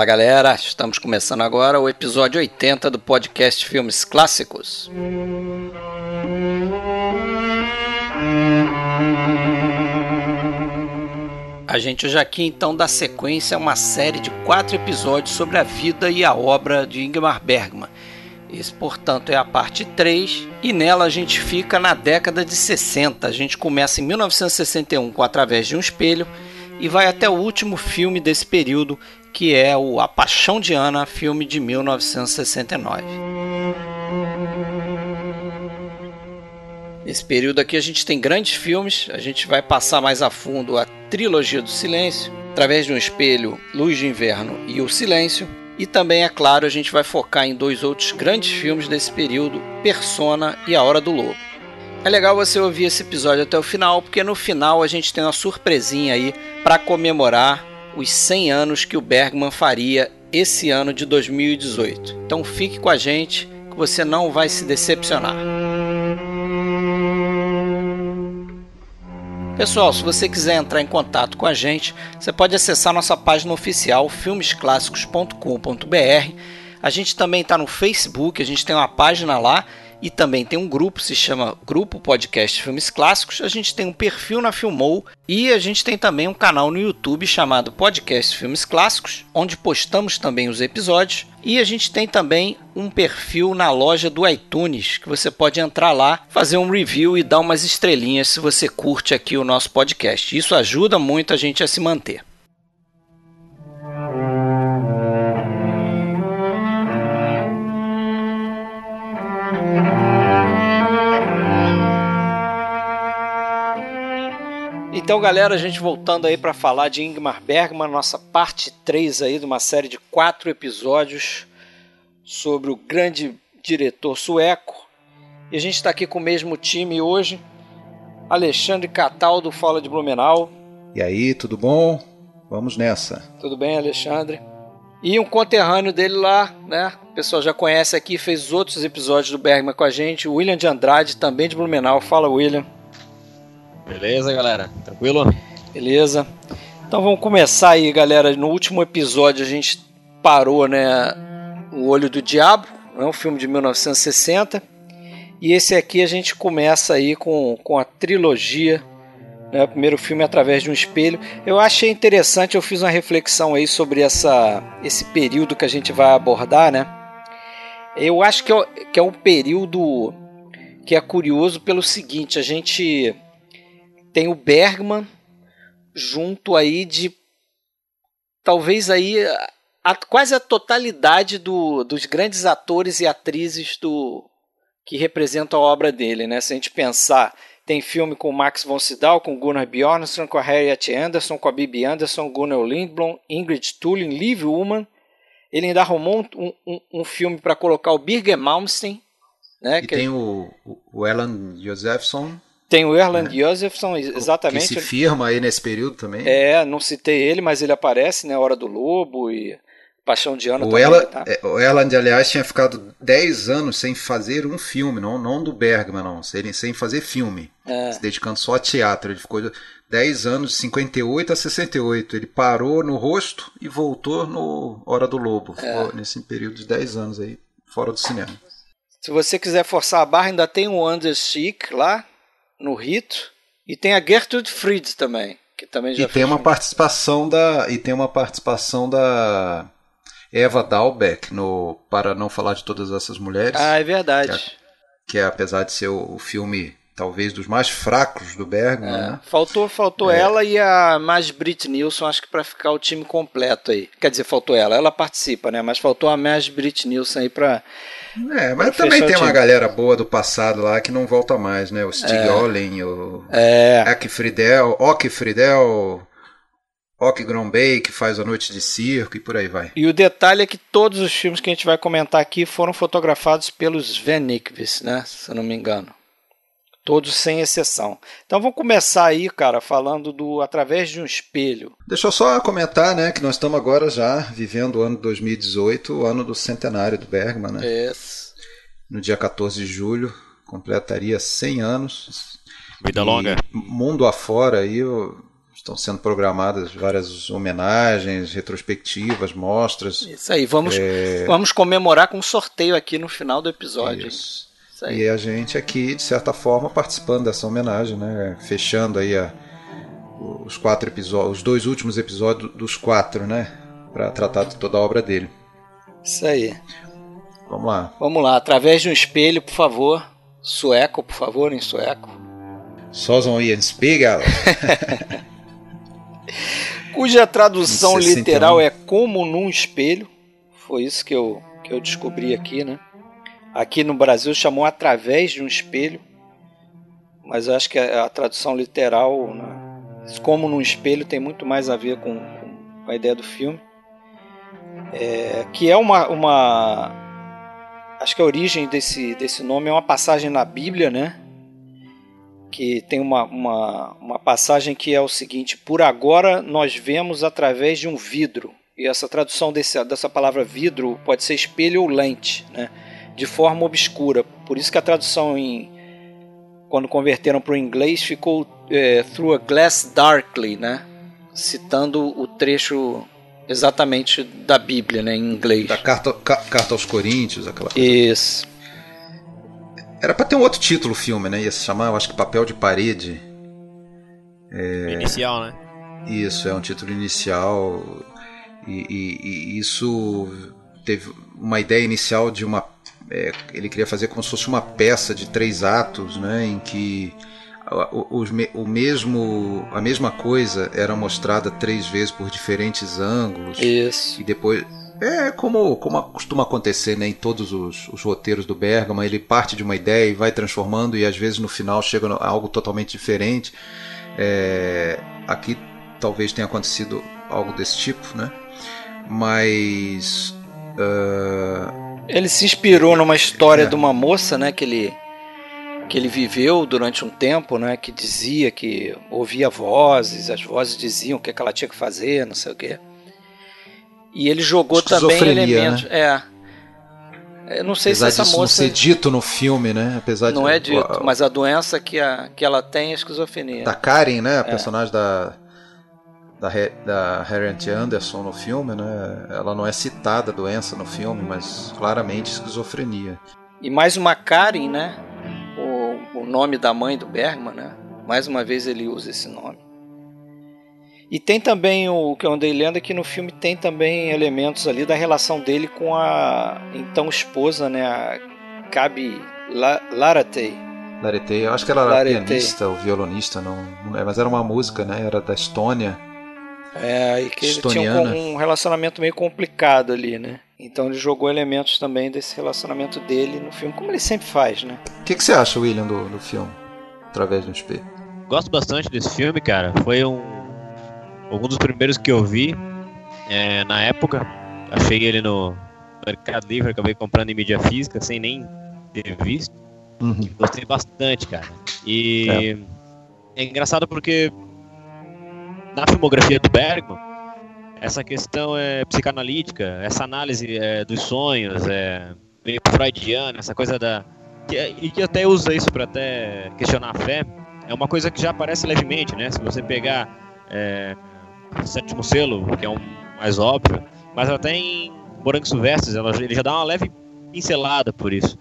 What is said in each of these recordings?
Olá, galera. Estamos começando agora o episódio 80 do podcast Filmes Clássicos. A gente hoje aqui então dá sequência a uma série de quatro episódios sobre a vida e a obra de Ingmar Bergman. Esse, portanto, é a parte 3 e nela a gente fica na década de 60. A gente começa em 1961 com Através de um Espelho e vai até o último filme desse período, que é o A Paixão de Ana, filme de 1969. Nesse período aqui a gente tem grandes filmes, a gente vai passar mais a fundo a trilogia do silêncio, através de um espelho, Luz de Inverno e O Silêncio, e também, é claro, a gente vai focar em dois outros grandes filmes desse período, Persona e A Hora do Lobo. É legal você ouvir esse episódio até o final, porque no final a gente tem uma surpresinha aí para comemorar os 100 anos que o Bergman faria esse ano de 2018. Então fique com a gente que você não vai se decepcionar. Pessoal, se você quiser entrar em contato com a gente, você pode acessar nossa página oficial filmesclassicos.com.br. A gente também está no Facebook, a gente tem uma página lá e também tem um grupo, se chama Grupo Podcast Filmes Clássicos. A gente tem um perfil na Filmou e a gente tem também um canal no YouTube chamado Podcast Filmes Clássicos, onde postamos também os episódios. E a gente tem também um perfil na loja do iTunes, que você pode entrar lá, fazer um review e dar umas estrelinhas se você curte aqui o nosso podcast. Isso ajuda muito a gente a se manter. Então, galera, a gente voltando aí para falar de Ingmar Bergman, nossa parte 3 aí de uma série de quatro episódios sobre o grande diretor sueco. E a gente está aqui com o mesmo time hoje. Alexandre Cataldo fala de Blumenau. E aí, tudo bom? Vamos nessa. Tudo bem, Alexandre? E um conterrâneo dele lá, né? O pessoal já conhece aqui, fez outros episódios do Bergman com a gente. William de Andrade, também de Blumenau. Fala, William. Beleza, galera? Tranquilo? Beleza. Então vamos começar aí, galera. No último episódio a gente parou, né? O Olho do Diabo, é um filme de 1960. E esse aqui a gente começa aí com, com a trilogia. Né, o primeiro filme através de um espelho. Eu achei interessante, eu fiz uma reflexão aí sobre essa, esse período que a gente vai abordar, né? Eu acho que é, que é um período que é curioso pelo seguinte, a gente tem o Bergman junto aí de talvez aí a, quase a totalidade do, dos grandes atores e atrizes do que representam a obra dele, né? Se a gente pensar, tem filme com Max von Sydow, com Gunnar Bjornsson, com a Harriet Anderson, com a Bibi Anderson, Gunnar Lindblom, Ingrid Thulin, Liv Ullmann. Ele ainda arrumou um, um, um filme para colocar o Birger Malmsteen, né? E que tem o, o Alan Josephson. Tem o Erland é. Josephson, exatamente. Que se firma aí nesse período também. É, não citei ele, mas ele aparece, né? Hora do Lobo e Paixão de Ana o também. tá? É, o Erland, aliás, tinha ficado 10 anos sem fazer um filme, não, não do Bergman, não. Sem, sem fazer filme. É. Se dedicando só a teatro. Ele ficou 10 anos, de 58 a 68. Ele parou no rosto e voltou no Hora do Lobo. É. Ficou nesse período de 10 anos aí, fora do cinema. Se você quiser forçar a barra, ainda tem o Anders Schick lá, no rito. E tem a Gertrude Fried também, que também já E tem uma participação da e tem uma participação da Eva Dalbeck no Para não falar de todas essas mulheres. Ah, é verdade. Que, é, que é apesar de ser o, o, filme talvez dos mais fracos do Bergman, é, né? Faltou, faltou é. ela e a mais Brit Nilsson, acho que para ficar o time completo aí. Quer dizer, faltou ela, ela participa, né? Mas faltou a mais Brit Nilsson aí para é, mas também tem uma galera boa do passado lá que não volta mais, né? O Stig é. Olin, o é. Eck Friedel, Ok Friedel, Ok Grombay, que faz a Noite de Circo e por aí vai. E o detalhe é que todos os filmes que a gente vai comentar aqui foram fotografados pelos Van Nickvis, né? Se eu não me engano. Todos sem exceção. Então vamos começar aí, cara, falando do Através de um Espelho. Deixa eu só comentar, né, que nós estamos agora já vivendo o ano 2018, o ano do centenário do Bergman, né? Yes. No dia 14 de julho, completaria 100 anos. Vida longa. Mundo afora aí, estão sendo programadas várias homenagens, retrospectivas, mostras. Isso aí, vamos, é... vamos comemorar com um sorteio aqui no final do episódio. Isso. E a gente aqui, de certa forma, participando dessa homenagem, né? Fechando aí a, os quatro episódios, os dois últimos episódios dos quatro, né? Para tratar de toda a obra dele. Isso aí. Vamos lá. Vamos lá, através de um espelho, por favor. Sueco, por favor, em sueco. Sozon Ian Spiegel. Cuja tradução literal é como num espelho. Foi isso que eu, que eu descobri aqui, né? Aqui no Brasil chamou através de um espelho. Mas eu acho que a, a tradução literal, né? como num espelho, tem muito mais a ver com, com a ideia do filme. É, que é uma, uma. Acho que a origem desse, desse nome é uma passagem na Bíblia, né? Que tem uma, uma, uma passagem que é o seguinte: Por agora nós vemos através de um vidro. E essa tradução desse, dessa palavra vidro pode ser espelho ou lente, né? De forma obscura. Por isso que a tradução em. Quando converteram para o inglês ficou é, through a glass darkly, né? Citando o trecho exatamente da Bíblia, né, em inglês. Da carta, ca, carta aos Coríntios, aquela coisa. Isso. Era para ter um outro título o filme, né? Ia se chamar, eu acho que Papel de Parede. É... Inicial, né? Isso, é um título inicial. E, e, e isso teve uma ideia inicial de uma. É, ele queria fazer como se fosse uma peça de três atos, né? Em que o, o, mesmo a mesma coisa era mostrada três vezes por diferentes ângulos. Isso. E depois é como como costuma acontecer né, em todos os, os roteiros do Bergman ele parte de uma ideia e vai transformando e às vezes no final chega a algo totalmente diferente. É, aqui talvez tenha acontecido algo desse tipo né. Mas uh... ele se inspirou numa história é. de uma moça né que ele que ele viveu durante um tempo, né, que dizia que ouvia vozes, as vozes diziam o que, é que ela tinha que fazer, não sei o quê. E ele jogou também elementos. Né? É. Eu não sei Apesar se essa moça. Não ser dito no filme, né? Apesar não de... é dito, mas a doença que, a, que ela tem é esquizofrenia. Da Karen, né? A é. personagem da da, da Harriet Anderson no filme, né? Ela não é citada a doença no filme, mas claramente esquizofrenia. E mais uma Karen, né? o nome da mãe do Bergman, né? Mais uma vez ele usa esse nome. E tem também o que eu andei lendo é que no filme tem também elementos ali da relação dele com a então esposa, né, a Gabi Laratei. Laratei, eu acho que ela era Laretei. pianista ou violonista, não, é, mas era uma música, né? Era da Estônia. É, e que ele tinha um, um relacionamento meio complicado ali, né? Então ele jogou elementos também desse relacionamento dele no filme, como ele sempre faz, né? O que, que você acha, William, do, do filme? Através do espelho. Gosto bastante desse filme, cara. Foi um, um dos primeiros que eu vi é, na época. Achei ele no Mercado Livre, acabei comprando em mídia física, sem nem ter visto. Uhum. Gostei bastante, cara. E é. é engraçado porque na filmografia do Bergman, essa questão é psicanalítica, essa análise é, dos sonhos, é meio freudiana, essa coisa da é, e que até usa isso para até questionar a fé, é uma coisa que já aparece levemente, né? Se você pegar é, Sétimo Selo, que é um mais óbvio, mas até em Morangos Silvestres, ele já dá uma leve pincelada por isso.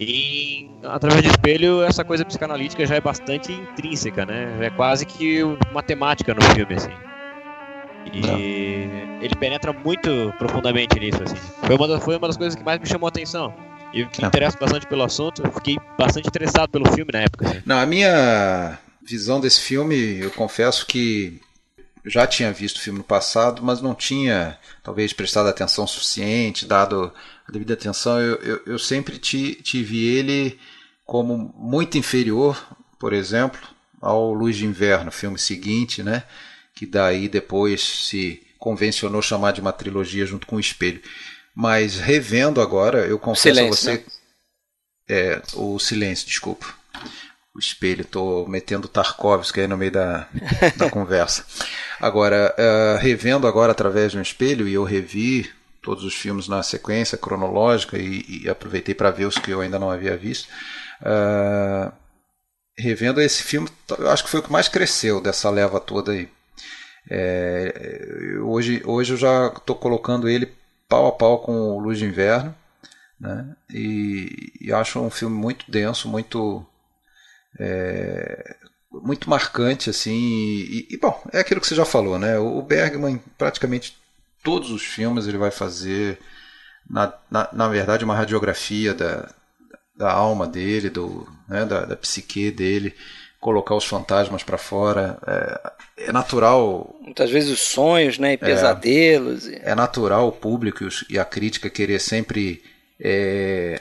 E através de espelho, essa coisa psicanalítica já é bastante intrínseca, né? É quase que matemática no filme, assim. E Não. ele penetra muito profundamente nisso, assim. Foi uma, das, foi uma das coisas que mais me chamou a atenção. E que me interessa bastante pelo assunto, eu fiquei bastante interessado pelo filme na época. Assim. Não, a minha visão desse filme, eu confesso que eu já tinha visto o filme no passado, mas não tinha, talvez, prestado atenção suficiente, dado devida atenção. Eu, eu, eu sempre tive ele como muito inferior, por exemplo, ao Luz de Inverno, filme seguinte, né? que daí depois se convencionou chamar de uma trilogia junto com o Espelho. Mas revendo agora, eu confesso silêncio, a você. Né? É, o silêncio, desculpa. O espelho, estou metendo Tarkovsky aí no meio da, da conversa. Agora, uh, revendo agora através de um espelho, e eu revi todos os filmes na sequência cronológica e, e aproveitei para ver os que eu ainda não havia visto. Uh, revendo esse filme, eu acho que foi o que mais cresceu dessa leva toda aí. É, hoje, hoje eu já estou colocando ele pau a pau com o Luz de Inverno, né? E, e acho um filme muito denso, muito é, muito marcante assim. E, e, bom, é aquilo que você já falou, né? O Bergman praticamente todos os filmes ele vai fazer na, na, na verdade uma radiografia da, da alma dele, do, né, da, da psique dele colocar os fantasmas para fora. É, é, natural. Muitas vezes os sonhos, né? E é. pesadelos. É, é natural o público e a crítica querer sempre é,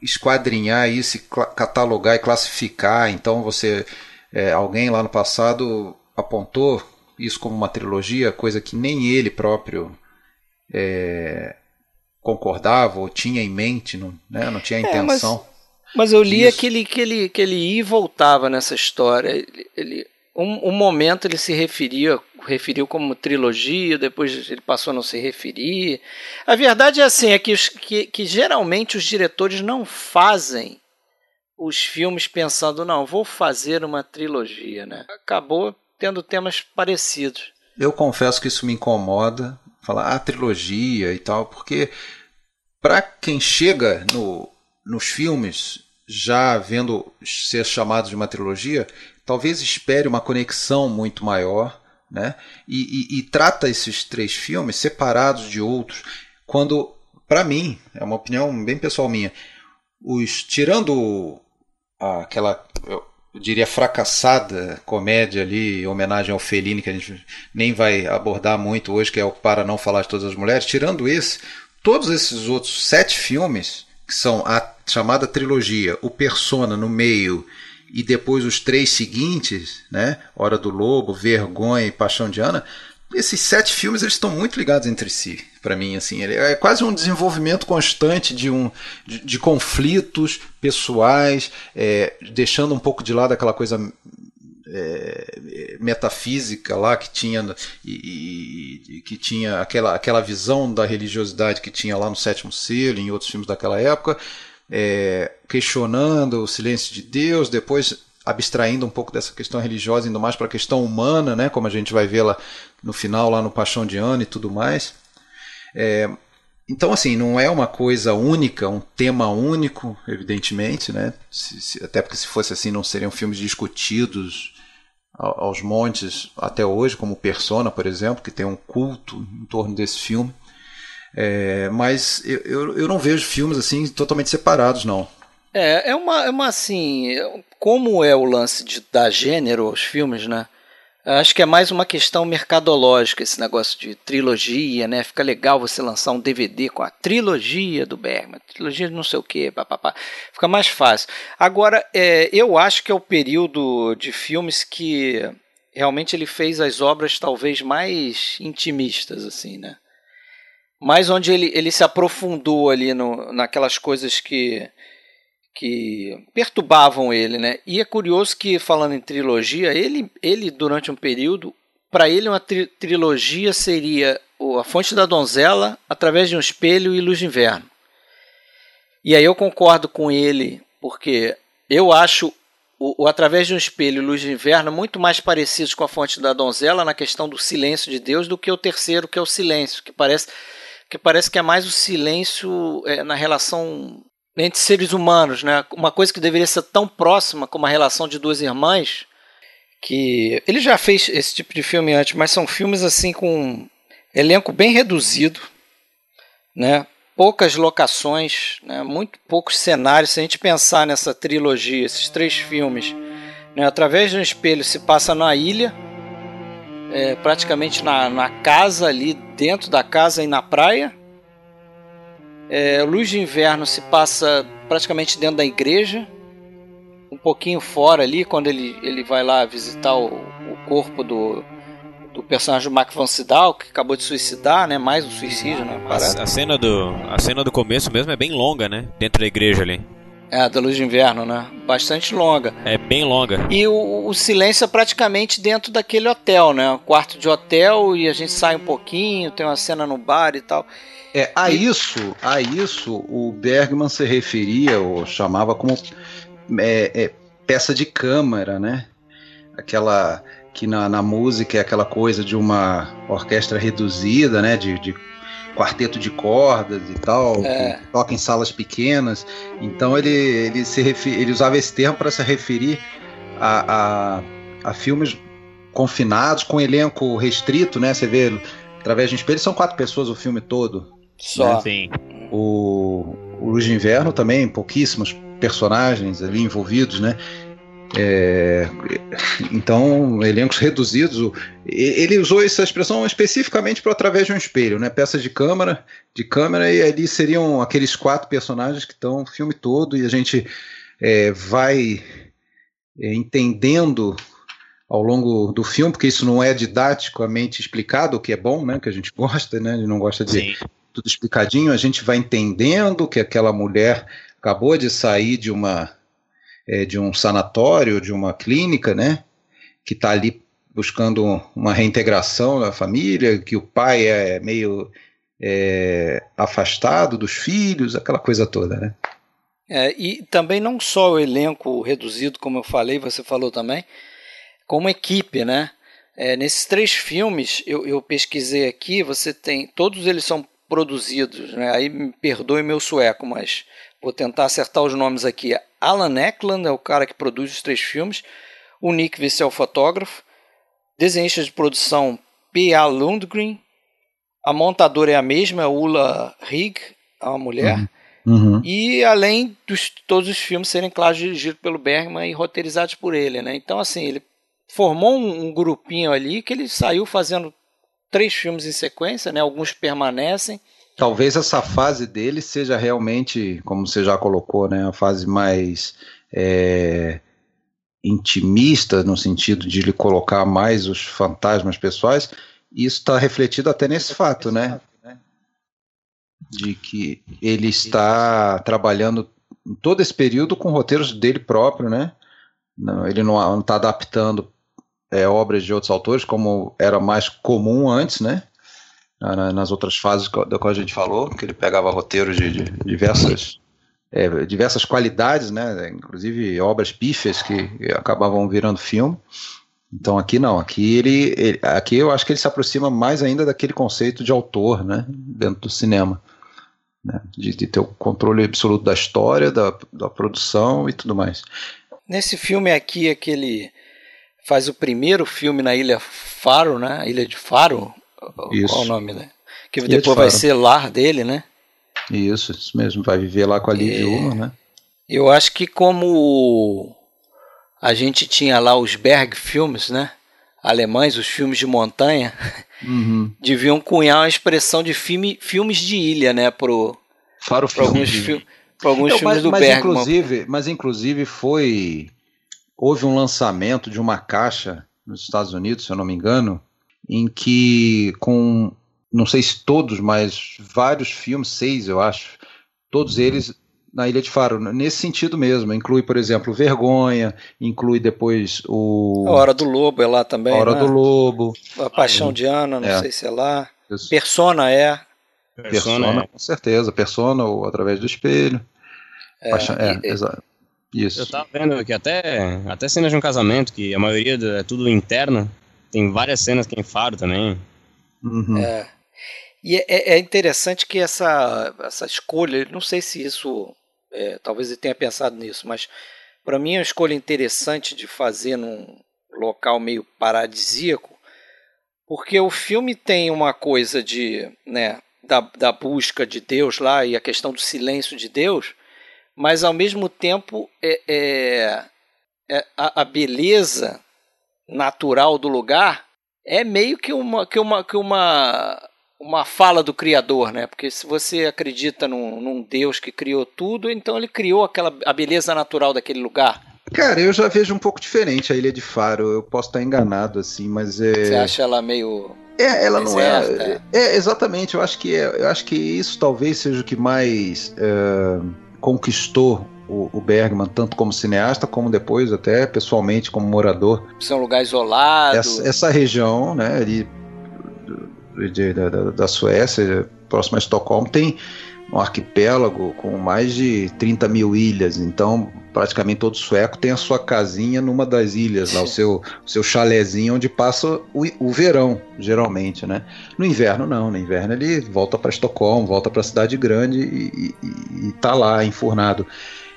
esquadrinhar isso, catalogar e classificar. Então você. É, alguém lá no passado apontou isso como uma trilogia, coisa que nem ele próprio é, concordava ou tinha em mente, não, né? não tinha intenção. Mas eu li que ele, que, ele, que ele ia e voltava nessa história. Ele, ele, um, um momento ele se referia, referiu como trilogia, depois ele passou a não se referir. A verdade é assim, é que, os, que, que geralmente os diretores não fazem os filmes pensando, não, vou fazer uma trilogia, né? Acabou tendo temas parecidos. Eu confesso que isso me incomoda, falar a trilogia e tal, porque para quem chega no, nos filmes, já vendo ser chamado de uma trilogia, talvez espere uma conexão muito maior, né? E, e, e trata esses três filmes separados de outros, quando, para mim, é uma opinião bem pessoal minha, os tirando aquela eu diria fracassada comédia ali, homenagem ao Fellini que a gente nem vai abordar muito hoje, que é o para não falar de todas as mulheres, tirando esse, todos esses outros sete filmes que são a chamada trilogia, o Persona no meio e depois os três seguintes, né? Hora do Lobo, Vergonha e Paixão de Ana, esses sete filmes eles estão muito ligados entre si para mim assim. É quase um desenvolvimento constante de um de, de conflitos pessoais é, deixando um pouco de lado aquela coisa é, metafísica lá que tinha e, e, que tinha aquela, aquela visão da religiosidade que tinha lá no Sétimo Selo em outros filmes daquela época é, questionando o silêncio de Deus depois abstraindo um pouco dessa questão religiosa indo mais para a questão humana né como a gente vai lá no final lá no Paixão de Ana e tudo mais é, então, assim, não é uma coisa única, um tema único, evidentemente, né? Se, se, até porque se fosse assim, não seriam filmes discutidos aos montes até hoje, como Persona, por exemplo, que tem um culto em torno desse filme. É, mas eu, eu, eu, não vejo filmes assim totalmente separados, não. É, é uma, é uma assim, como é o lance de dar gênero aos filmes, né? Acho que é mais uma questão mercadológica esse negócio de trilogia, né? Fica legal você lançar um DVD com a trilogia do Bergman, trilogia de não sei o que, papapá. Fica mais fácil. Agora, é, eu acho que é o período de filmes que realmente ele fez as obras talvez mais intimistas, assim, né? Mais onde ele, ele se aprofundou ali no, naquelas coisas que que perturbavam ele, né? E é curioso que falando em trilogia, ele, ele durante um período, para ele uma tri trilogia seria a Fonte da Donzela, através de um espelho e Luz de Inverno. E aí eu concordo com ele, porque eu acho o, o Através de um Espelho e Luz de Inverno muito mais parecidos com a Fonte da Donzela na questão do silêncio de Deus do que o terceiro, que é o silêncio, que parece que parece que é mais o silêncio é, na relação entre seres humanos, né? Uma coisa que deveria ser tão próxima como a relação de duas irmãs, que ele já fez esse tipo de filme antes, mas são filmes assim com elenco bem reduzido, né? Poucas locações, né? muito poucos cenários. Se a gente pensar nessa trilogia, esses três filmes, né? através de um espelho se passa na ilha, é, praticamente na, na casa ali dentro da casa e na praia é, Luz de Inverno se passa praticamente dentro da igreja, um pouquinho fora ali, quando ele, ele vai lá visitar o, o corpo do, do personagem do Mark Van Sydow, que acabou de suicidar, né? Mais um suicídio, né? A, a, cena do, a cena do começo mesmo é bem longa, né? Dentro da igreja ali. É, da luz de inverno, né? Bastante longa. É bem longa. E o, o silêncio é praticamente dentro daquele hotel, né? quarto de hotel e a gente sai um pouquinho, tem uma cena no bar e tal. É, a isso, a isso o Bergman se referia ou chamava como é, é, peça de câmara, né? Aquela que na, na música é aquela coisa de uma orquestra reduzida, né? De, de quarteto de cordas e tal, é. que toca em salas pequenas. Então ele, ele, se refer, ele usava esse termo para se referir a, a, a, filmes confinados, com elenco restrito, né? Você vê através de um espelho, são quatro pessoas o filme todo. Só. Né? Sim. O, o Luz de Inverno também, pouquíssimos personagens ali envolvidos, né? É, então, elencos reduzidos. Ele usou essa expressão especificamente para através de um espelho, né? Peças de câmera, de câmera, e ali seriam aqueles quatro personagens que estão o filme todo, e a gente é, vai é, entendendo ao longo do filme, porque isso não é didaticamente explicado, o que é bom, né? Que a gente gosta, né? A gente não gosta de Sim. Tudo explicadinho, a gente vai entendendo que aquela mulher acabou de sair de uma é, de um sanatório, de uma clínica, né? Que está ali buscando uma reintegração da família, que o pai é meio é, afastado dos filhos, aquela coisa toda, né? É, e também não só o elenco reduzido, como eu falei, você falou também, como equipe, né? É, nesses três filmes, eu, eu, pesquisei aqui, você tem. Todos eles são produzidos, né? Aí me perdoe meu sueco, mas vou tentar acertar os nomes aqui. Alan Eklund é o cara que produz os três filmes. O Nick Vissel, fotógrafo. Desenhista de produção P.A. Lundgren. A montadora é a mesma, é Ulla Rigg, é uma mulher. Uhum. Uhum. E além de todos os filmes serem, claro, dirigidos pelo Bergman e roteirizados por ele. Né? Então, assim, ele formou um, um grupinho ali que ele saiu fazendo três filmes em sequência, né? alguns permanecem talvez essa fase dele seja realmente, como você já colocou, né, a fase mais é, intimista, no sentido de lhe colocar mais os fantasmas pessoais, isso está refletido até nesse fato, né? De que ele está trabalhando em todo esse período com roteiros dele próprio, né? Não, ele não está adaptando é, obras de outros autores, como era mais comum antes, né? nas outras fases da qual a gente falou, que ele pegava roteiros de, de diversas, é, diversas qualidades, né, inclusive obras pífias que acabavam virando filme. Então aqui não, aqui ele, ele, aqui eu acho que ele se aproxima mais ainda daquele conceito de autor, né, dentro do cinema, né, de, de ter o controle absoluto da história, da, da produção e tudo mais. Nesse filme aqui é que ele faz o primeiro filme na Ilha Faro, né, Ilha de Faro, isso. Qual o nome, né? Que depois vai ser lar dele, né? Isso, isso mesmo. Vai viver lá com a Liv é... né? Eu acho que como a gente tinha lá os Berg filmes, né? Alemães, os filmes de montanha, uhum. deviam cunhar uma expressão de filme, filmes de ilha, né? Pro, Para pro alguns, fi alguns filmes mas, do mas Bergman. Inclusive, mas inclusive foi. Houve um lançamento de uma caixa nos Estados Unidos, se eu não me engano, em que com não sei se todos, mas vários filmes, seis eu acho, todos eles na Ilha de Faro, nesse sentido mesmo. Inclui, por exemplo, Vergonha, inclui depois o. A Hora do Lobo é lá também. A Hora né? do Lobo. A Paixão de Ana, não é. sei se é lá. Isso. Persona é. Persona, Persona é. com certeza. Persona ou Através do Espelho. É, Paixão, é, e, exato. Isso. Eu tava vendo que até, até cenas de um casamento, que a maioria é tudo interna, tem várias cenas que em Faro também. Uhum. É. E é, é, é, interessante que essa, essa escolha, não sei se isso, é, talvez ele tenha pensado nisso, mas para mim é uma escolha interessante de fazer num local meio paradisíaco, porque o filme tem uma coisa de, né, da, da busca de Deus lá e a questão do silêncio de Deus, mas ao mesmo tempo é, é, é a, a beleza natural do lugar é meio que uma que uma que uma uma fala do criador, né? Porque se você acredita num, num Deus que criou tudo, então ele criou aquela a beleza natural daquele lugar. Cara, eu já vejo um pouco diferente a Ilha de Faro. Eu posso estar enganado assim, mas é. Você acha ela meio é, ela não é, é. exatamente. Eu acho que é, eu acho que isso talvez seja o que mais é, conquistou o, Bergman, tanto como cineasta, como depois até pessoalmente como morador. Isso é um lugar isolado. Essa, essa região, né, ali de, de, da, da Suécia, próxima a Estocolmo, tem um arquipélago com mais de 30 mil ilhas, então praticamente todo sueco tem a sua casinha numa das ilhas, lá, o seu, o seu chalezinho onde passa o, o verão, geralmente, né? No inverno, não. No inverno ele volta para Estocolmo, volta para a cidade grande e, e, e tá lá, enfurnado.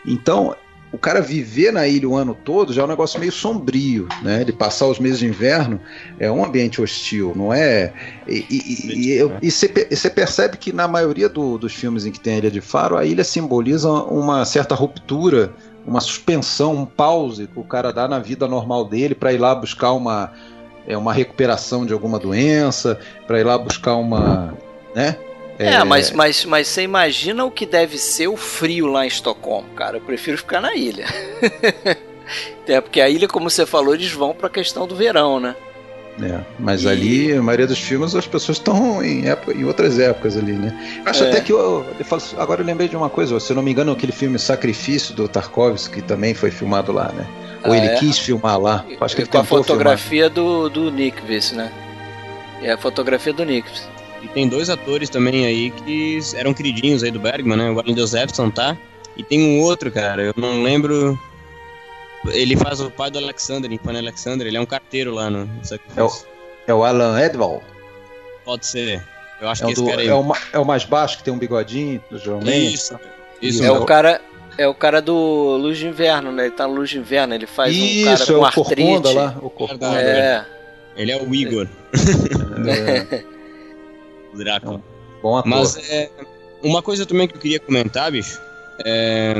Então, o cara viver na ilha o ano todo já é um negócio meio sombrio, né? De passar os meses de inverno é um ambiente hostil, não é? E você percebe que na maioria do, dos filmes em que tem a Ilha de Faro, a ilha simboliza uma certa ruptura, uma suspensão, um pause que o cara dá na vida normal dele para ir lá buscar uma, é, uma recuperação de alguma doença, para ir lá buscar uma. Né? É, é, mas, mas, mas você imagina o que deve ser o frio lá em Estocolmo, cara. Eu prefiro ficar na ilha. é, porque a ilha, como você falou, eles vão pra questão do verão, né? É, mas e... ali, a maioria dos filmes, as pessoas estão em, época, em outras épocas ali, né? Acho é. até que eu, eu falo, agora eu lembrei de uma coisa, se eu não me engano, aquele filme Sacrifício do Tarkovsky, que também foi filmado lá, né? Ou ah, ele é? quis filmar lá. Acho que ele Com a fotografia do, do Nick né? É a fotografia do Nick e tem dois atores também aí que eram queridinhos aí do Bergman, né? O Alan Josephson tá. E tem um outro, cara, eu não lembro. Ele faz o pai do Alexander, em Pan Alexander, ele é um carteiro lá no. É o, é o Alan Edwall? Pode ser. Eu acho é que esse do, cara aí. É o, é o mais baixo, que tem um bigodinho, geralmente. Isso. Isso, é o cara. É o cara do Luz de Inverno, né? Ele tá no Luz de Inverno, ele faz Isso, um cara é com o artrite. lá, o Corcunda. É. Ele é o Igor. É. o Drácula. Bom ator. Mas é, uma coisa também que eu queria comentar, bicho, é,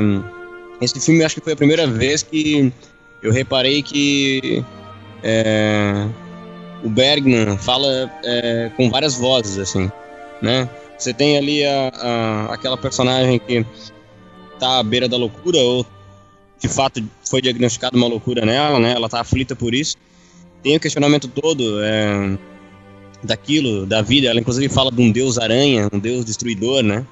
esse filme acho que foi a primeira vez que eu reparei que é, o Bergman fala é, com várias vozes, assim, né? Você tem ali a, a, aquela personagem que tá à beira da loucura, ou de fato foi diagnosticada uma loucura nela, né? Ela tá aflita por isso. Tem o questionamento todo, é, daquilo, da vida. Ela inclusive fala de um deus aranha, um deus destruidor, né?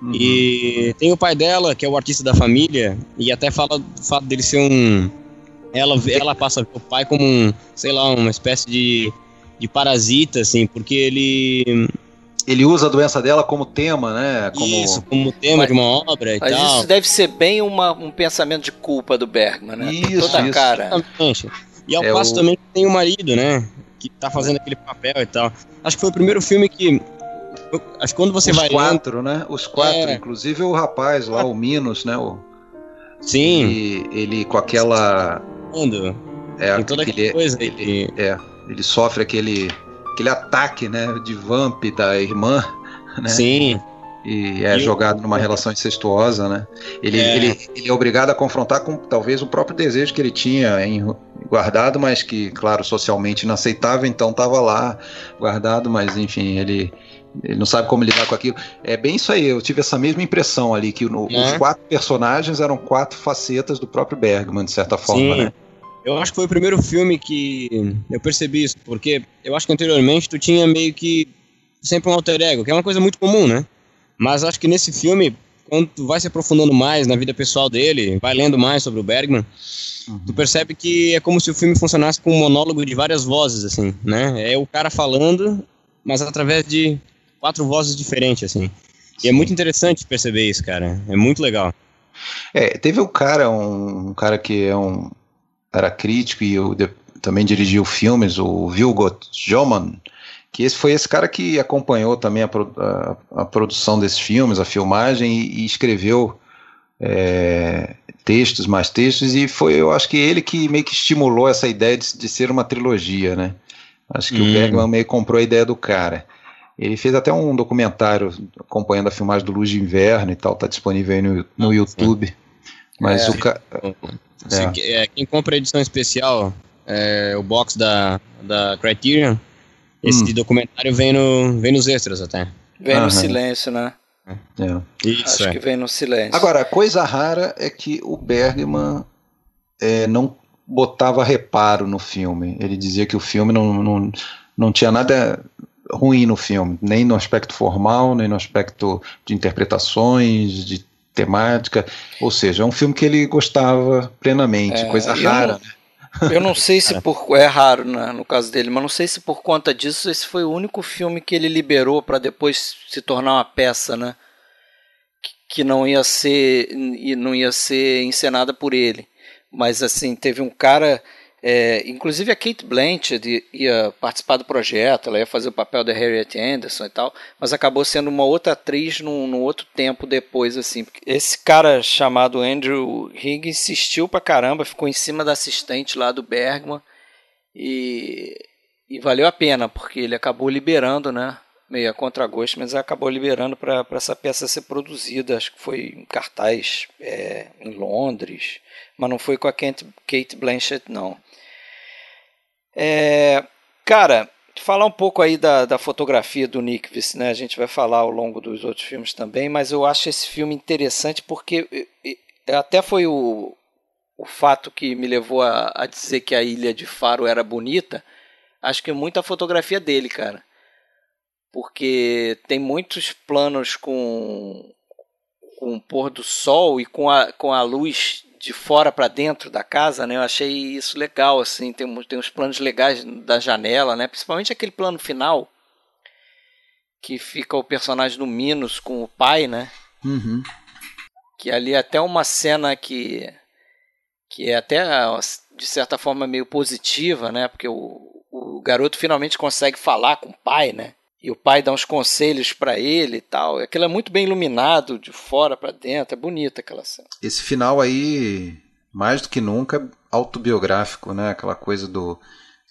Uhum. E tem o pai dela, que é o artista da família, e até fala do fato dele ser um. Ela, ela passa o pai como um, sei lá, uma espécie de, de parasita, assim, porque ele. Ele usa a doença dela como tema, né? Como... Isso, como tema mas, de uma obra e mas tal. isso deve ser bem uma, um pensamento de culpa do Bergman, né? Isso, Toda isso. cara. Exatamente. E ao é passo o... também tem o marido, né? Que tá fazendo aquele papel e tal. Acho que foi o primeiro filme que. Acho que quando você Os vai. Os quatro, lendo... né? Os quatro, é... inclusive o rapaz lá, o Minos, né? O... Sim. Ele, ele com aquela. Quando? É, Tem toda aquele, coisa. Ele, é, ele sofre aquele, aquele ataque, né? De vamp da irmã, né? Sim e é e jogado numa relação incestuosa, né? Ele é. Ele, ele é obrigado a confrontar com talvez o próprio desejo que ele tinha em, guardado, mas que, claro, socialmente inaceitável, então estava lá guardado, mas enfim, ele, ele não sabe como lidar com aquilo. É bem isso aí, eu tive essa mesma impressão ali, que no, é. os quatro personagens eram quatro facetas do próprio Bergman, de certa forma, Sim. né? Eu acho que foi o primeiro filme que eu percebi isso, porque eu acho que anteriormente tu tinha meio que sempre um alter ego, que é uma coisa muito comum, né? Mas acho que nesse filme, quando tu vai se aprofundando mais na vida pessoal dele, vai lendo mais sobre o Bergman, uhum. tu percebe que é como se o filme funcionasse com um monólogo de várias vozes, assim, né? É o cara falando, mas através de quatro vozes diferentes, assim. E é muito interessante perceber isso, cara. É muito legal. É, teve um cara, um, um cara que é um era crítico e eu de, também dirigiu filmes, o Vilgot Joman, que esse foi esse cara que acompanhou também a, a, a produção desses filmes, a filmagem e, e escreveu é, textos, mais textos e foi, eu acho que ele que meio que estimulou essa ideia de, de ser uma trilogia, né? Acho que hum. o Bergman meio comprou a ideia do cara. Ele fez até um documentário acompanhando a filmagem do Luz de Inverno e tal, tá disponível aí no, no YouTube. Mas é, o cara. É. é. Quem compra a edição especial, é, o box da, da Criterion, esse hum. documentário vem, no, vem nos extras até. Vem no silêncio, né? É. Isso, Acho é. que vem no silêncio. Agora, a coisa rara é que o Bergman é, não botava reparo no filme. Ele dizia que o filme não, não, não tinha nada ruim no filme, nem no aspecto formal, nem no aspecto de interpretações, de temática. Ou seja, é um filme que ele gostava plenamente, é, coisa rara. Não, né? Eu não sei se por. É raro né, no caso dele, mas não sei se por conta disso esse foi o único filme que ele liberou para depois se tornar uma peça, né? que não ia ser não ia ser encenada por ele. Mas assim, teve um cara é, inclusive a Kate Blanchett ia participar do projeto, ela ia fazer o papel da Harriet Anderson e tal, mas acabou sendo uma outra atriz num, num outro tempo depois, assim. Esse cara chamado Andrew Higgs insistiu pra caramba, ficou em cima da assistente lá do Bergman e, e valeu a pena, porque ele acabou liberando, né? Meio a contragosto, mas acabou liberando para essa peça ser produzida. Acho que foi em cartaz é, em Londres, mas não foi com a Kate Blanchett, não. É, cara, falar um pouco aí da, da fotografia do Nickvis, né? A gente vai falar ao longo dos outros filmes também, mas eu acho esse filme interessante porque até foi o, o fato que me levou a, a dizer que a ilha de Faro era bonita. Acho que muita fotografia dele, cara. Porque tem muitos planos com, com o pôr do sol e com a, com a luz de fora para dentro da casa, né? Eu achei isso legal, assim, tem, tem uns planos legais da janela, né? Principalmente aquele plano final que fica o personagem do Minos com o pai, né? Uhum. Que ali é até uma cena que que é até de certa forma meio positiva, né? Porque o, o garoto finalmente consegue falar com o pai, né? E o pai dá uns conselhos para ele e tal. Aquilo é muito bem iluminado de fora para dentro, é bonita aquela cena. Esse final aí, mais do que nunca, autobiográfico, né? Aquela coisa do,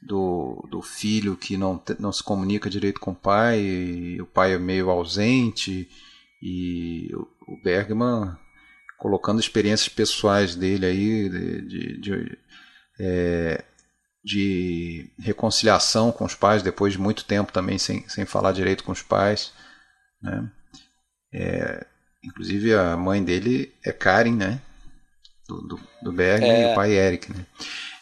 do, do filho que não, não se comunica direito com o pai, e o pai é meio ausente, e o Bergman colocando experiências pessoais dele aí, de, de, de é, de reconciliação com os pais depois de muito tempo também sem, sem falar direito com os pais. Né? É, inclusive a mãe dele é Karen, né? Do, do, do Berg é. e o pai Eric. Né?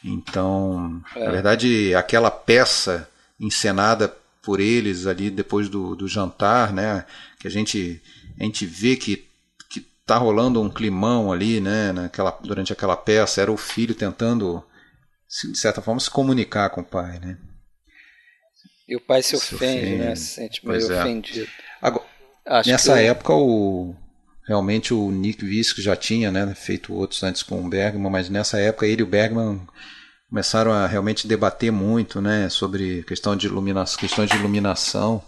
Então, é. na verdade, aquela peça encenada por eles ali depois do, do jantar, né? Que a gente, a gente vê que que tá rolando um climão ali, né? Naquela, durante aquela peça, era o filho tentando de certa forma, se comunicar com o pai, né? E o pai se, se ofende, ofende, né? Se sente meio é. ofendido. Agora, nessa época, o, realmente o Nick Visk já tinha né, feito outros antes com o Bergman, mas nessa época ele e o Bergman começaram a realmente debater muito né, sobre questão de iluminação, questões de iluminação.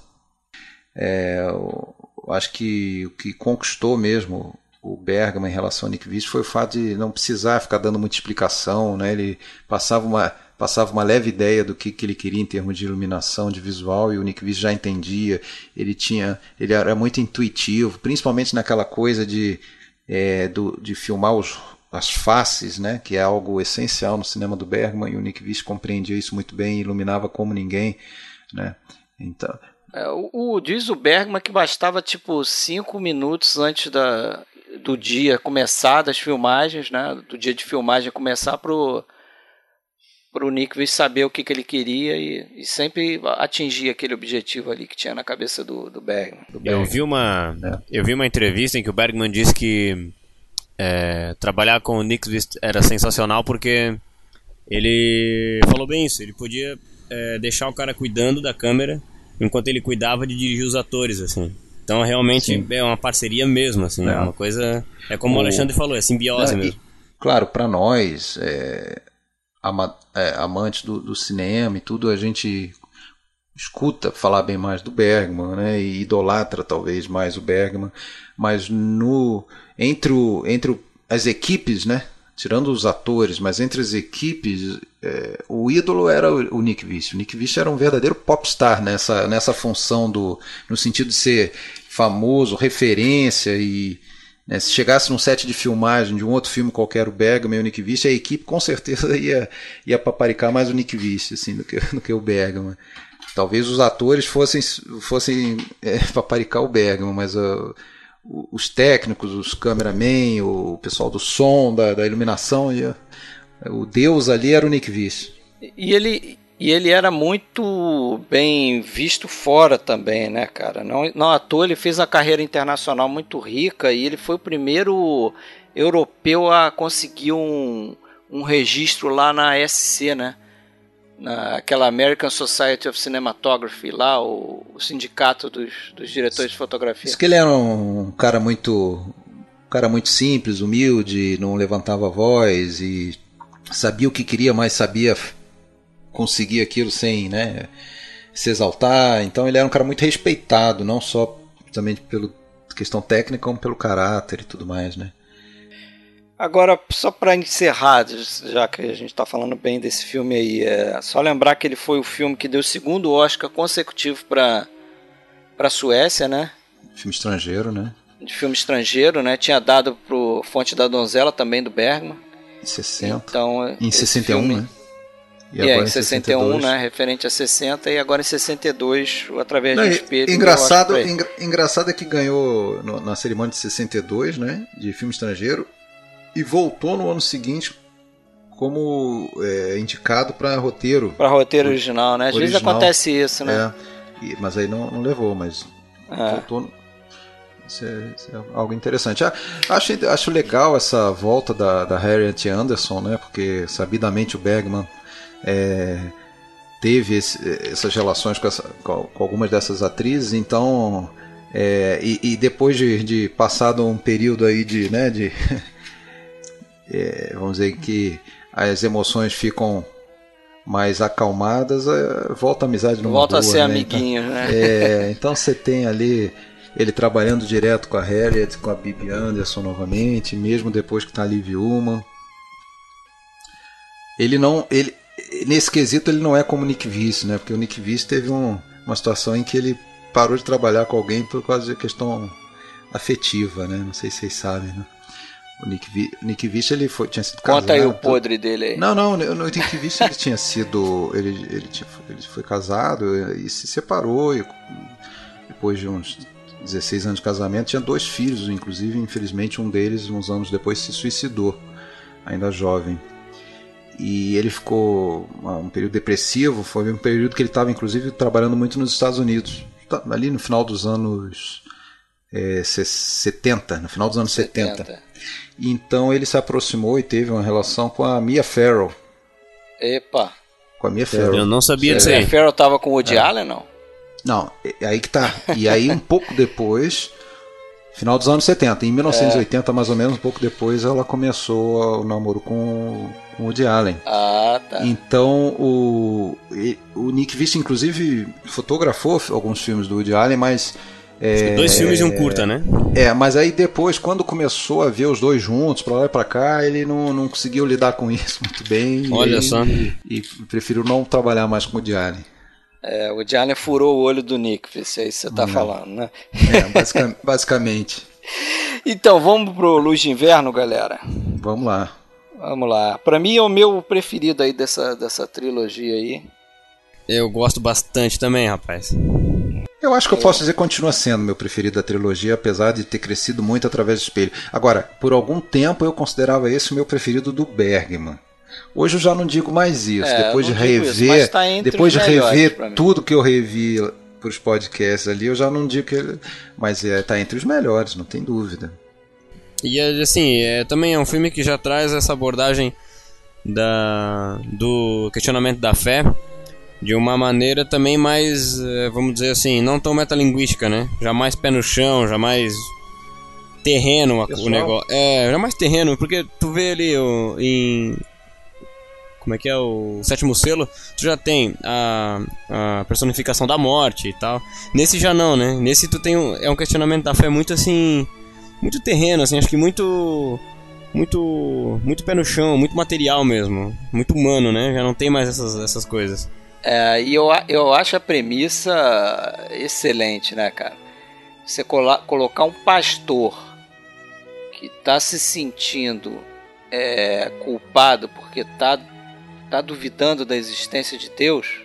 É, eu acho que o que conquistou mesmo o Bergman em relação ao Nick Vich foi o fato de não precisar ficar dando muita explicação, né? Ele passava uma passava uma leve ideia do que, que ele queria em termos de iluminação, de visual, e o Nick Vich já entendia. Ele tinha, ele era muito intuitivo, principalmente naquela coisa de é, do, de filmar os, as faces, né? Que é algo essencial no cinema do Bergman, e o Nick Vich compreendia isso muito bem, iluminava como ninguém, né? Então, é, o, o, diz o Bergman que bastava tipo cinco minutos antes da, do dia começar das filmagens, né? Do dia de filmagem começar pro pro Nick saber o que, que ele queria e, e, sempre atingir aquele objetivo ali que tinha na cabeça do, do Bergman. Do Bergman. Eu vi uma é. eu vi uma entrevista em que o Bergman disse que é, trabalhar com o Nick era sensacional porque ele falou bem isso. Ele podia é, deixar o cara cuidando da câmera enquanto ele cuidava de dirigir os atores, assim. Então realmente Sim. é uma parceria mesmo, assim, é, é uma coisa. É como o, o Alexandre falou, é simbiose é, mesmo. E, claro, para nós, é, ama, é, amantes do, do, cinema e tudo, a gente escuta falar bem mais do Bergman, né? E idolatra talvez mais o Bergman, mas no entre, o, entre o, as equipes, né? tirando os atores, mas entre as equipes, é, o ídolo era o, Nick Vich. O Nick Vich era um verdadeiro popstar nessa, nessa função do, no sentido de ser famoso, referência e né, se chegasse num set de filmagem de um outro filme qualquer, o Bergman e o Nick Vich, a equipe com certeza ia, ia paparicar mais o Nick Vich assim, do, que, do que o Bergman. Talvez os atores fossem, fossem é, paparicar o Bergman, mas uh, os técnicos, os cameramen, o pessoal do som, da, da iluminação, e o deus ali era o Nick Viss. E ele, e ele era muito bem visto fora também, né, cara? Não, não à toa ele fez uma carreira internacional muito rica e ele foi o primeiro europeu a conseguir um, um registro lá na SC, né? naquela American Society of Cinematography lá, o, o sindicato dos, dos diretores de fotografia. Diz que ele era um cara muito cara muito simples, humilde, não levantava voz e sabia o que queria, mas sabia conseguir aquilo sem, né, se exaltar. Então ele era um cara muito respeitado, não só também pela questão técnica, como pelo caráter e tudo mais, né? Agora, só para encerrar, já que a gente está falando bem desse filme aí, é só lembrar que ele foi o filme que deu o segundo Oscar consecutivo para para Suécia, né? Filme estrangeiro, né? De filme estrangeiro, né? Tinha dado pro Fonte da Donzela também do Bergman. Em 60. Então, em 61, filme... né? E, e é, em 61, 62. né? Referente a 60 e agora em 62, através Não, do espelho. Engraçado, engra, engraçado é que ganhou no, na cerimônia de 62, né? De filme estrangeiro e voltou no ano seguinte como é, indicado para roteiro. Para roteiro original, né? Às original, vezes acontece isso, né? É, e, mas aí não, não levou, mas é. voltou. Isso é, isso é, algo interessante. Acho, acho legal essa volta da, da Harriet Anderson, né? Porque sabidamente o Bergman é, teve esse, essas relações com, essa, com, algumas dessas atrizes, então. É, e, e, depois de, de passado um período aí de, né, de é, vamos dizer que as emoções ficam mais acalmadas, é, volta a amizade numa Volta boa, a ser né? amiguinho, então, né? É, então você tem ali ele trabalhando direto com a Harriet, com a Bibi Anderson novamente, mesmo depois que está ali viúma. Ele não, ele nesse quesito ele não é como o Nick Vice, né? Porque o Nick Vice teve um, uma situação em que ele parou de trabalhar com alguém por causa de questão afetiva, né? Não sei se vocês sabem, né? O Nick, Vi, Nick Vich ele foi, tinha sido casado. Conta aí o podre dele aí. Não, não, no Nick Vich ele tinha sido. Ele, ele, tinha, ele foi casado e se separou. E, depois de uns 16 anos de casamento, tinha dois filhos, inclusive, infelizmente, um deles, uns anos depois, se suicidou, ainda jovem. E ele ficou um período depressivo, foi um período que ele estava, inclusive, trabalhando muito nos Estados Unidos. Tá, ali no final dos anos é, 70, no final dos anos 70. 70. Então ele se aproximou e teve uma relação com a Mia Farrow. Epa! Com a Mia Farrow. Eu não sabia disso aí. A Mia Farrow tava com o Woody é. Allen, não? Não, é aí que tá. E aí um pouco depois, final dos anos 70, em 1980 é. mais ou menos, um pouco depois, ela começou o namoro com o Woody Allen. Ah, tá. Então o, o Nick Vista, inclusive, fotografou alguns filmes do Woody Allen, mas é, dois filmes e um curta, né? É, mas aí depois, quando começou a ver os dois juntos, pra lá e pra cá, ele não, não conseguiu lidar com isso muito bem. Olha e, só. E, e preferiu não trabalhar mais com o Diane. É, o Diane furou o olho do Nick, se é isso que você tá é. falando, né? É, basicamente. basicamente. Então, vamos pro Luz de Inverno, galera? Vamos lá. Vamos lá. Pra mim é o meu preferido aí dessa, dessa trilogia aí. Eu gosto bastante também, rapaz. Eu acho que eu posso dizer que continua sendo meu preferido da trilogia, apesar de ter crescido muito através do espelho. Agora, por algum tempo eu considerava esse o meu preferido do Bergman. Hoje eu já não digo mais isso. É, depois de rever, isso, tá depois de rever tudo que eu revi para os podcasts ali, eu já não digo que ele, mas é, tá entre os melhores, não tem dúvida. E assim, é, também é um filme que já traz essa abordagem da, do questionamento da fé de uma maneira também mais, eh, vamos dizer assim, não tão metalinguística, né? Jamais pé no chão, jamais terreno Pessoal. o negócio. É, jamais terreno, porque tu vê ali o, em como é que é o sétimo selo, tu já tem a, a personificação da morte e tal. Nesse já não, né? Nesse tu tem um, é um questionamento da fé muito assim, muito terreno, assim, acho que muito muito muito pé no chão, muito material mesmo, muito humano, né? Já não tem mais essas essas coisas. É, e eu, eu acho a premissa excelente, né, cara? Você colocar um pastor que está se sentindo é, culpado porque está tá duvidando da existência de Deus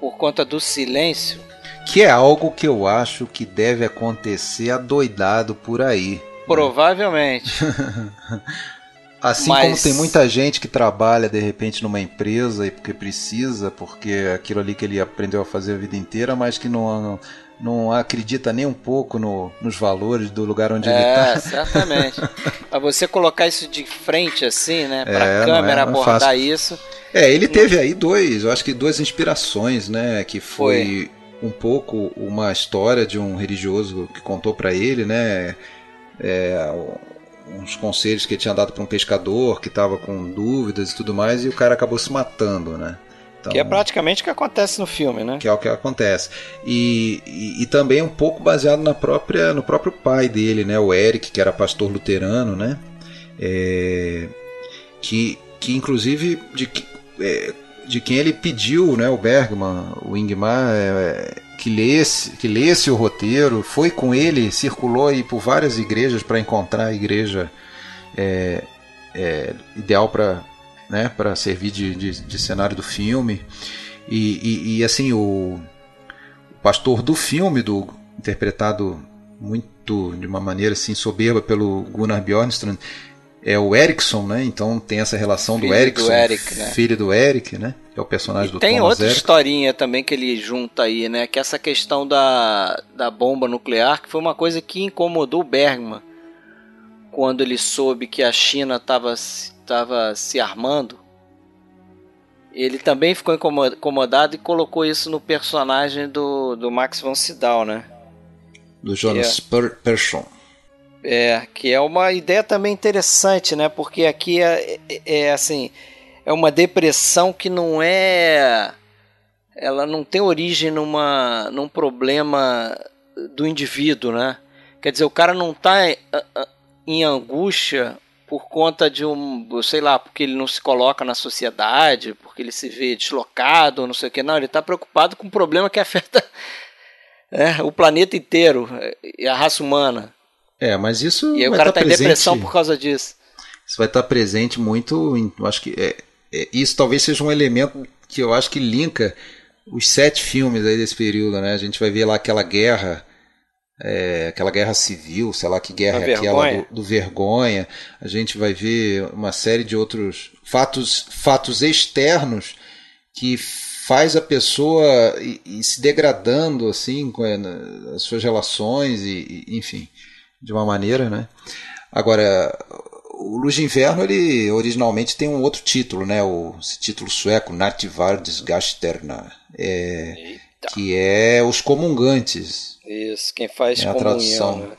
por conta do silêncio. Que é algo que eu acho que deve acontecer adoidado por aí. Né? Provavelmente. Assim Mas... como tem muita gente que trabalha de repente numa empresa e porque precisa, porque aquilo ali que ele aprendeu a fazer a vida inteira, mas que não, não acredita nem um pouco no, nos valores do lugar onde é, ele está. É, certamente. Para você colocar isso de frente assim, né, para a é, câmera é abordar fácil. isso. É, ele teve aí dois, eu acho que duas inspirações, né, que foi, foi. um pouco uma história de um religioso que contou para ele, né, é, uns conselhos que ele tinha dado para um pescador que estava com dúvidas e tudo mais, e o cara acabou se matando, né? Então, que é praticamente o que acontece no filme, né? Que é o que acontece. E, e, e, também um pouco baseado na própria, no próprio pai dele, né? O Eric, que era pastor luterano, né? É, que, que inclusive de, é, de quem ele pediu, né? O Bergman, o Ingmar, é, que lesse, que lesse o roteiro, foi com ele, circulou aí por várias igrejas para encontrar a igreja é, é, ideal para né, para servir de, de, de, cenário do filme. E, e, e, assim, o pastor do filme, do interpretado muito de uma maneira assim soberba pelo Gunnar Bjornstrand, é o Erickson, né? Então tem essa relação filho do Erickson, do Eric, né? filho do Eric, né? Que é o personagem e do tem Thomas outra Eric. historinha também que ele junta aí, né? Que é essa questão da, da bomba nuclear, que foi uma coisa que incomodou o Bergman quando ele soube que a China estava estava se armando, ele também ficou incomodado e colocou isso no personagem do, do Max von Sydow, né? Do Jonas é, Persson. É, que é uma ideia também interessante, né? Porque aqui é, é, é assim, é uma depressão que não é ela não tem origem numa num problema do indivíduo, né? Quer dizer, o cara não está em angústia por conta de um, sei lá, porque ele não se coloca na sociedade, porque ele se vê deslocado, não sei o que, não, ele está preocupado com um problema que afeta é, o planeta inteiro e a raça humana. É, mas isso. E aí o cara está tá em depressão por causa disso. Isso vai estar tá presente muito. Em, eu acho que é, é, isso talvez seja um elemento que eu acho que linka os sete filmes aí desse período, né? A gente vai ver lá aquela guerra é, aquela guerra civil, sei lá que guerra é aquela do, do, vergonha. A gente vai ver uma série de outros fatos, fatos externos que faz a pessoa ir, ir se degradando assim com as suas relações e, e, enfim, de uma maneira, né? Agora, o Luz de Inverno ele originalmente tem um outro título, né? O esse título sueco, Nativardesgasterna, é, que é os comungantes. Isso, quem faz é a tradução. Né?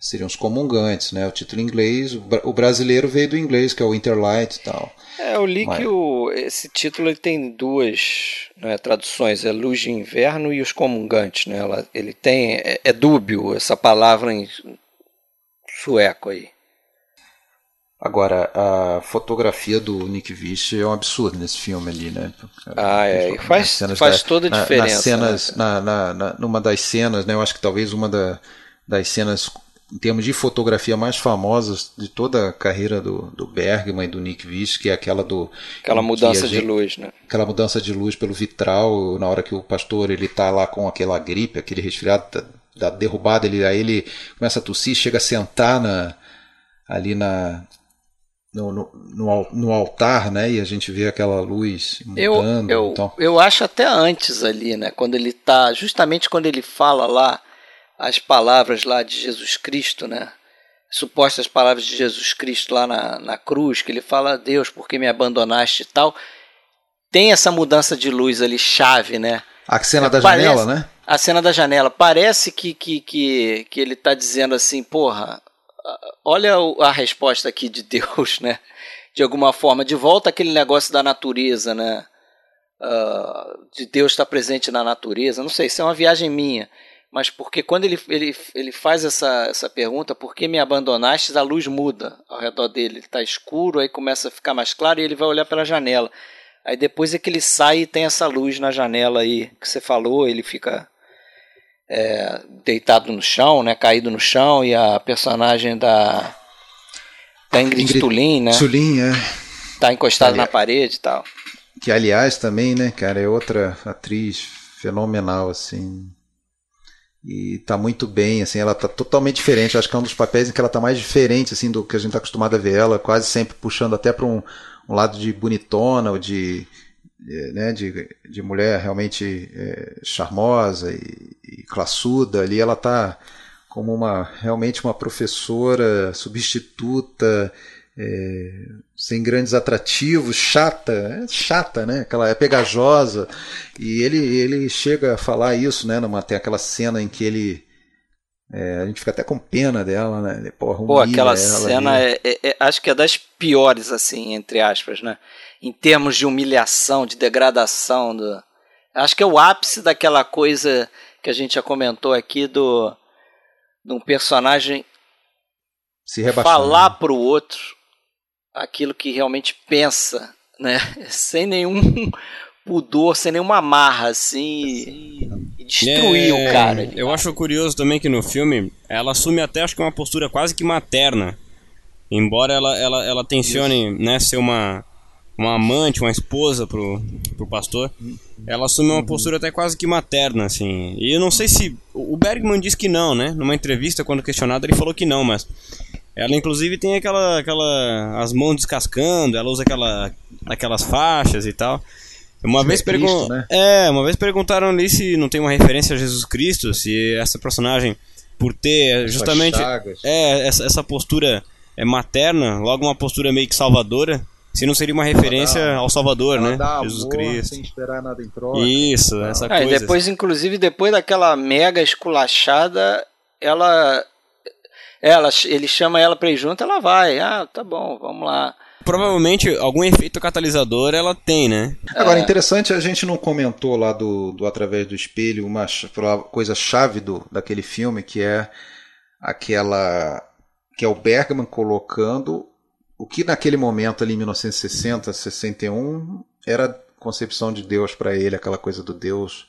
Seriam os comungantes, né? O título em inglês, o brasileiro veio do inglês, que é o Interlight e tal. É, eu li Mas... que o, esse título ele tem duas né, traduções, é Luz de Inverno e os Comungantes, né? Ela, ele tem, é, é dúbio essa palavra em sueco aí. Agora, a fotografia do Nick Vish é um absurdo nesse filme ali, né? Ah, é. Faz, faz da, toda a diferença. nas cenas, né? na, na, numa das cenas, né? Eu acho que talvez uma da, das cenas, em termos de fotografia mais famosas de toda a carreira do, do Bergman e do Nick Vish, que é aquela do... Aquela mudança gente, de luz, né? Aquela mudança de luz pelo vitral, na hora que o pastor ele tá lá com aquela gripe, aquele resfriado da, da derrubada, ele, aí ele começa a tossir, chega a sentar na, ali na no, no, no, altar, né? E a gente vê aquela luz mudando. Eu, eu, então. eu acho até antes ali, né? Quando ele tá, justamente quando ele fala lá as palavras lá de Jesus Cristo, né? Supostas palavras de Jesus Cristo lá na, na cruz, que ele fala, Deus, por que me abandonaste e tal. Tem essa mudança de luz ali, chave, né? A cena da Parece, janela, né? A cena da janela. Parece que, que, que, que ele está dizendo assim, porra, olha a resposta aqui de Deus, né? De alguma forma, de volta aquele negócio da natureza, né? Uh, de Deus estar presente na natureza. Não sei, isso é uma viagem minha. Mas porque quando ele, ele, ele faz essa, essa pergunta, por que me abandonaste? A luz muda ao redor dele. Ele está escuro, aí começa a ficar mais claro e ele vai olhar pela janela. Aí depois é que ele sai e tem essa luz na janela aí que você falou, ele fica é, deitado no chão, né, caído no chão, e a personagem da, da Ingrid, Ingrid Tulin, né? Tulin, é. Tá encostado na parede e tal. Que aliás também, né, cara, é outra atriz fenomenal, assim. E tá muito bem, assim, ela tá totalmente diferente. acho que é um dos papéis em que ela tá mais diferente, assim, do que a gente tá acostumado a ver ela, quase sempre puxando até para um, um lado de bonitona ou de né, de, de mulher realmente é, charmosa e, e classuda, ali ela está como uma realmente uma professora substituta, é, sem grandes atrativos, chata, é chata, né? Aquela é pegajosa e ele ele chega a falar isso, né? Numa tem aquela cena em que ele É, a gente fica até com pena dela, né? Porra, Pô, aquela cena é, é, é, acho que é das piores, assim, entre aspas, né? Em termos de humilhação, de degradação. Do... Acho que é o ápice daquela coisa que a gente já comentou aqui do de um personagem Se falar né? pro outro aquilo que realmente pensa, né? Sem nenhum pudor, sem nenhuma amarra, assim, e destruir é, o cara. Eu acho curioso também que no filme ela assume até acho que uma postura quase que materna. Embora ela, ela, ela tencione né, ser uma, uma amante, uma esposa pro, pro pastor, ela assume uma postura até quase que materna, assim. E eu não sei se. O Bergman disse que não, né? Numa entrevista, quando questionado, ele falou que não, mas. Ela inclusive tem aquela. aquela as mãos descascando, ela usa aquela, aquelas faixas e tal. Uma vez, é pergun né? é, uma vez perguntaram ali se não tem uma referência a Jesus Cristo, se essa personagem, por ter justamente é, essa, essa postura é materna, logo uma postura meio que salvadora, se não seria uma referência dá, ao Salvador, né? Jesus Cristo. Sem esperar nada em troca. Isso, tá. essa ah, coisa. E depois, inclusive, depois daquela mega esculachada, ela ela ele chama ela para ir junto, ela vai. Ah, tá bom, vamos lá provavelmente algum efeito catalisador ela tem, né? Agora, é. interessante, a gente não comentou lá do, do Através do Espelho uma coisa chave do, daquele filme, que é aquela. que é o Bergman colocando o que naquele momento ali em 1960, 61 era concepção de Deus para ele, aquela coisa do Deus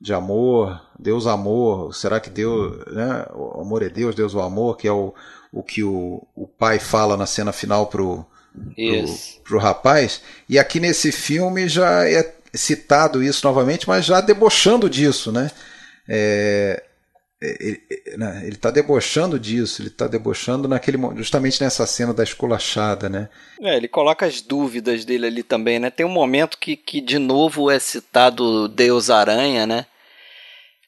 de amor, Deus amor, será que Deus, né, o amor é Deus, Deus é o amor, que é o, o que o, o pai fala na cena final pro, pro, pro rapaz. E aqui nesse filme já é citado isso novamente, mas já debochando disso, né? É, é ele né, está debochando disso, ele está debochando naquele justamente nessa cena da esculachada, né? É, ele coloca as dúvidas dele ali também, né? Tem um momento que, que de novo é citado Deus Aranha, né?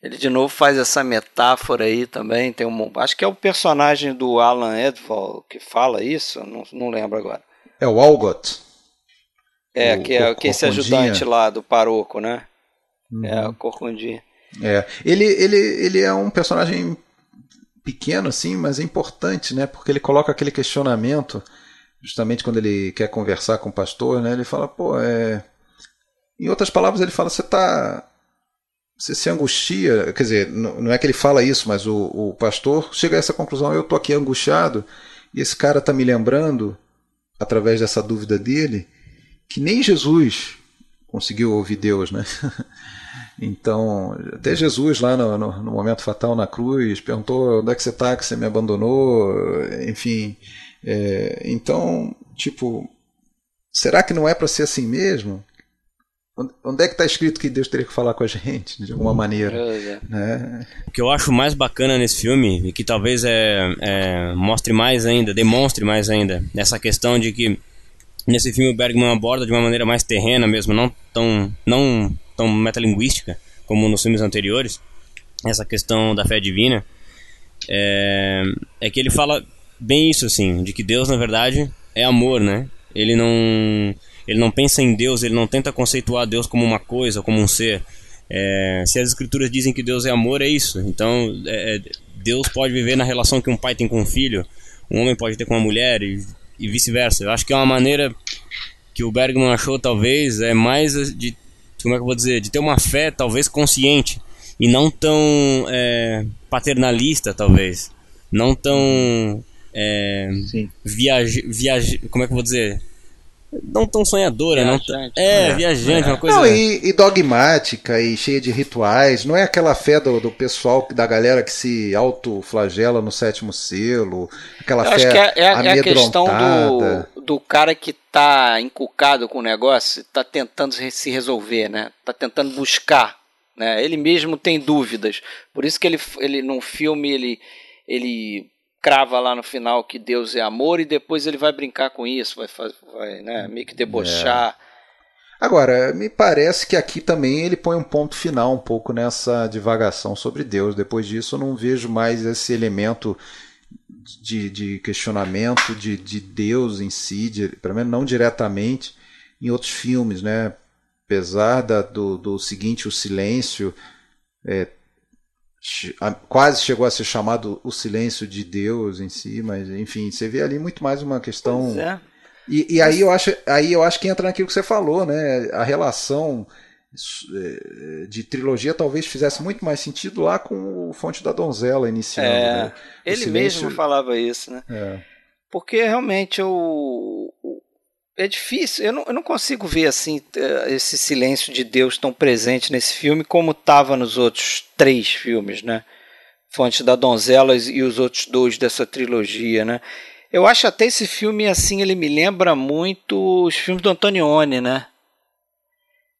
Ele de novo faz essa metáfora aí também. Tem um, acho que é o personagem do Alan Edval que fala isso, não, não lembro agora. É o Algot. É, o, que é, que é esse ajudante lá do Paroco, né? Uhum. É, o Corcundinha. É, ele, ele, ele é um personagem pequeno, assim, mas é importante, né? Porque ele coloca aquele questionamento, justamente quando ele quer conversar com o pastor, né? Ele fala, pô, é... Em outras palavras, ele fala, você tá... Você se angustia, quer dizer, não é que ele fala isso, mas o, o pastor chega a essa conclusão, eu tô aqui angustiado, e esse cara tá me lembrando através dessa dúvida dele, que nem Jesus conseguiu ouvir Deus, né? Então, até Jesus lá no, no, no, momento fatal na cruz perguntou onde é que você está, que você me abandonou, enfim. É, então, tipo, será que não é para ser assim mesmo? Onde é que está escrito que Deus teria que falar com a gente, de alguma maneira? É. Né? O que eu acho mais bacana nesse filme, e que talvez é, é, mostre mais ainda, demonstre mais ainda, essa questão de que nesse filme o Bergman aborda de uma maneira mais terrena mesmo, não tão, não tão metalinguística como nos filmes anteriores, essa questão da fé divina, é, é que ele fala bem isso, assim, de que Deus, na verdade, é amor, né? Ele não ele não pensa em Deus, ele não tenta conceituar Deus como uma coisa, como um ser. É, se as escrituras dizem que Deus é amor, é isso. Então, é, é, Deus pode viver na relação que um pai tem com um filho, um homem pode ter com uma mulher e, e vice-versa. Eu acho que é uma maneira que o Bergman achou, talvez, é mais de, como é que eu vou dizer, de ter uma fé, talvez, consciente e não tão é, paternalista, talvez. Não tão é, viaje, viaje, como é que eu vou dizer? não tão sonhadora, viajante. não é, é, viajante, é. uma coisa. Não, e, e, dogmática e cheia de rituais. Não é aquela fé do, do pessoal, da galera que se autoflagela no sétimo selo, aquela Eu fé acho que é, é, é a questão do, cara que tá encucado com o negócio, tá tentando se resolver, né? Tá tentando buscar, né? Ele mesmo tem dúvidas. Por isso que ele, ele num filme ele ele crava lá no final que Deus é amor e depois ele vai brincar com isso, vai, vai né, meio que debochar. É. Agora, me parece que aqui também ele põe um ponto final um pouco nessa divagação sobre Deus. Depois disso, eu não vejo mais esse elemento de, de questionamento de, de Deus em si, de, pelo menos não diretamente, em outros filmes, né? Apesar da, do, do seguinte, o silêncio, é, quase chegou a ser chamado o silêncio de Deus em si, mas enfim, você vê ali muito mais uma questão. É. E, e, aí eu acho, aí eu acho que entra naquilo que você falou, né? A relação de trilogia talvez fizesse muito mais sentido lá com o Fonte da Donzela iniciando. É, né? Ele silêncio... mesmo falava isso, né? É. Porque realmente o, é difícil, eu não, eu não consigo ver assim eh, esse silêncio de Deus tão presente nesse filme como estava nos outros três filmes, né? Fonte da Donzela e os outros dois dessa trilogia, né? Eu acho até esse filme assim, ele me lembra muito os filmes do Antonioni, né?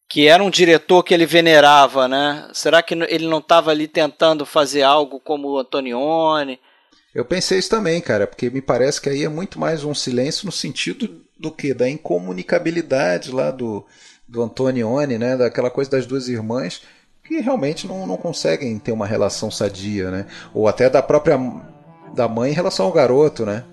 Que era um diretor que ele venerava, né? Será que ele não estava ali tentando fazer algo como o Antonioni? Eu pensei isso também, cara, porque me parece que aí é muito mais um silêncio no sentido do que? Da incomunicabilidade lá do, do Antonioni, né? Daquela coisa das duas irmãs que realmente não, não conseguem ter uma relação sadia, né? Ou até da própria da mãe em relação ao garoto, né?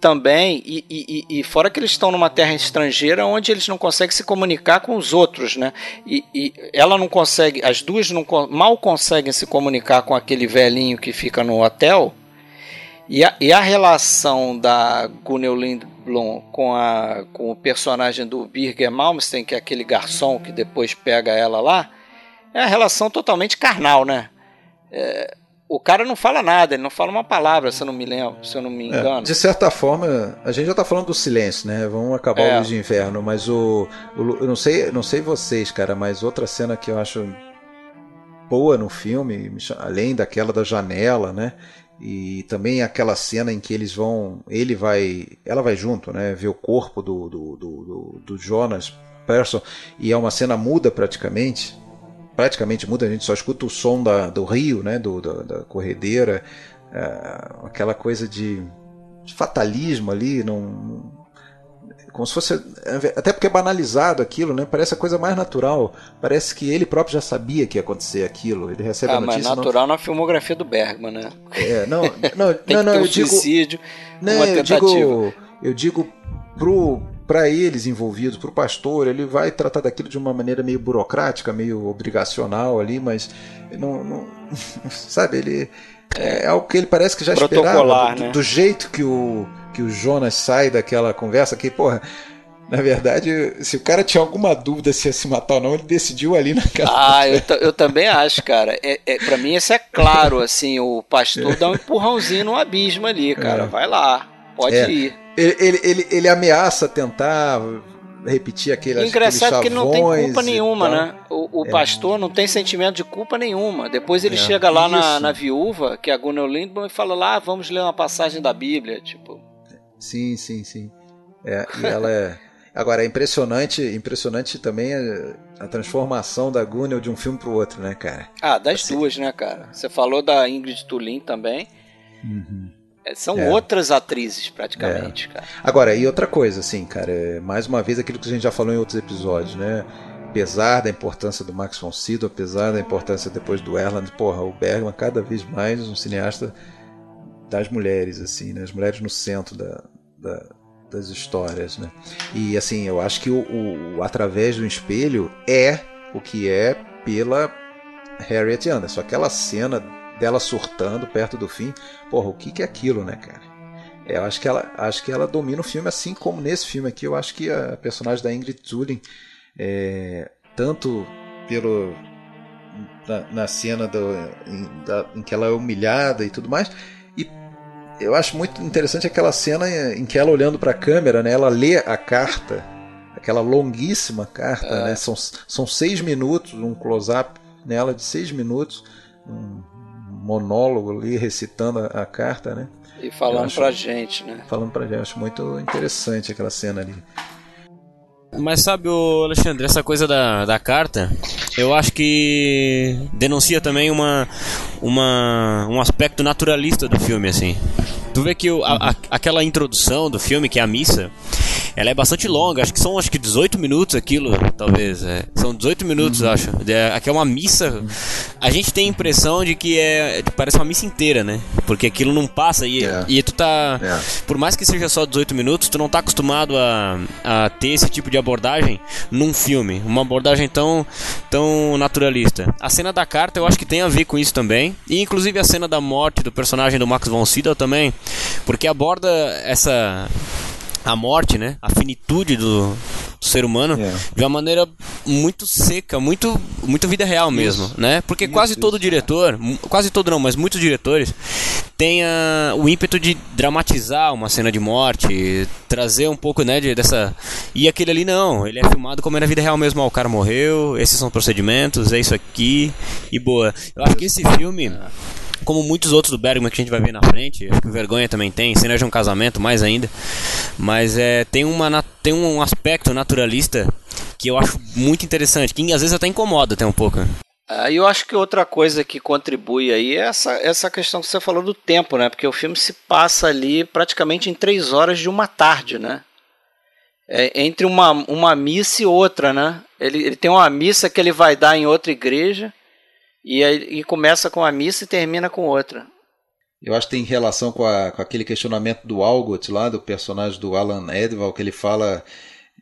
Também, e, e, e fora que eles estão numa terra estrangeira onde eles não conseguem se comunicar com os outros, né? E, e ela não consegue, as duas não, mal conseguem se comunicar com aquele velhinho que fica no hotel, e a, e a relação da Gunnel Lindblom com, a, com o personagem do Birger Malmsteen, que é aquele garçom que depois pega ela lá, é a relação totalmente carnal, né? É, o cara não fala nada, ele não fala uma palavra, se eu não me lembro, se eu não me é, engano. É, de certa forma, a gente já tá falando do silêncio, né? Vamos acabar é. o Luz de Inverno, mas o, o, eu não sei, não sei vocês, cara, mas outra cena que eu acho boa no filme, além daquela da janela, né? E também aquela cena em que eles vão. Ele vai. Ela vai junto, né? Ver o corpo do, do, do, do Jonas Person. E é uma cena muda praticamente. Praticamente muda, a gente só escuta o som da, do rio, né? Do, da, da corredeira. É, aquela coisa de, de fatalismo ali. Não, como se fosse até porque é banalizado aquilo, né? Parece a coisa mais natural. Parece que ele próprio já sabia que ia acontecer aquilo. Ele recebe ah, a notícia. Mas natural não... na filmografia do Bergman, né? É, não, não, não, não, eu digo, suicídio, né, eu digo, eu digo pro para eles envolvidos, para o pastor, ele vai tratar daquilo de uma maneira meio burocrática, meio obrigacional ali, mas não, não sabe, ele é algo que ele parece que já esperava do, né? do jeito que o que o Jonas sai daquela conversa que, porra, na verdade, se o cara tinha alguma dúvida se ia se matar ou não, ele decidiu ali naquela. Ah, eu, eu também acho, cara. É, é, pra mim, isso é claro, assim, o pastor dá um empurrãozinho no abismo ali, cara. É. Vai lá, pode é. ir. Ele, ele, ele, ele, ameaça tentar repetir aquele Engraçado que ele não tem culpa nenhuma, né? O, o é. pastor não tem sentimento de culpa nenhuma. Depois ele é. chega lá na, na, viúva, que é a Gunnar Lindbaum, e fala lá, ah, vamos ler uma passagem da Bíblia, tipo. Sim, sim, sim. É, e ela é. Agora, é impressionante, impressionante também a, a transformação da Gunnel de um filme pro outro, né, cara? Ah, das assim. duas, né, cara? Você falou da Ingrid Tulin também. Uhum. É, são é. outras atrizes, praticamente, é. cara. Agora, e outra coisa, assim, cara, é, mais uma vez aquilo que a gente já falou em outros episódios, né? Apesar da importância do Max von Sydow, apesar da importância depois do Erland, porra, o Bergman cada vez mais um cineasta das mulheres, assim, né? As mulheres no centro da, da, das histórias, né? E assim, eu acho que o, o, através do espelho é o que é pela Harriet Anderson. Aquela cena dela surtando perto do fim, porra, o que, que é aquilo, né, cara? É, eu acho que ela acho que ela domina o filme assim como nesse filme aqui. Eu acho que a personagem da Ingrid Tulin, é, tanto pelo na, na cena do, em, da, em que ela é humilhada e tudo mais, eu acho muito interessante aquela cena em que ela olhando para a câmera, né, ela lê a carta, aquela longuíssima carta, é. né, são, são seis minutos, um close-up nela de seis minutos, um monólogo ali recitando a, a carta, né? E falando acho, pra gente, né? Falando pra gente, acho muito interessante aquela cena ali. Mas sabe, o Alexandre, essa coisa da, da carta, eu acho que denuncia também uma, uma, um aspecto naturalista do filme, assim. Tu vê que o, a, a, aquela introdução do filme, que é a missa, ela é bastante longa, acho que são acho que 18 minutos aquilo, talvez. É. São 18 minutos, uhum. acho. É, aqui é uma missa. A gente tem a impressão de que é. Parece uma missa inteira, né? Porque aquilo não passa e, é. e tu tá. É. Por mais que seja só 18 minutos, tu não tá acostumado a, a ter esse tipo de abordagem num filme. Uma abordagem tão, tão naturalista. A cena da carta eu acho que tem a ver com isso também. E inclusive a cena da morte do personagem do Max von Sydow também. Porque aborda essa a morte, né? A finitude do, do ser humano yeah. É. de uma maneira muito seca, muito muito vida real mesmo, isso. né? Porque isso, quase todo diretor, quase todo não, mas muitos diretores têm a, o ímpeto de dramatizar uma cena de morte, trazer um pouco, né, de, dessa e aquele ali não, ele é filmado como era vida real mesmo, ó, o cara morreu, esses são os procedimentos, é isso aqui e boa. Eu acho que esse filme como muitos outros do Bergman que a gente vai ver na frente, acho que Vergonha também tem, Cena de um Casamento mais ainda, mas é, tem, uma, tem um aspecto naturalista que eu acho muito interessante, que às vezes até incomoda até um pouco. Ah, eu acho que outra coisa que contribui aí é essa, essa questão que você falou do tempo, né? Porque o filme se passa ali praticamente em três horas de uma tarde, né? É, entre uma, uma missa e outra, né? Ele, ele tem uma missa que ele vai dar em outra igreja, e, e começa com a missa e termina com outra. Eu acho que tem relação com, a, com aquele questionamento do Algot lá, do personagem do Alan Edval, que ele fala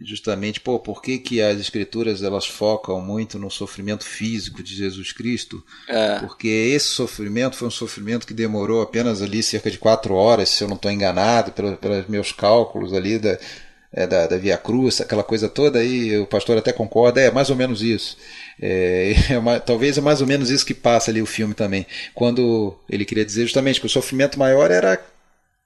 justamente, pô, por que, que as escrituras elas focam muito no sofrimento físico de Jesus Cristo? É. Porque esse sofrimento foi um sofrimento que demorou apenas ali cerca de quatro horas, se eu não estou enganado, pelos, pelos meus cálculos ali da, é, da, da Via Cruz, aquela coisa toda aí, o pastor até concorda, é mais ou menos isso. É, é, talvez é mais ou menos isso que passa ali o filme também. Quando ele queria dizer justamente que o sofrimento maior era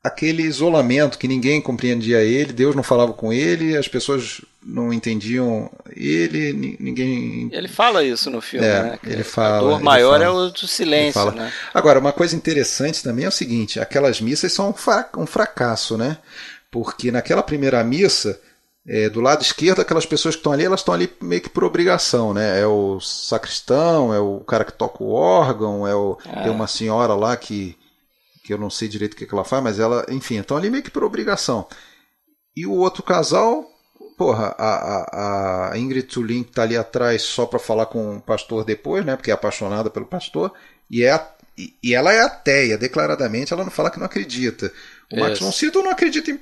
aquele isolamento que ninguém compreendia ele, Deus não falava com ele, as pessoas não entendiam ele, ninguém. Ele fala isso no filme, é, né? Ele fala. A dor maior fala, é o do silêncio, né? Agora, uma coisa interessante também é o seguinte: aquelas missas são um fracasso, né? Porque naquela primeira missa, é, do lado esquerdo, aquelas pessoas que estão ali, elas estão ali meio que por obrigação, né? É o sacristão, é o cara que toca o órgão, é o, é. tem uma senhora lá que, que eu não sei direito o que, que ela faz, mas ela, enfim, estão ali meio que por obrigação. E o outro casal, porra, a, a, a Ingrid Tulin que está ali atrás só para falar com o pastor depois, né? Porque é apaixonada pelo pastor, e, é, e, e ela é ateia, declaradamente, ela não fala que não acredita. O Max von Sydow não acredita em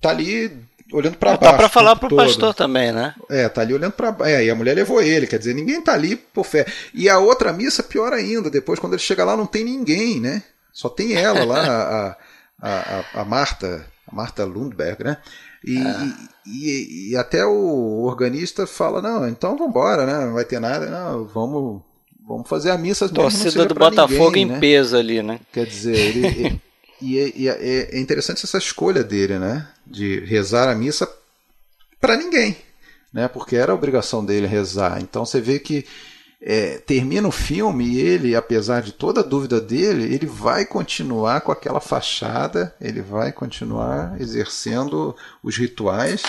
tá ali olhando para é, baixo. Tá para falar pro todo. pastor também, né? É, tá ali olhando para é, e a mulher levou ele, quer dizer, ninguém tá ali por fé. E a outra missa pior ainda, depois quando ele chega lá não tem ninguém, né? Só tem ela lá, a, a, a, a Marta, a Marta Lundberg, né? E, é. e, e, até o organista fala, não, então vamos embora, né? Não vai ter nada, não, vamos vamos fazer a missa. Torcida do Botafogo ninguém, em né? peso ali, né? Quer dizer, ele, ele e, é, e é, é, interessante essa escolha dele, né? De rezar a missa para ninguém, né? Porque era a obrigação dele rezar. Então você vê que é, termina o filme e ele, apesar de toda a dúvida dele, ele vai continuar com aquela fachada, ele vai continuar exercendo os rituais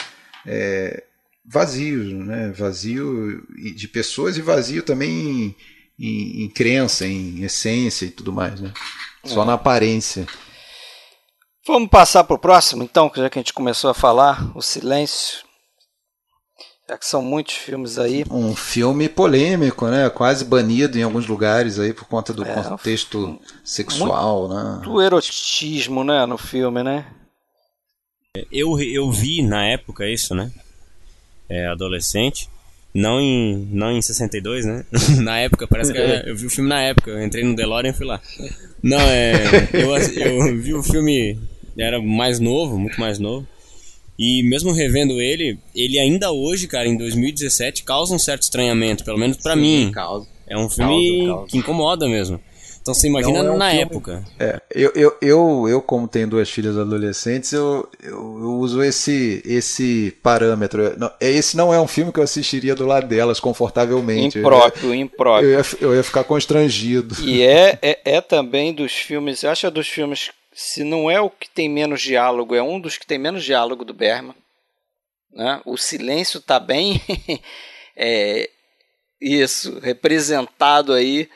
é, vazios, né? Vazio de pessoas e vazio também em, em, em crença, em essência e tudo mais, né? Só é. na aparência. Vamos passar para o próximo, então, já que a gente começou a falar, O Silêncio. Já que são muitos filmes aí. Um filme polêmico, né? Quase banido em alguns lugares aí por conta do é, contexto sexual, né? Do erotismo, né? No filme, né? Eu, eu vi na época isso, né? É, adolescente. Não em, não em 62, né? na época, parece que eu, eu vi o filme na época. Eu entrei no DeLorean e fui lá. Não, é. Eu, eu vi o filme era mais novo, muito mais novo. E mesmo revendo ele, ele ainda hoje, cara, em 2017, causa um certo estranhamento, pelo menos para mim. Causa. É um filme causa, causa. que incomoda mesmo. Então você imagina é um na filme... época. É, eu, eu, eu, eu, como tenho duas filhas adolescentes, eu, eu, eu uso esse, esse parâmetro. Não, é, esse não é um filme que eu assistiria do lado delas confortavelmente. Impróprio, eu, impróprio. Eu ia, eu ia ficar constrangido. E é, é, é também dos filmes, acho que é dos filmes se não é o que tem menos diálogo, é um dos que tem menos diálogo do Berman. Né? O silêncio está bem é, isso representado aí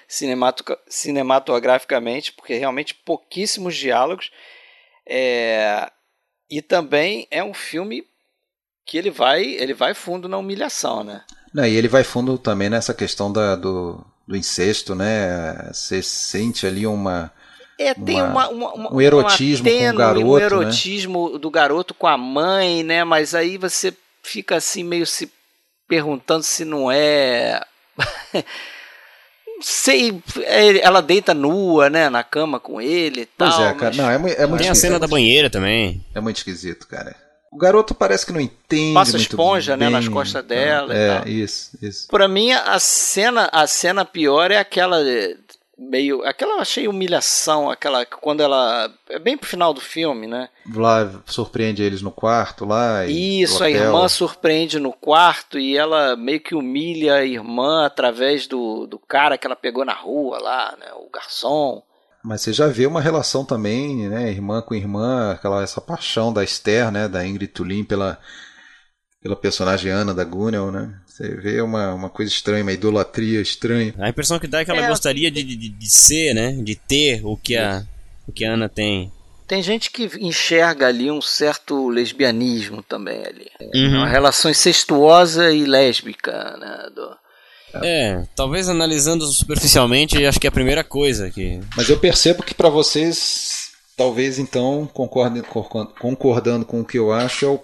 cinematograficamente, porque realmente pouquíssimos diálogos. É, e também é um filme que ele vai, ele vai fundo na humilhação, né? Não, e ele vai fundo também nessa questão da, do, do incesto, né? Você sente ali uma. É, tem uma, uma, uma um erotismo uma com o garoto. Um né? erotismo né? do garoto com a mãe, né? Mas aí você fica assim meio se perguntando se não é. sei, é, ela deita nua, né, na cama com ele e tal. Pois é, cara, mas... não, é, é muito Tem a cena da banheira também. É muito esquisito, cara. O garoto parece que não entende Passa esponja, bem, né, nas costas dela é, isso, isso. Pra mim, a cena, a cena pior é aquela meio. Aquela eu achei humilhação, aquela quando ela. É bem pro final do filme, né? Lá surpreende eles no quarto lá. Isso, a irmã surpreende no quarto e ela meio que humilha a irmã através do, do cara que ela pegou na rua lá, né? O garçom. Mas você já vê uma relação também, né? Irmã com irmã, aquela essa paixão da Esther, né? Da Ingrid Tulin pela, pela personagem Ana da Gunnel, né? Você vê uma, uma coisa estranha, uma idolatria estranha. A impressão que dá é que ela é. gostaria de, de, de ser, né? De ter o que a, o que a Ana tem. Tem gente que enxerga ali um certo lesbianismo também ali. Uhum. Uma relação incestuosa e lésbica, né? Do... É, talvez analisando superficialmente, acho que é a primeira coisa que. Mas eu percebo que para vocês, talvez então, concordem, concordando com o que eu acho, é o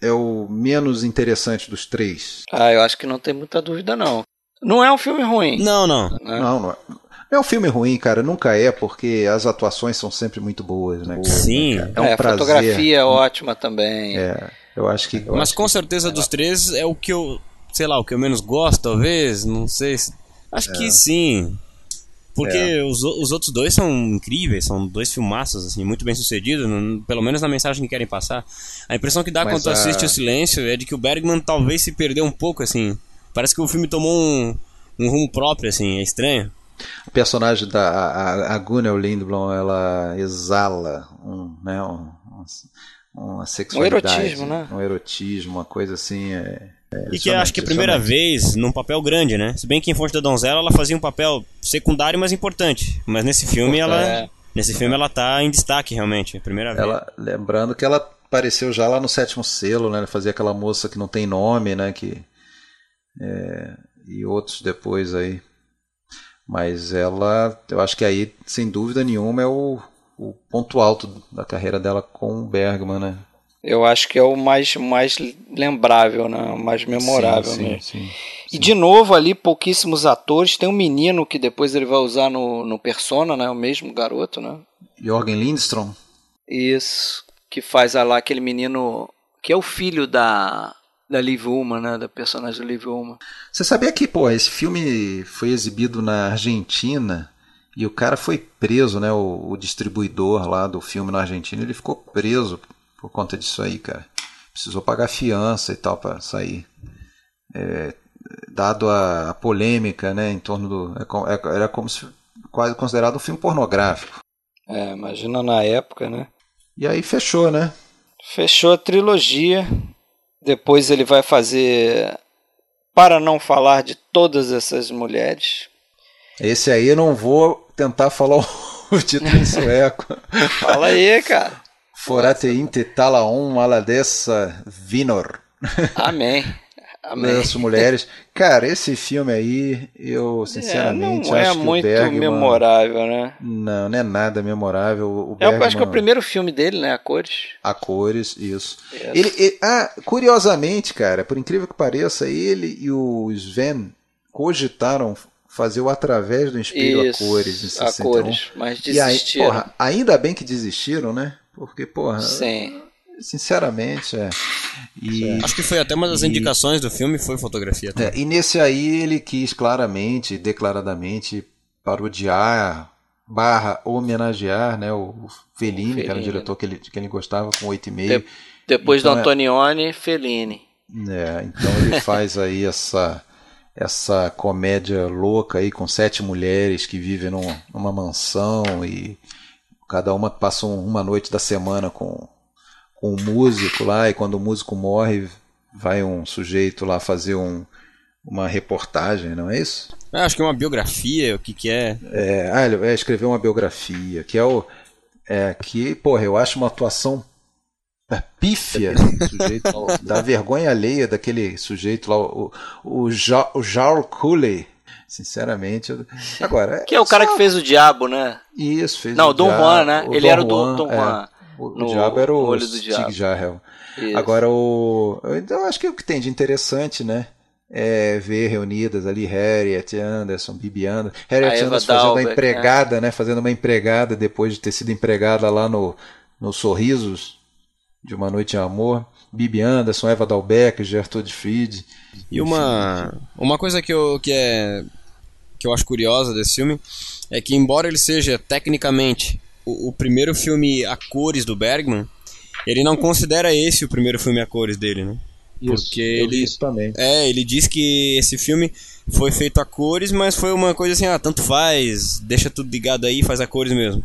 é o menos interessante dos três? Ah, eu acho que não tem muita dúvida, não. Não é um filme ruim. Não, não. Né? Não, não é. Não é um filme ruim, cara. Nunca é, porque as atuações são sempre muito boas, né? Cara? Sim. É um é, prazer. A fotografia é ótima também. É, eu acho que. Eu Mas acho com que... certeza dos três é o que eu, sei lá, o que eu menos gosto, talvez. Não sei. Acho é. que sim. Porque é. os, os outros dois são incríveis, são dois filmaços, assim, muito bem sucedidos, pelo menos na mensagem que querem passar. A impressão que dá Mas quando tu assiste o Silêncio é de que o Bergman talvez se perdeu um pouco, assim. Parece que o filme tomou um, um rumo próprio, assim, é estranho. O personagem da a, a Gunnel Lindblom, ela exala um, né, um, uma sexualidade. Um erotismo, né? Um erotismo, uma coisa assim, é é, e que acho que é a primeira vez num papel grande, né? Se bem que em Fonte da Donzela ela fazia um papel secundário, mas importante. Mas nesse filme ela. É. Nesse filme ela tá em destaque, realmente. É a primeira vez. Ela, lembrando que ela apareceu já lá no sétimo selo, né? Ela fazia aquela moça que não tem nome, né? Que, é, e outros depois aí. Mas ela, eu acho que aí, sem dúvida nenhuma, é o, o ponto alto da carreira dela com o Bergman, né? Eu acho que é o mais, mais lembrável, né? o mais memorável sim, mesmo. Sim, sim, e de novo ali, pouquíssimos atores. Tem um menino que depois ele vai usar no, no Persona, né? O mesmo garoto, né? Jorgen Lindstrom. Isso. Que faz lá aquele menino que é o filho da, da Liv Uma, né? Da personagem da Liv Uma. Você sabia que, pô, esse filme foi exibido na Argentina e o cara foi preso, né? O, o distribuidor lá do filme na Argentina, ele ficou preso por conta disso aí, cara. Precisou pagar fiança e tal para sair. É, dado a, a, polêmica, né, em torno do. É é, era como se quase considerado um filme pornográfico. É, imagina na época, né? E aí fechou, né? Fechou a trilogia. Depois ele vai fazer. Para não falar de todas essas mulheres. Esse aí eu não vou tentar falar o título em sueco. Fala aí, cara. Forate inte tala om alla dessa vinor. Amém. Amém. Das mulheres. Cara, esse filme aí, eu sinceramente é, não é acho é muito Bergman, memorável, né? Não, não é nada memorável. O é, Bergman, eu acho que é o primeiro filme dele, né? A cores. A cores, isso. Ele, ele, ah, curiosamente, cara, por incrível que pareça, ele e o Sven cogitaram fazer o através do Espelho isso, a cores em 61. A cores, mas desistiram. E aí, porra, ainda bem que desistiram, né? Porque, porra. Sim. Sinceramente, é. E, Acho que foi até uma das e, indicações do filme, foi fotografia. É, e nesse aí ele quis claramente, declaradamente, parodiar barra homenagear né, o Fellini, Fellini. que era o diretor que ele, que ele gostava, com 8,5. De, depois então, do é Antonioni, é, Fellini. É, então ele faz aí essa essa comédia louca aí com sete mulheres que vivem numa, numa mansão e Cada uma passa uma noite da semana com, com um músico lá, e quando o músico morre, vai um sujeito lá fazer um, uma reportagem, não é isso? É, acho que é uma biografia, o que, que é? É, ah, ele é escrever uma biografia, que é o. É, que, porra, eu acho uma atuação pífia sujeito, da vergonha alheia daquele sujeito lá, o, o, o, Jarl Cooley. Sinceramente. Eu... Agora. Que é o cara só... que fez o diabo, né? Isso, fez Não, o Dom Juan, né? Ele Dom era o Dom, Dom Juan. É. O, no, diabo era o olho do Stig Jarrell. Agora, o. Então, acho que o que tem de interessante, né? É ver reunidas ali Harriet Anderson, Bibi Anderson. Harriet Anderson fazendo Dalbeck, uma empregada, né? né? Fazendo uma empregada depois de ter sido empregada lá no, no Sorrisos de Uma Noite em Amor. Bibi Anderson, Eva Dalbeck, Gertrude Fried. E uma, uma coisa que, eu, que, é, que eu acho curiosa desse filme é que, embora ele seja tecnicamente o, o primeiro filme a cores do Bergman, ele não considera esse o primeiro filme a cores dele, né? Isso, Porque ele isso também. É, ele diz que esse filme foi feito a cores, mas foi uma coisa assim, ah, tanto faz, deixa tudo ligado aí, faz a cores mesmo.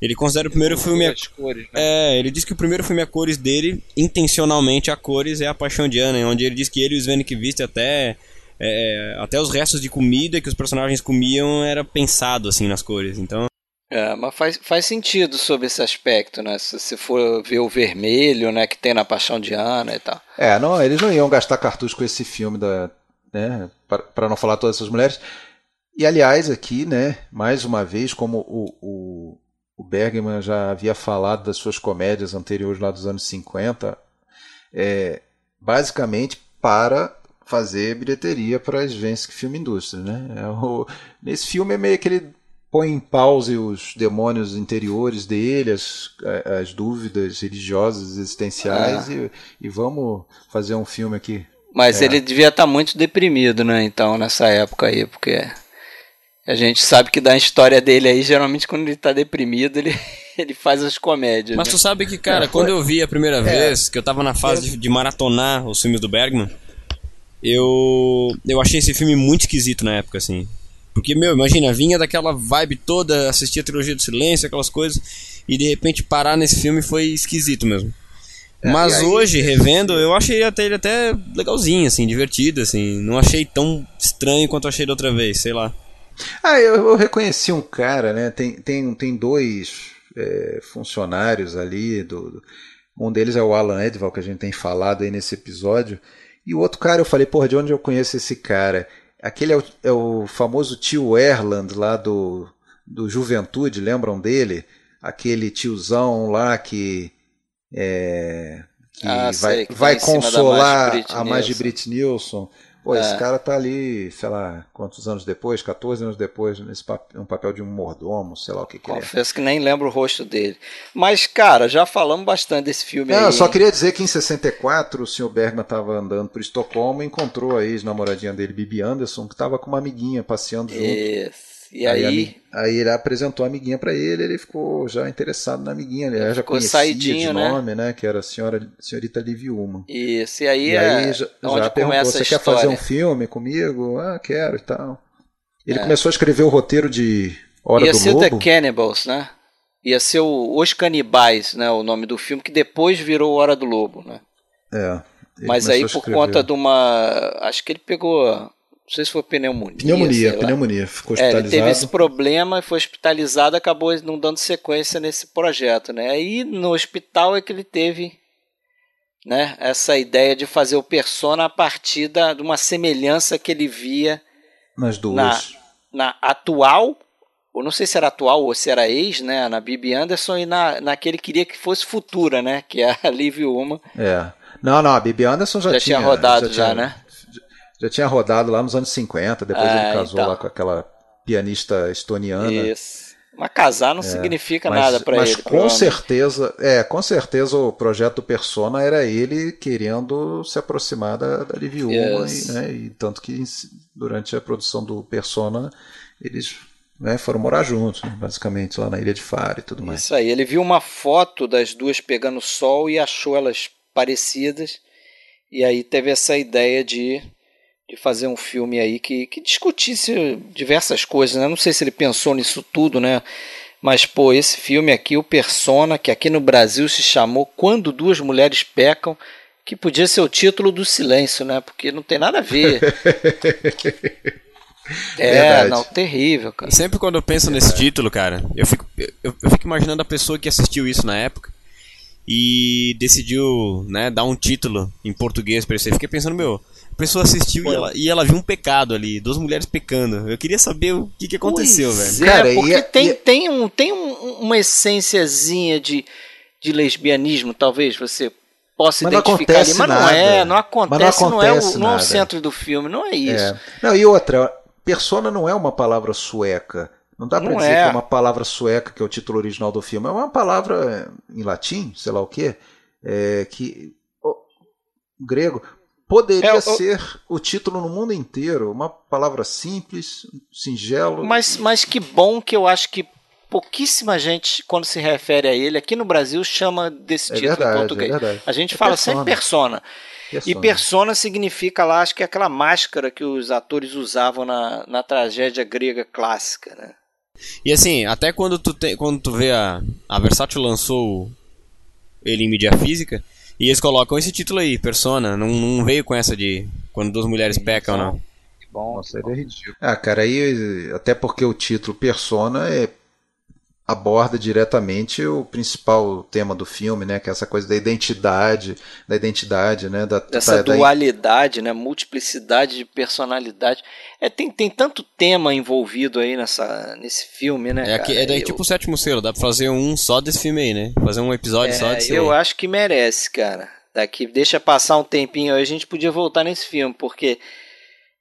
Ele considera o primeiro filme a cores. Né? É, ele diz que o primeiro filme a cores dele, intencionalmente a cores, é a Paixão de Ana, onde ele diz que ele e os Sven viste até é, até os restos de comida que os personagens comiam era pensado assim nas cores. Então é, mas faz, faz sentido sobre esse aspecto, né? Se você for ver o vermelho, né, que tem na Paixão de Ana e tal. É, não, eles não iam gastar cartucho com esse filme da, né, para não falar todas essas mulheres. E aliás, aqui, né, mais uma vez, como o, o, o Bergman já havia falado das suas comédias anteriores lá dos anos 50, é, basicamente para fazer bilheteria para a Svensk Film Industry, né? É o, nesse filme é meio que ele põe em pause os demônios interiores dele, as, as dúvidas religiosas existenciais ah. e, e, vamos fazer um filme aqui. Mas é. ele devia estar tá muito deprimido, né? Então, nessa época aí, porque a gente sabe que da história dele aí, geralmente quando ele está deprimido, ele, ele faz as comédias. Mas né? tu sabe que, cara, é, quando eu vi a primeira é. vez, que eu estava na fase de, de maratonar os filmes do Bergman, eu, eu achei esse filme muito esquisito na época, assim. Porque, meu, imagina, vinha daquela vibe toda, assistia a trilogia do silêncio, aquelas coisas, e de repente parar nesse filme foi esquisito mesmo. É, Mas aí, hoje, revendo, eu achei até ele até legalzinho, assim, divertido, assim. Não achei tão estranho quanto achei da outra vez, sei lá. Ah, eu, eu reconheci um cara, né? Tem, tem, tem dois é, funcionários ali. Do, do, um deles é o Alan Edval, que a gente tem falado aí nesse episódio. E o outro cara, eu falei, porra, de onde eu conheço esse cara? Aquele é o, é o famoso tio Erland lá do, do Juventude, lembram dele? Aquele tiozão lá que, é, que ah, vai, sei, que vai tá consolar a mais de Brit Nilsson. Pô, é. esse cara tá ali, sei lá, quantos anos depois, 14 anos depois, nesse papel, um papel de um mordomo, sei lá o que, que Confesso é. que nem lembro o rosto dele. Mas, cara, já falamos bastante desse filme Não, aí. Eu só queria dizer que em 64 o Sr. Bergman estava andando por Estocolmo e encontrou a ex-namoradinha dele, Bibi Anderson, que estava com uma amiguinha passeando junto. Isso. E aí, aí, aí ele apresentou a amiguinha para ele, ele ficou já interessado na amiguinha, ele já conhecia saidinho, de né? nome, né? Que era a senhora, senhorita Liviuma. Isso, e aí, e aí é já, já perguntou, você quer fazer um filme comigo? Ah, quero e tal. Ele é. começou a escrever o roteiro de Hora Ia do ser Lobo. The Cannibals, né? Ia ser o Os Canibais, né? O nome do filme, que depois virou Hora do Lobo, né? É. Mas aí por conta de uma. Acho que ele pegou não sei se foi pneumonia. Pneumonia, pneumonia. Ficou hospitalizado. É, ele teve esse problema, foi hospitalizado, acabou não dando sequência nesse projeto, né? Aí no hospital é que ele teve né, essa ideia de fazer o persona a partir da, de uma semelhança que ele via nas duas. Na, na atual, ou não sei se era atual ou se era ex, né, na Bibi Anderson e na, naquele que queria que fosse futura, né, que é a Liv Uma. É. Não, não, a Bibi Anderson já, já tinha, tinha rodado já, já tinha, né? Já tinha rodado lá nos anos 50, depois ah, ele casou então. lá com aquela pianista estoniana. Isso. Mas casar não é, significa mas, nada para ele. Mas com certeza, é, com certeza o projeto do Persona era ele querendo se aproximar da, da Liv yes. e, né, e tanto que durante a produção do Persona eles né, foram morar juntos, né, basicamente, lá na Ilha de Faro e tudo mais. Isso aí, ele viu uma foto das duas pegando sol e achou elas parecidas, e aí teve essa ideia de de fazer um filme aí que, que discutisse diversas coisas, né? Não sei se ele pensou nisso tudo, né? Mas, pô, esse filme aqui, o Persona, que aqui no Brasil se chamou Quando Duas Mulheres Pecam, que podia ser o título do silêncio, né? Porque não tem nada a ver. é, Verdade. não, terrível, cara. Sempre quando eu penso Verdade. nesse título, cara, eu fico, eu, eu fico imaginando a pessoa que assistiu isso na época e decidiu, né, dar um título em português pra isso. Eu fiquei pensando, meu, pessoa assistiu e ela, e ela, viu um pecado ali, duas mulheres pecando. Eu queria saber o que, que aconteceu, pois velho. É, Cara, porque tem, tem, um, tem um, uma essênciazinha de, de lesbianismo, talvez, você possa mas identificar ali, mas nada. não é, não acontece, não, não, é acontece o, não é o centro do filme, não é isso. É. Não, e outra, persona não é uma palavra sueca. Não dá para dizer é. que é uma palavra sueca, que é o título original do filme. É uma palavra em latim, sei lá o quê, é, que. Oh, grego. Poderia é, ser o título no mundo inteiro. Uma palavra simples, singelo. Mas, mas que bom que eu acho que pouquíssima gente, quando se refere a ele, aqui no Brasil, chama desse é título verdade, em português. É a gente fala persona. sempre persona. persona. E persona significa lá, acho que é aquela máscara que os atores usavam na, na tragédia grega clássica, né? E assim, até quando tu, te, quando tu vê a, a Versátil lançou ele em mídia física, e eles colocam esse título aí, Persona, não, não veio com essa de quando duas mulheres pecam, não. Que bom, Nossa, ele é ridículo. Ah, cara, aí até porque o título Persona é aborda diretamente o principal tema do filme, né, que é essa coisa da identidade, da identidade, né, da dessa da, dualidade, da... né, multiplicidade de personalidade. É, tem, tem tanto tema envolvido aí nessa nesse filme, né? É, aqui, é daí eu... tipo o sétimo selo, dá pra fazer um só desse filme aí, né? Fazer um episódio é, só desse Eu aí. acho que merece, cara. Daqui deixa passar um tempinho aí, a gente podia voltar nesse filme, porque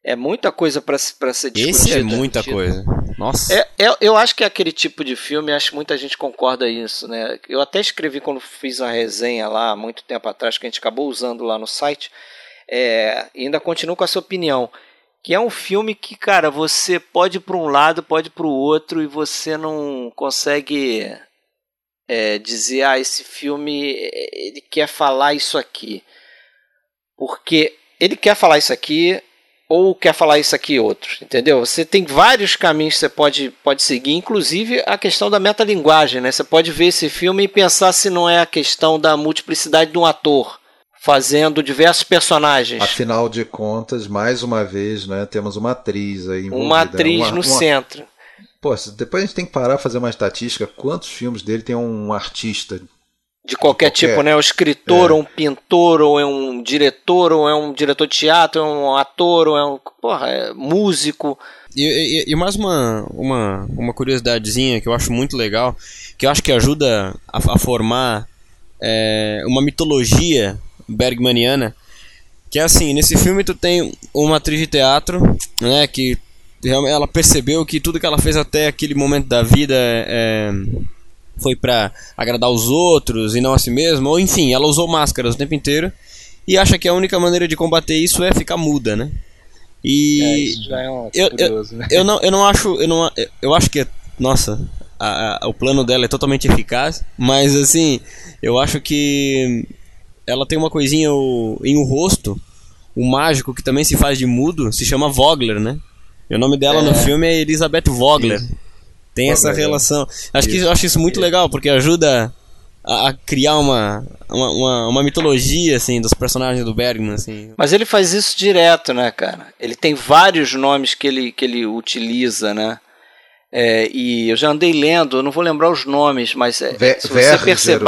é muita coisa para ser discutida. Esse é muita coisa. Nossa. É, é, eu acho que é aquele tipo de filme, acho que muita gente concorda isso, né? Eu até escrevi quando fiz uma resenha lá, muito tempo atrás, que a gente acabou usando lá no site, é, e ainda continuo com essa opinião, que é um filme que, cara, você pode ir para um lado, pode ir para o outro, e você não consegue é, dizer, ah, esse filme, ele quer falar isso aqui. Porque ele quer falar isso aqui, ou quer falar isso aqui outro, entendeu? Você tem vários caminhos que você pode, pode seguir, inclusive a questão da metalinguagem, né? Você pode ver esse filme e pensar se não é a questão da multiplicidade de um ator fazendo diversos personagens. Afinal de contas, mais uma vez, né, temos uma atriz aí envolvida. Uma atriz uma, no uma... centro. Pô, depois a gente tem que parar fazer uma estatística, quantos filmes dele tem um artista de qualquer, qualquer, tipo, né? Um escritor, é. ou um pintor, ou é um diretor, ou é um diretor de teatro, ou é um ator, ou é um porra, é músico. E, e, e, mais uma, uma, uma curiosidadezinha que eu acho muito legal, que eu acho que ajuda a, a formar é, uma mitologia bergmaniana, que é assim, nesse filme tu tem uma atriz de teatro, né, que ela percebeu que tudo que ela fez até aquele momento da vida é, foi para agradar os outros e não a si mesma, ou enfim, ela usou máscaras o tempo inteiro e acha que a única maneira de combater isso é ficar muda, né? E é, isso já é um eu, curioso, eu, né? eu não eu não acho eu não eu acho que nossa, a, a, o plano dela é totalmente eficaz, mas assim, eu acho que ela tem uma coisinha o, em o rosto, o mágico que também se faz de mudo, se chama Vogler, né? E o nome dela é. no filme é Elizabeth Vogler. Tem essa relação. Acho que eu acho isso muito legal, porque ajuda a, a criar uma, uma, uma, uma, mitologia, assim, dos personagens do Bergman, assim. Mas ele faz isso direto, né, cara? Ele tem vários nomes que ele, que ele utiliza, né? É, e eu já andei lendo, eu não vou lembrar os nomes, mas é, Ver, se você perceber...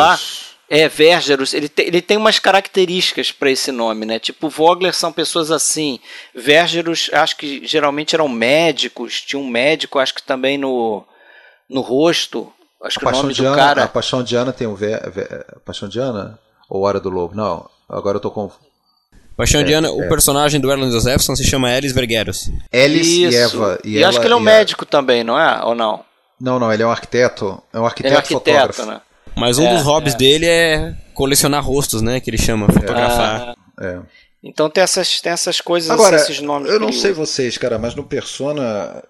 É, Vergerus, ele, te, ele tem umas características para esse nome, né? Tipo, Vogler são pessoas assim. Vergerus, acho que geralmente eram médicos, tinha um médico, acho que também no, no rosto. Acho a que o nome do Ana, cara. A Paixão de Ana tem um ver, ver, Paixão de Ana? Ou Hora do Lobo? Não, agora eu tô com. Paixão é, de Ana, é. o personagem do Erland Josephson se chama Elis Vergueros. Elis e Eva. E, e ela, acho que ele é um médico a... também, não é? Ou não? Não, não, ele é um arquiteto. É um arquiteto, é um arquiteto fotógrafo. Né? Mas um é, dos hobbies é. dele é colecionar rostos, né? Que ele chama, fotografar. é. Então tem essas, tem essas coisas, Agora, esses nomes. Eu não sei vocês, cara, mas no Persona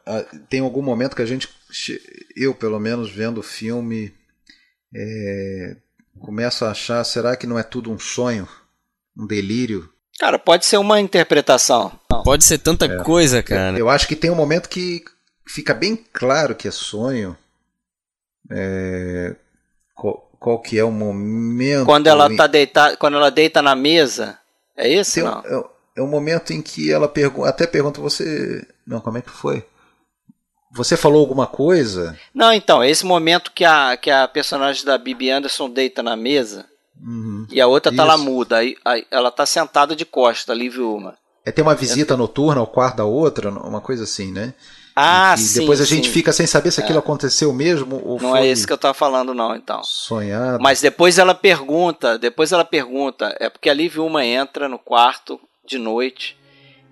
tem algum momento que a gente, eu pelo menos vendo o filme, é, começo a achar, será que não é tudo um sonho, um delírio? Cara, pode ser uma interpretação. Pode ser tanta é. coisa, cara. Eu acho que tem um momento que fica bem claro que é sonho. É, qual, qual, que é o momento? Quando ela tá deitada, quando ela deita na mesa é esse? não? É, é um momento em que ela pergu até pergunta você. Não, como é que foi? Você falou alguma coisa? Não, então, esse momento que a, que a personagem da Bibi Anderson deita na mesa, Uhum. E a outra tá Isso. lá muda. Aí, aí, ela tá sentada de costa, ali, viu uma. É ter uma visita é. noturna ao quarto da outra, uma coisa assim, né? Ah, e sim. Depois a gente fica sem saber se aquilo é. aconteceu mesmo ou Não é esse que eu tava falando, não, então. Sonhado. Mas depois ela pergunta, depois ela pergunta, é porque a Liv uma entra no quarto de noite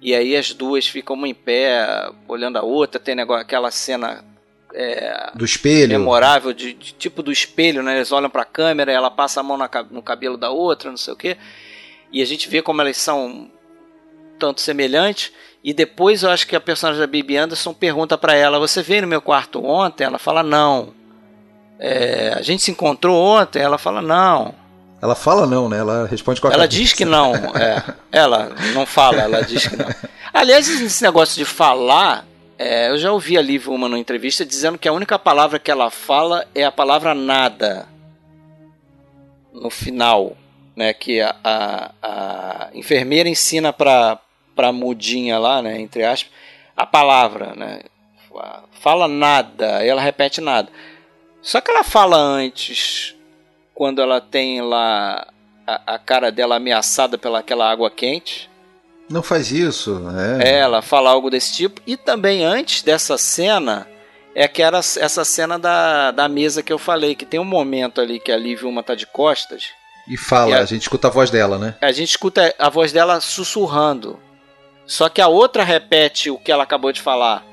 e aí as duas ficam uma em pé, olhando a outra, tem negócio, aquela cena é, do espelho memorável de, de, tipo do espelho, né? Eles olham para a câmera, ela passa a mão na, no cabelo da outra, não sei o quê. E a gente vê como elas são tanto semelhantes. E depois eu acho que a personagem da Bibi Anderson pergunta para ela: Você veio no meu quarto ontem? Ela fala: Não. É, a gente se encontrou ontem? Ela fala: Não. Ela fala não, né? Ela responde com a Ela cabeça. diz que não. É, ela não fala, ela diz que não. Aliás, esse negócio de falar, é, eu já ouvi a Liv uma numa entrevista dizendo que a única palavra que ela fala é a palavra nada. No final, né? Que a, a, a enfermeira ensina para para mudinha lá, né, entre aspas, a palavra, né? Fala nada, ela repete nada. Só que ela fala antes, quando ela tem lá a, a cara dela ameaçada pelaquela água quente. Não faz isso, é. Ela fala algo desse tipo. E também antes dessa cena, é que era essa cena da, da mesa que eu falei, que tem um momento ali que a Liv uma tá de costas. E fala, e a, a, gente escuta a voz dela, né? A gente escuta a voz dela sussurrando. Só que a outra repete o que ela acabou de falar.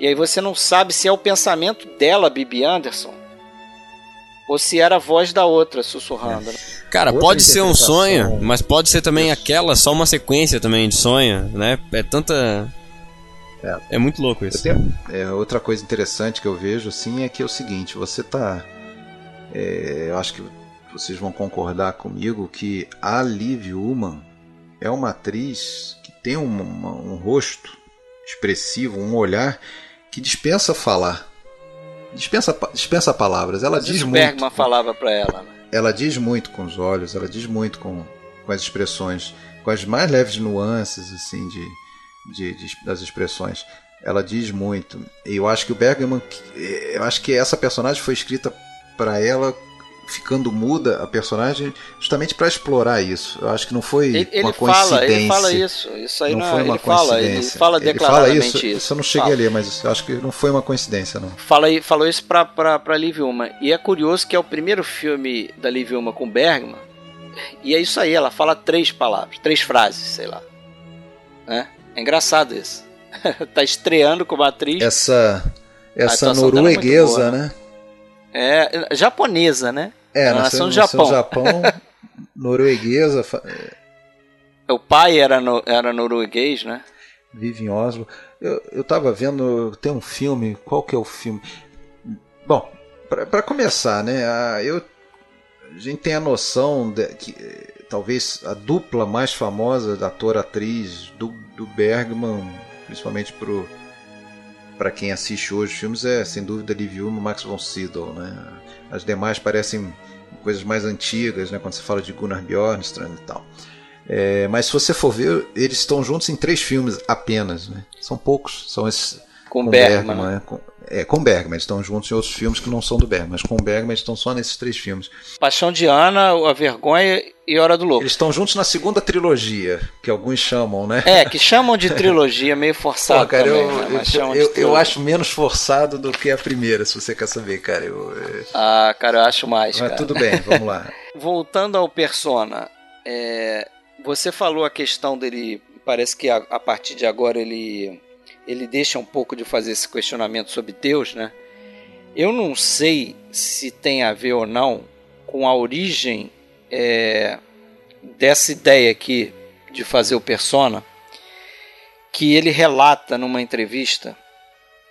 E aí você não sabe se é o pensamento dela, Bibi Anderson, ou se era a voz da outra sussurrando. Né? Cara, outra pode ser um sonho, mas pode ser também aquela, só uma sequência também de sonho, né? É tanta. É, é muito louco isso. Tenho, é, outra coisa interessante que eu vejo assim é que é o seguinte: você tá. É, eu acho que vocês vão concordar comigo que a Liv Ullman é uma atriz tem um, um rosto expressivo, um olhar que dispensa falar. Dispensa, dispensa palavras. Ela Mas diz muito. Bergman falava para ela. Né? Ela diz muito com os olhos, ela diz muito com, com as expressões, com as mais leves nuances assim de, de, de das expressões. Ela diz muito. E eu acho que o Bergman, eu acho que essa personagem foi escrita para ela ficando muda a personagem justamente para explorar isso. Eu acho que não foi ele, uma ele coincidência. Fala, ele fala isso. Isso aí não, não foi uma ele coincidência. Fala, ele fala declaradamente ele fala isso. isso. eu não cheguei fala. a ler, mas eu acho que não foi uma coincidência, não. Fala, falou isso para para Liv Uma. E é curioso que é o primeiro filme da Liv Uma com Bergman. E é isso aí, ela fala três palavras, três frases, sei lá. Né? É engraçado isso. tá estreando como atriz. Essa essa norueguesa, é né? É, japonesa, né? É, nasceu, no Japão. No Japão norueguesa. O pai era, no, era norueguês, né? Vive em Oslo. Eu, eu tava vendo, tem um filme, qual que é o filme? Bom, para começar, né, a, eu, a gente tem a noção de que talvez a dupla mais famosa da ator-atriz do, do Bergman, principalmente pro para quem assiste hoje os filmes é sem dúvida Liv Ullmann e Max von Sydow, né? As demais parecem coisas mais antigas, né? Quando você fala de Gunnar Bjornstrand e tal. É, mas se você for ver, eles estão juntos em três filmes apenas, né? São poucos, são esses com, com Bergman, Bergman né? com, é, com Bergman, eles estão juntos em outros filmes que não são do Bergman, mas com Bergman estão só nesses três filmes. Paixão de Ana, A Vergonha e Hora do Louco. Eles estão juntos na segunda trilogia, que alguns chamam, né? É, que chamam de trilogia, meio forçado Pô, cara, também, eu, né? eu, eu, eu, acho menos forçado do que a primeira, se você quer saber, cara. Eu. Ah, cara, eu acho mais, Mas cara. tudo bem, vamos lá. Voltando ao Persona, é, você falou a questão dele, parece que a, a partir de agora ele ele deixa um pouco de fazer esse questionamento sobre Deus, né? Eu não sei se tem a ver ou não com a origem é, dessa ideia aqui de fazer o persona, que ele relata numa entrevista,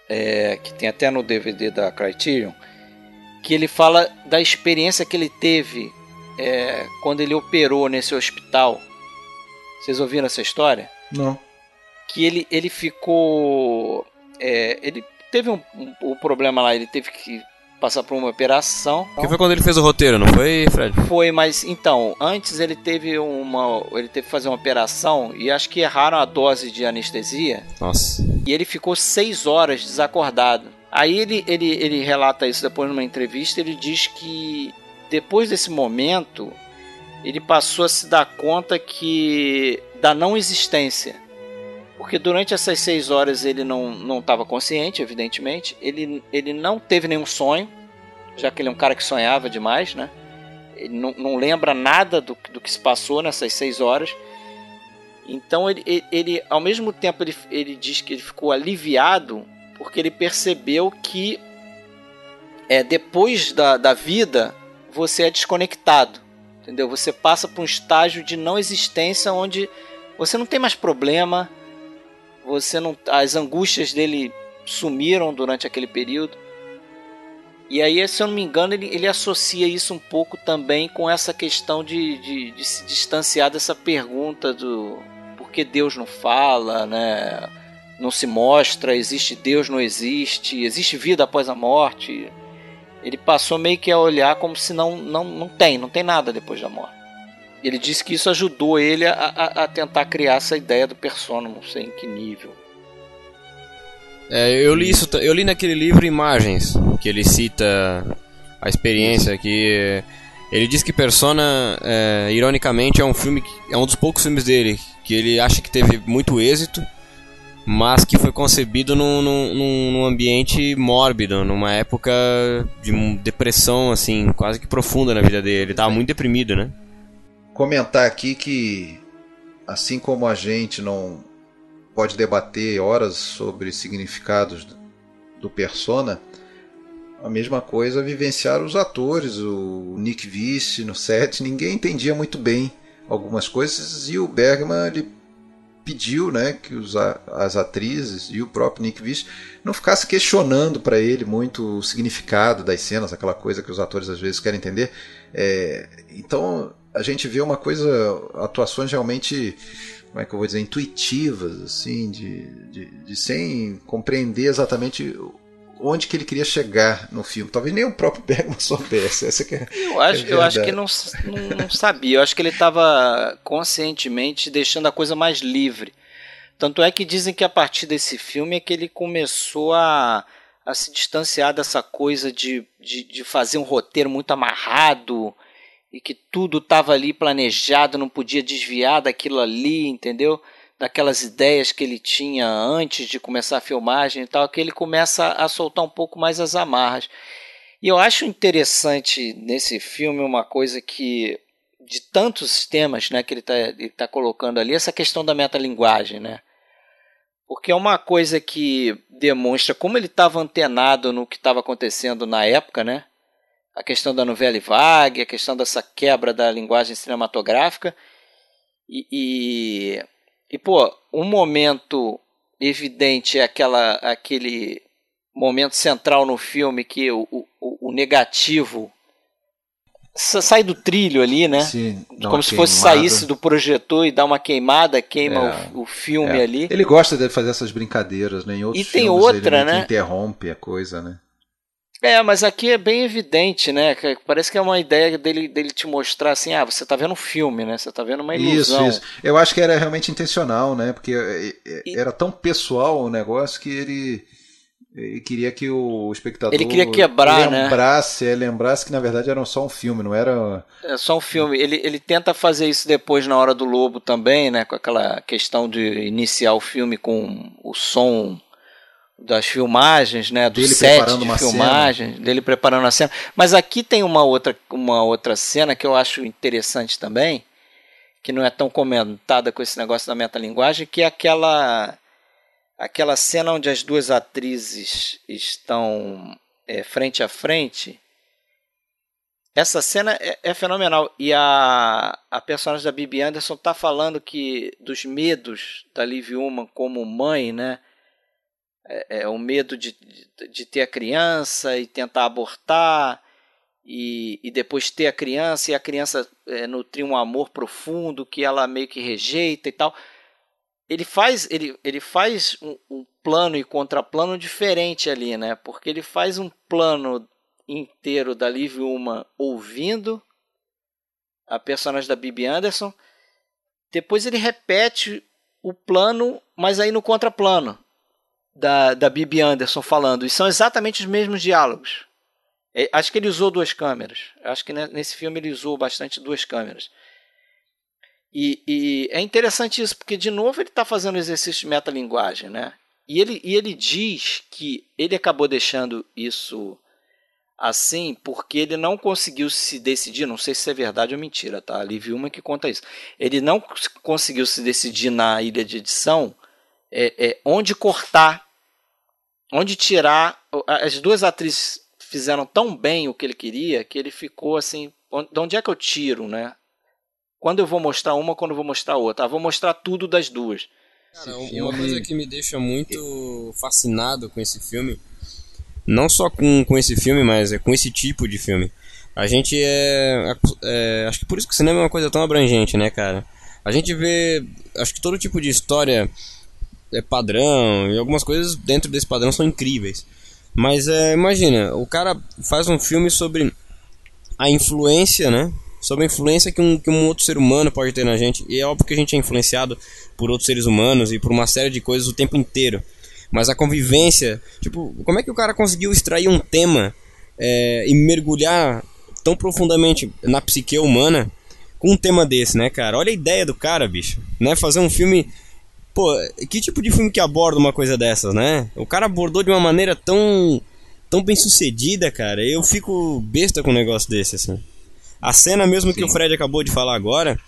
é, que tem até no DVD da Criterion, que ele fala da experiência que ele teve é, quando ele operou nesse hospital. Vocês ouviram essa história? Não que ele, ele ficou. É, ele teve um, um, um, problema lá, ele teve que passar por uma operação. Que foi quando ele fez o roteiro, não foi, Fred? Foi, mas então, antes ele teve uma. Ele teve que fazer uma operação e acho que erraram a dose de anestesia. Nossa. E ele ficou seis horas desacordado. Aí ele, ele, ele relata isso depois numa entrevista, ele diz que depois desse momento ele passou a se dar conta que da não existência. Porque durante essas seis horas ele não estava consciente, evidentemente. Ele, ele não teve nenhum sonho, já que ele é um cara que sonhava demais, né? Ele não, não lembra nada do, do que se passou nessas seis horas. Então ele, ele, ele, ao mesmo tempo ele, ele diz que ele ficou aliviado porque ele percebeu que é, depois da, da vida você é desconectado, entendeu? Você passa por um estágio de não existência onde você não tem mais problema, você não, as angústias dele sumiram durante aquele período. E aí, se eu não me engano, ele, ele associa isso um pouco também com essa questão de, de, de se distanciar dessa pergunta do por que Deus não fala, né? não se mostra, existe Deus, não existe, existe vida após a morte. Ele passou meio que a olhar como se não, não, não tem, não tem nada depois da morte. Ele disse que isso ajudou ele a, a, a tentar criar essa ideia do persona, não sei em que nível. É, eu li isso, eu li naquele livro Imagens, que ele cita a experiência que ele diz que Persona, é, ironicamente, é um filme que, é um dos poucos filmes dele que ele acha que teve muito êxito, mas que foi concebido num, num, num ambiente mórbido, numa época de depressão assim, quase que profunda na vida dele. Ele estava muito deprimido, né? Comentar aqui que assim como a gente não pode debater horas sobre significados do persona. A mesma coisa vivenciar os atores, o Nick Vice no set, ninguém entendia muito bem algumas coisas e o Bergman ele pediu né, que os, as atrizes e o próprio Nick Vice não ficasse questionando para ele muito o significado das cenas, aquela coisa que os atores às vezes querem entender. É, então a gente vê uma coisa, atuações realmente como é que eu vou dizer, intuitivas, assim, de, de, de, sem compreender exatamente onde que ele queria chegar no filme. Talvez nem o próprio Bergman soubesse. Essa que é, eu acho, é eu acho que não, não, não sabia. Eu acho que ele estava conscientemente deixando a coisa mais livre. Tanto é que dizem que a partir desse filme é que ele começou a, a se distanciar dessa coisa de, de, de fazer um roteiro muito amarrado e que tudo estava ali planejado, não podia desviar daquilo ali, entendeu? Daquelas ideias que ele tinha antes de começar a filmagem e tal, que ele começa a soltar um pouco mais as amarras. E eu acho interessante nesse filme uma coisa que de tantos temas né, que ele está tá colocando ali, essa questão da metalinguagem, né? Porque é uma coisa que demonstra como ele estava antenado no que estava acontecendo na época, né? A questão da novela vague, a questão dessa quebra da linguagem cinematográfica. E, e, e, pô, um momento evidente é aquela, aquele momento central no filme que o, o, o negativo sai do trilho ali, né? Sim, Como se fosse saísse do projetor e dar uma queimada, queima é, o, o, filme é. ali. Ele gosta de fazer essas brincadeiras, né? Em outros e tem outra, né? interrompe a coisa, né? É, mas aqui é bem evidente, né? Parece que é uma ideia dele, dele te mostrar assim, ah, você tá vendo um filme, né? Você tá vendo uma ilusão. Isso, isso. Eu acho que era realmente intencional, né? Porque é, é, era tão pessoal o negócio que ele, ele queria que o espectador ele queria quebrar, né? lembrasse, né? lembrasse que na verdade era só um filme, não era. É só um filme. Ele, ele tenta fazer isso depois na hora do Lobo também, né? Com aquela questão de iniciar o filme com o som das filmagens, né, do dele set de filmagem, cena. dele preparando a cena. Mas aqui tem uma outra, uma outra cena que eu acho interessante também, que não é tão comentada com esse negócio da metalinguagem, que é aquela aquela cena onde as duas atrizes estão é, frente a frente. Essa cena é, é, fenomenal. E a, a personagem da Bibi Anderson está falando que dos medos da Liv Ullman como mãe, né? É, é, o medo de, de, de, ter a criança e tentar abortar e, e depois ter a criança e a criança é, nutrir um amor profundo que ela meio que rejeita e tal. Ele faz, ele, ele faz um, um plano e contraplano diferente ali, né? Porque ele faz um plano inteiro da Liv Uma ouvindo a personagem da Bibi Anderson. Depois ele repete o plano, mas aí no contraplano da, da Bibi Anderson falando, e são exatamente os mesmos diálogos. É, acho que ele usou duas câmeras. Acho que nesse filme ele usou bastante duas câmeras. E, e, é interessante isso, porque de novo ele está fazendo exercício de metalinguagem, né? E ele, e ele diz que ele acabou deixando isso assim porque ele não conseguiu se decidir, não sei se é verdade ou mentira, tá? Ali viu uma que conta isso. Ele não conseguiu se decidir na ilha de edição é, é, onde cortar, onde tirar. As duas atrizes fizeram tão bem o que ele queria que ele ficou assim, de onde é que eu tiro, né? Quando eu vou mostrar uma, quando eu vou mostrar outra. Ah, vou mostrar tudo das duas. Cara, uma coisa que me deixa muito fascinado com esse filme, não só com, com esse filme, mas é com esse tipo de filme. A gente é, é, Acho que por isso que o cinema é uma coisa tão abrangente, né, cara? A gente vê. Acho que todo tipo de história é padrão e algumas coisas dentro desse padrão são incríveis. Mas é, imagina, o cara faz um filme sobre a influência, né? Sobre a influência que um, que um outro ser humano pode ter na gente. E é óbvio que a gente é influenciado por outros seres humanos e por uma série de coisas o tempo inteiro. Mas a convivência, tipo, como é que o cara conseguiu extrair um tema é, e mergulhar tão profundamente na psique humana com um tema desse, né, cara? Olha a ideia do cara, bicho. Né? Fazer um filme Pô, que tipo de filme que aborda uma coisa dessas, né? O cara abordou de uma maneira tão tão bem sucedida, cara. Eu fico besta com um negócio desse, assim. A cena mesmo Sim. que o Fred acabou de falar agora,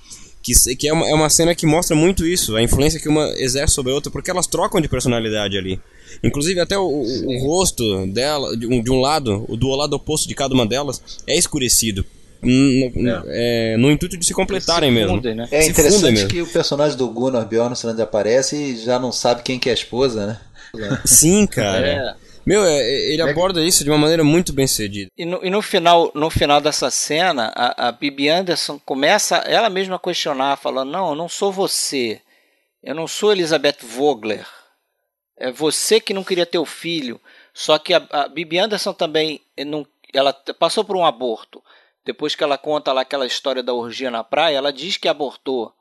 que, que é, uma, é uma cena que mostra muito isso, a influência que uma exerce sobre a outra, porque elas trocam de personalidade ali. Inclusive até o, o, o rosto dela, de um, de um lado, o do lado oposto de cada uma delas, é escurecido é. É, no intuito de se completarem se fundem, mesmo. Né? É se interessante que o personagem do Gunnar Bjornsson aparece e já não sabe quem que é a esposa, né? Sim, cara. É. Meu, é, ele aborda isso de uma maneira muito bem sucedida. E no, e no final, no final dessa cena, a, a Bibi Anderson começa ela mesma a questionar, falando: Não, eu não sou você. Eu não sou Elizabeth Vogler. É você que não queria ter o filho. Só que a, a Bibi Anderson também não, ela passou por um aborto. Depois que ela conta lá aquela história da orgia na praia, ela diz que abortou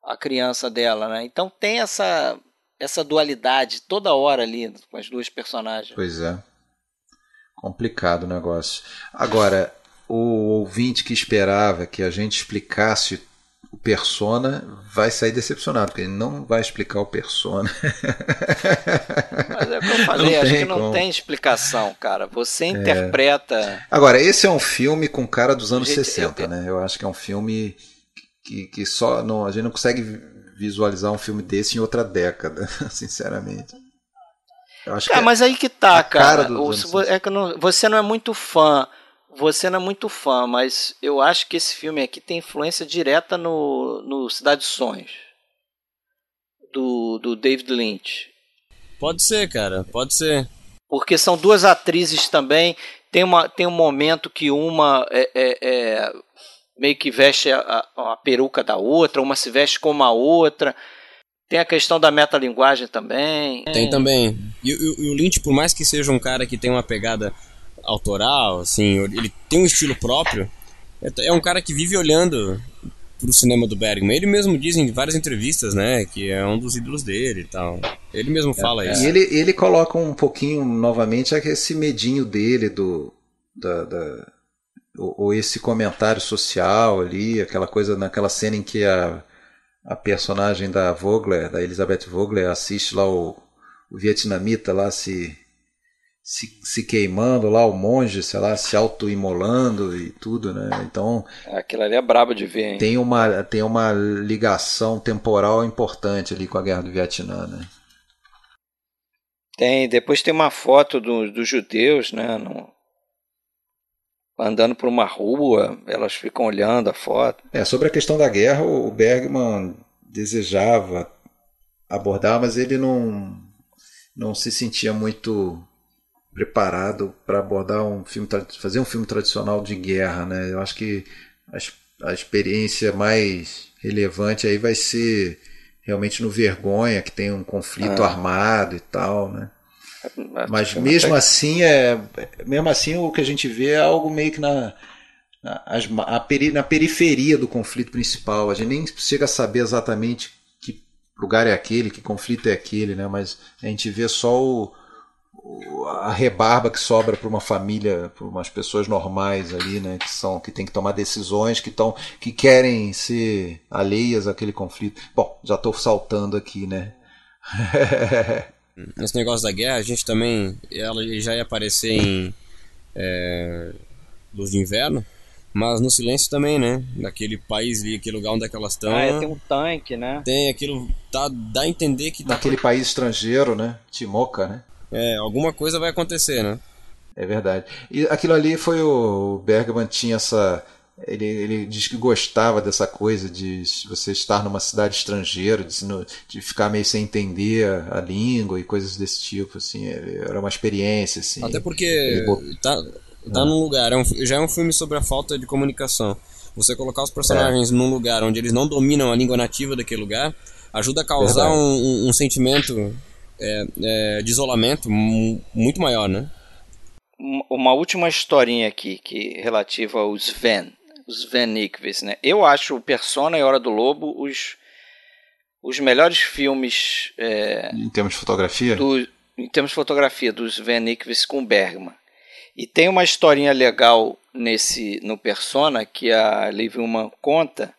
a criança dela, né? Então tem essa essa dualidade toda hora ali com as duas personagens. Pois é. Complicado o negócio. Agora, o ouvinte que esperava que a gente explicasse Persona vai sair decepcionado, porque ele não vai explicar o Persona. Mas é o que eu falei, não acho que não como. tem explicação, cara. Você é. interpreta. Agora, esse é um filme com cara dos anos 60, eu... né? Eu acho que é um filme que, que só. Não, a gente não consegue visualizar um filme desse em outra década, sinceramente. Eu acho cara, que é mas aí que tá, cara. cara é que não, você não é muito fã você não é muito fã, mas eu acho que esse filme aqui tem influência direta no, no Cidade dos Sonhos, do, do David Lynch. Pode ser, cara, pode ser. Porque são duas atrizes também. Tem, uma, tem um momento que uma é, é, é meio que veste a, a, peruca da outra, uma se veste como a outra. Tem a questão da metalinguagem também. Tem também. E, e, e o Lynch, por mais que seja um cara que tem uma pegada autoral, assim, ele tem um estilo próprio. É, é um cara que vive olhando pro cinema do Bergman. Ele mesmo diz em várias entrevistas, né, que é um dos ídolos dele e tal. Ele mesmo fala é, isso. E ele, ele coloca um pouquinho, novamente, esse medinho dele do... Da, da, ou, ou, esse comentário social ali, aquela coisa naquela cena em que a, a personagem da Vogler, da Elizabeth Vogler, assiste lá o, o vietnamita lá se se, se queimando lá, o monge, sei lá, se autoimolando e tudo, né? Então. Aquilo ali é brabo de ver, hein? Tem uma, tem uma ligação temporal importante ali com a guerra do Vietnã, né? Tem, depois tem uma foto do, dos judeus, né? No, andando por uma rua, elas ficam olhando a foto. É, sobre a questão da guerra, o Bergman desejava abordar, mas ele não, não se sentia muito preparado para abordar um filme, fazer um filme tradicional de guerra, né? Eu acho que a, a experiência mais relevante aí vai ser realmente no Vergonha, que tem um conflito ah. armado e tal, né? Mas mesmo assim é mesmo assim o que a gente vê é algo meio que na na, peri, na periferia do conflito principal. A gente nem chega a saber exatamente que lugar é aquele, que conflito é aquele, né? Mas a gente vê só o, a rebarba que sobra para uma família, para umas pessoas normais ali, né, que são que tem que tomar decisões, que estão que querem ser alheias àquele conflito. Bom, já estou saltando aqui, né? Nesse negócio da guerra, a gente também ela já ia aparecer em é, Luz de Inverno, mas no silêncio também, né? Naquele país ali, aquele lugar onde é que elas estão. Ah, é, tem um tanque, né? Tem aquilo, tá, dá a entender que. Tá Naquele país estrangeiro, né? Timoca, né? É, alguma coisa vai acontecer, né? É verdade. E aquilo ali foi o Bergman tinha essa. Ele, ele diz que gostava dessa coisa de você estar numa cidade estrangeira, de, de ficar meio sem entender a, a, língua e coisas desse tipo, assim. Era uma experiência, assim. Até porque tá, tá num lugar, é um, já é um filme sobre a falta de comunicação. Você colocar os personagens é. num lugar onde eles não dominam a língua nativa daquele lugar ajuda a causar um, um, um, sentimento é, é, de isolamento muito maior, né? Uma última historinha aqui que relativa aos Sven, os Nykvist, né? Eu acho o Persona e Hora do Lobo os os melhores filmes é, em termos de fotografia. Do, em termos de fotografia dos Sven Nykvist com Bergman. E tem uma historinha legal nesse no Persona que a Liv Ullmann conta,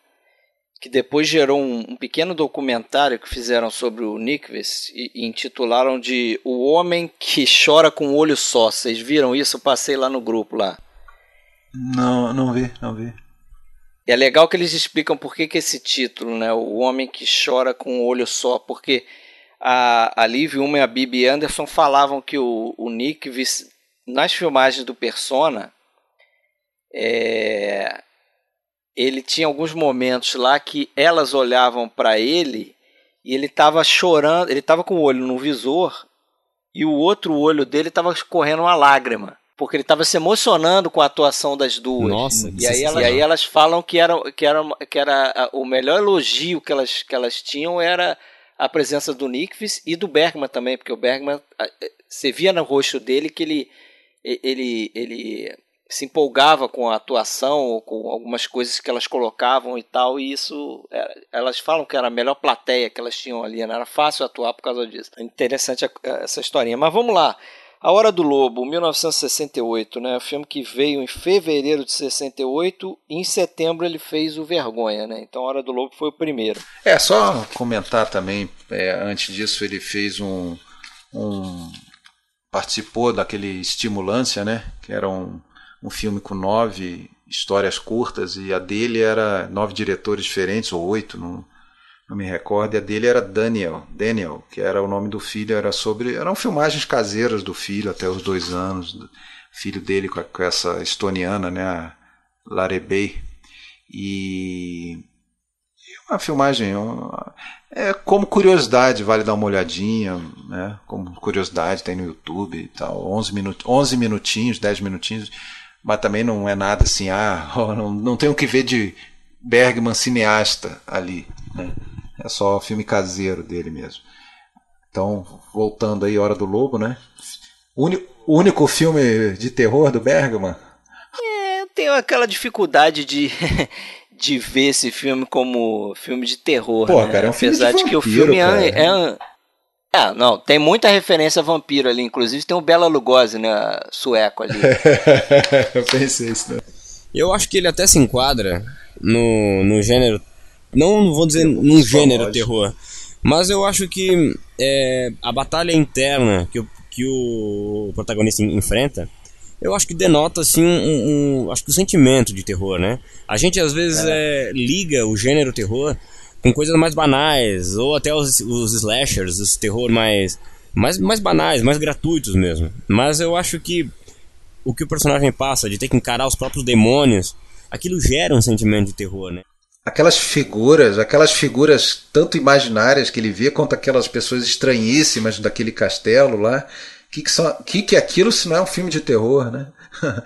que depois gerou um, um, pequeno documentário que fizeram sobre o Nyqvist e, e, intitularam de O Homem que Chora com o Olho Só. Vocês viram isso? Eu passei lá no grupo lá. Não, não vi, não vi. E é legal que eles explicam por que, que esse título, né? O Homem que Chora com o Olho Só, porque a, a Liv Ullmann e a Bibi Anderson falavam que o, o Nyqvist nas filmagens do Persona, é, ele tinha alguns momentos lá que elas olhavam para ele e ele estava chorando, ele estava com o olho no visor e o outro olho dele estava correndo uma lágrima. Porque ele estava se emocionando com a atuação das duas. Nossa, e aí, ela, e aí elas falam que era, que era, que era o melhor elogio que elas, que elas tinham era a presença do Nickvis e do Bergman também, porque o Bergman, você via no rosto dele que ele ele, ele se empolgava com a atuação ou com algumas coisas que elas colocavam e tal, e isso, é, elas falam que era a melhor plateia que elas tinham ali, né? era fácil atuar por causa disso. Interessante essa historinha. Mas vamos lá. A Hora do Lobo, 1968, né? filme que veio em fevereiro de 68 e em setembro ele fez o Vergonha, né? Então a Hora do Lobo foi o primeiro. É, só comentar também, é, antes disso ele fez um, um participou daquele Estimulância, né? Que era um, um filme com nove histórias curtas e a dele era nove diretores diferentes ou oito, não, não me recordo. E a dele era Daniel, Daniel, que era o nome do filho, era sobre eram filmagens caseiras do filho até os dois anos, do filho dele com, a, com essa estoniana, né? A e uma filmagem é como curiosidade, vale dar uma olhadinha, né? Como curiosidade, tem no YouTube e tal. 11, minut 11 minutinhos, 10 minutinhos, mas também não é nada assim, ah, não, não tem o que ver de Bergman cineasta ali, né? É só filme caseiro dele mesmo. Então, voltando aí, Hora do Lobo, né? O único filme de terror do Bergman? É, eu tenho aquela dificuldade de de ver esse filme como filme de terror. Pô, né? cara, é um filme Apesar de, de que vampiro, o filme cara. é, é, é, não, tem muita referência a vampiro ali. Inclusive tem o Bela Lugosi, né? Sueco ali. eu pensei isso, né? Eu acho que ele até se enquadra no, no gênero. Não vou dizer num gênero terror. Mas eu acho que é, a batalha interna que, que o protagonista enfrenta eu acho que denota assim um, um, acho que o um sentimento de terror, né? A gente às vezes é. É, liga o gênero terror com coisas mais banais ou até os, os slashers, os terror mais, mais mais banais, mais gratuitos mesmo. Mas eu acho que o que o personagem passa de ter que encarar os próprios demônios, aquilo gera um sentimento de terror, né? Aquelas figuras, aquelas figuras tanto imaginárias que ele vê quanto aquelas pessoas estranhíssimas daquele castelo lá que que, só, que que é aquilo se não é um filme de terror, né?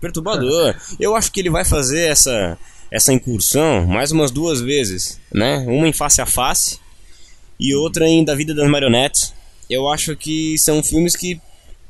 Perturbador. Eu acho que ele vai fazer essa, essa incursão mais umas duas vezes, né? Uma em face a face e outra em Da Vida das Marionetes. Eu acho que são filmes que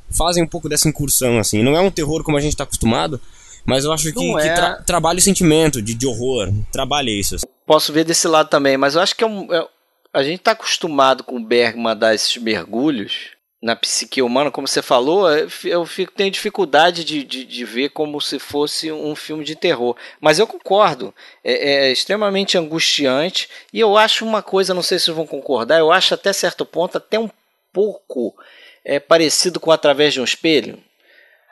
fazem um pouco dessa incursão, assim. Não é um terror como a gente está acostumado, mas eu acho que, é... que tra trabalha o sentimento de, de horror, trabalha isso. Posso ver desse lado também, mas eu acho que é um, é, a gente está acostumado com o Bergman a dar esses mergulhos na psique humana, como você falou, eu fico, tenho dificuldade de, de, de, ver como se fosse um filme de terror. Mas eu concordo, é, é, extremamente angustiante. E eu acho uma coisa, não sei se vão concordar, eu acho até certo ponto até um pouco é, parecido com Através de um Espelho.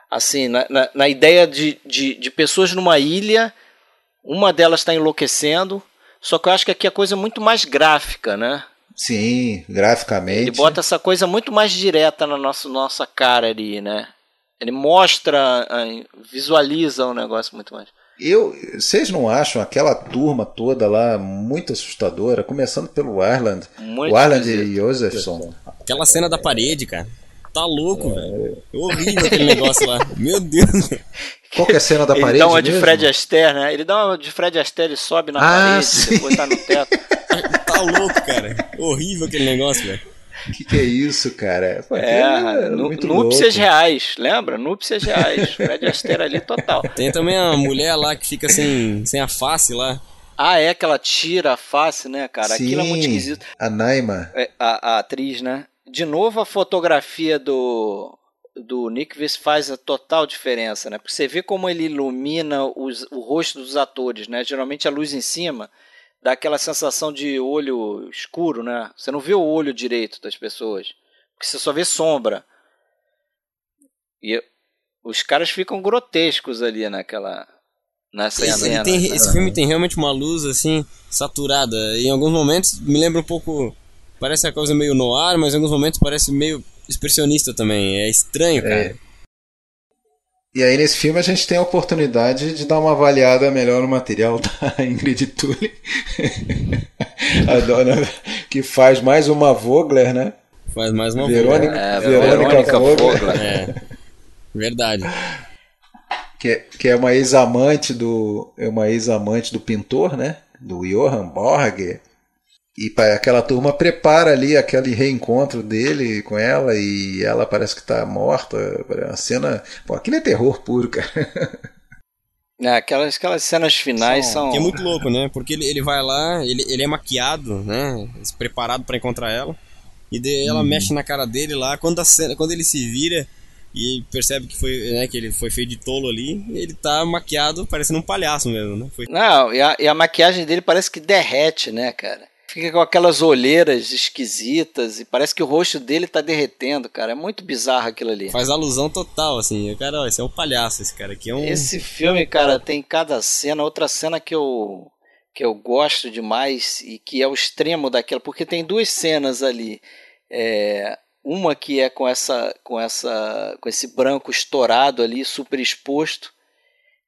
Assim, na, na, na ideia de, de, de pessoas numa ilha, uma delas está enlouquecendo, só que eu acho que aqui a coisa é muito mais gráfica, né? Sim, graficamente. Ele bota essa coisa muito mais direta na nossa, nossa cara ali, né? Ele mostra, visualiza o negócio muito mais. Eu, vocês não acham aquela turma toda lá muito assustadora, começando pelo Arland, muito o Arland e Josephson. Aquela cena da parede, cara. Tá louco, é... velho. Horrível aquele negócio lá. Meu Deus. Qual que é a cena da ele parede? Ele dá uma mesmo? de Fred Astaire, né? Ele dá uma de Fred Astaire e sobe na ah, parede, sim. depois tá no teto. tá louco, cara. Horrível aquele negócio, velho. O que, que é isso, cara? Pô, é, é núpcias reais, lembra? Núpcias reais. Fred Astaire ali total. Tem também a mulher lá que fica sem, sem a face lá. Ah, é que ela tira a face, né, cara? Sim, Aquilo é muito esquisito. A Naima. É, a, a atriz, né? De novo a fotografia do do Nick faz a total diferença, né? Porque você vê como ele ilumina os, o rosto dos atores, né? Geralmente a luz em cima dá aquela sensação de olho escuro, né? Você não vê o olho direito das pessoas, porque você só vê sombra. E os caras ficam grotescos ali naquela nessa esse, cena. Tem, esse filme tem realmente uma luz assim saturada. Em alguns momentos me lembra um pouco, parece a coisa meio no ar, mas em alguns momentos parece meio expressionista também. É estranho, cara. É. E aí nesse filme a gente tem a oportunidade de dar uma avaliada melhor no material da Ingrid Tully. a dona que faz mais uma Vogler, né? Faz mais uma Verônica, Vogler. É, Verônica, Verônica Vogler. Vogler. É. Verdade. Que, é, que é uma ex-amante do é uma ex-amante do pintor, né? Do Johann Borger. E aquela turma prepara ali aquele reencontro dele com ela e ela parece que está morta. Uma cena. Pô, aquilo é terror puro, cara. É, aquelas, aquelas cenas finais são. são... Que é muito louco, né? Porque ele, ele vai lá, ele, ele é maquiado, né? Preparado para encontrar ela. E daí ela hum. mexe na cara dele lá. Quando, a cena, quando ele se vira e percebe que foi né, que ele foi feito de tolo ali, ele tá maquiado parecendo um palhaço mesmo, né? Foi... Não, e a, e a maquiagem dele parece que derrete, né, cara? Fica com aquelas olheiras esquisitas e parece que o rosto dele tá derretendo, cara. É muito bizarro aquilo ali. Faz alusão total, assim. Cara, ó, esse é um palhaço, esse cara aqui é um. Esse filme, cara, tem cada cena. Outra cena que eu, que eu gosto demais e que é o extremo daquela. Porque tem duas cenas ali. É, uma que é com essa com essa com esse branco estourado ali super exposto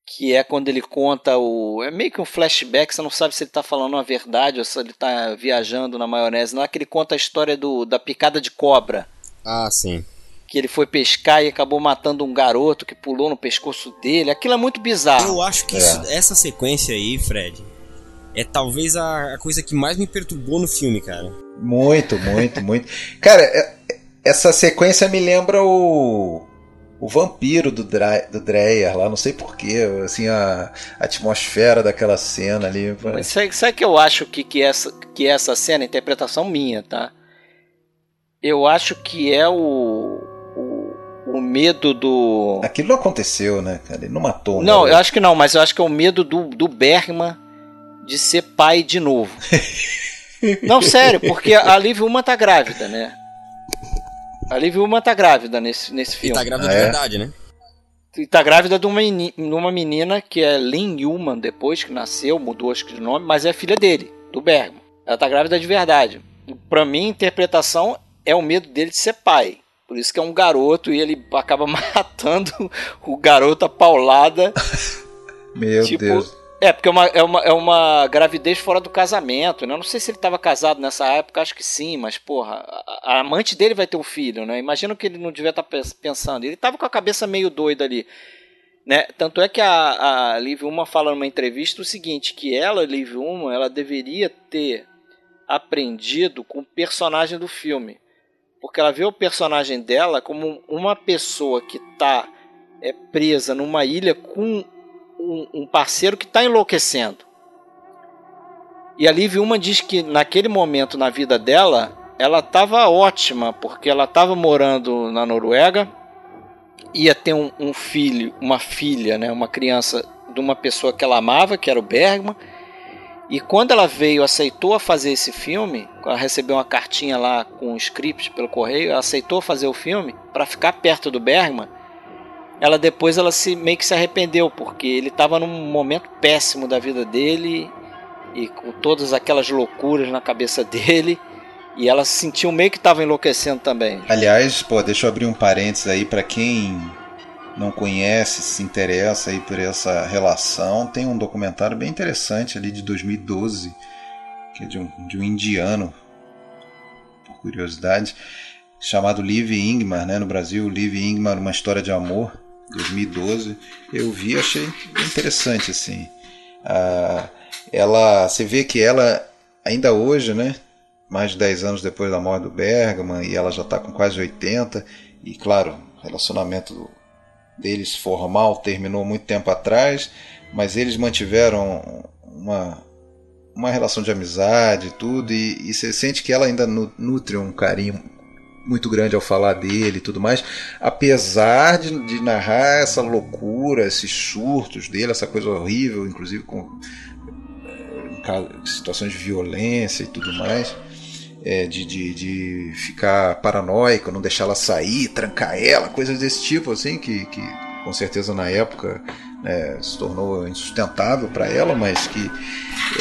que é quando ele conta o. É meio que um flashback, você não sabe se ele está falando a verdade ou se ele está viajando na maionese. Não é que ele conta a história do, da picada de cobra. Ah, sim. Que ele foi pescar e acabou matando um garoto que pulou no pescoço dele. Aquilo é muito bizarro. Eu acho que é. isso, essa sequência aí, Fred, é talvez a, a, coisa que mais me perturbou no filme, cara. Muito, muito, muito. Cara, é, essa sequência me lembra o o vampiro do, Dre do Dreyer lá, não sei porquê, assim, a, a, atmosfera daquela cena ali. Mas sabe, sabe que eu acho que, que, essa, que essa cena, interpretação minha, tá? Eu acho que é o, o, o medo do. Aquilo não aconteceu, né, cara? Ele não matou. Não, né? eu acho que não, mas eu acho que é o medo do, do Bergman de ser pai de novo. não, sério, porque a Liv Uma tá grávida, né? A Liv Uma tá grávida nesse, nesse filme. E tá grávida ah, de é? verdade, né? E tá grávida de uma, de uma menina que é Lin Human, depois que nasceu, mudou acho que de nome, mas é filha dele, do Bergman. Ela tá grávida de verdade. Pra mim, a interpretação é o medo dele de ser pai. Por isso que é um garoto e ele acaba matando o garoto a paulada. Meu tipo, Deus. É, porque é uma, é, uma, é uma gravidez fora do casamento, né? Eu não sei se ele estava casado nessa época, acho que sim, mas, porra, a, a, amante dele vai ter um filho, né? Imagina que ele não devia estar tá pensando. Ele estava com a cabeça meio doida ali. Né? Tanto é que a, a Liv Uma fala numa entrevista o seguinte, que ela, Liv Uma, ela deveria ter aprendido com o personagem do filme. Porque ela vê o personagem dela como uma pessoa que está é, presa numa ilha com um, um parceiro que está enlouquecendo. E a Liv Uma diz que naquele momento na vida dela, ela estava ótima, porque ela estava morando na Noruega, ia ter um, um, filho, uma filha, né, uma criança de uma pessoa que ela amava, que era o Bergman. E quando ela veio, aceitou fazer esse filme, ela recebeu uma cartinha lá com um script pelo correio, aceitou fazer o filme para ficar perto do Bergman. Ela depois ela se meio que se arrependeu porque ele estava num momento péssimo da vida dele e com todas aquelas loucuras na cabeça dele. E ela se sentiu meio que estava enlouquecendo também. Aliás, pô, deixa eu abrir um parênteses aí para quem não conhece, se interessa aí por essa relação, tem um documentário bem interessante ali de 2012, que é de um, de um indiano, por curiosidade, chamado Liv Ingmar, né? No Brasil, Liv Ingmar, uma história de amor, 2012. Eu vi, achei interessante assim. Ah, ela, você vê que ela ainda hoje, né? mais de 10 anos depois da morte do Bergman e ela já está com quase 80 e claro, o relacionamento deles formal terminou muito tempo atrás, mas eles mantiveram uma, uma relação de amizade e tudo e, e você sente que ela ainda nutre um carinho muito grande ao falar dele e tudo mais, apesar de, de narrar essa loucura, esses surtos dele, essa coisa horrível, inclusive com eh, situações de violência e tudo mais é, de, de, de, ficar paranoico, não deixar ela sair, trancar ela, coisas desse tipo, assim, que, que com certeza na época é, se tornou insustentável para ela, mas que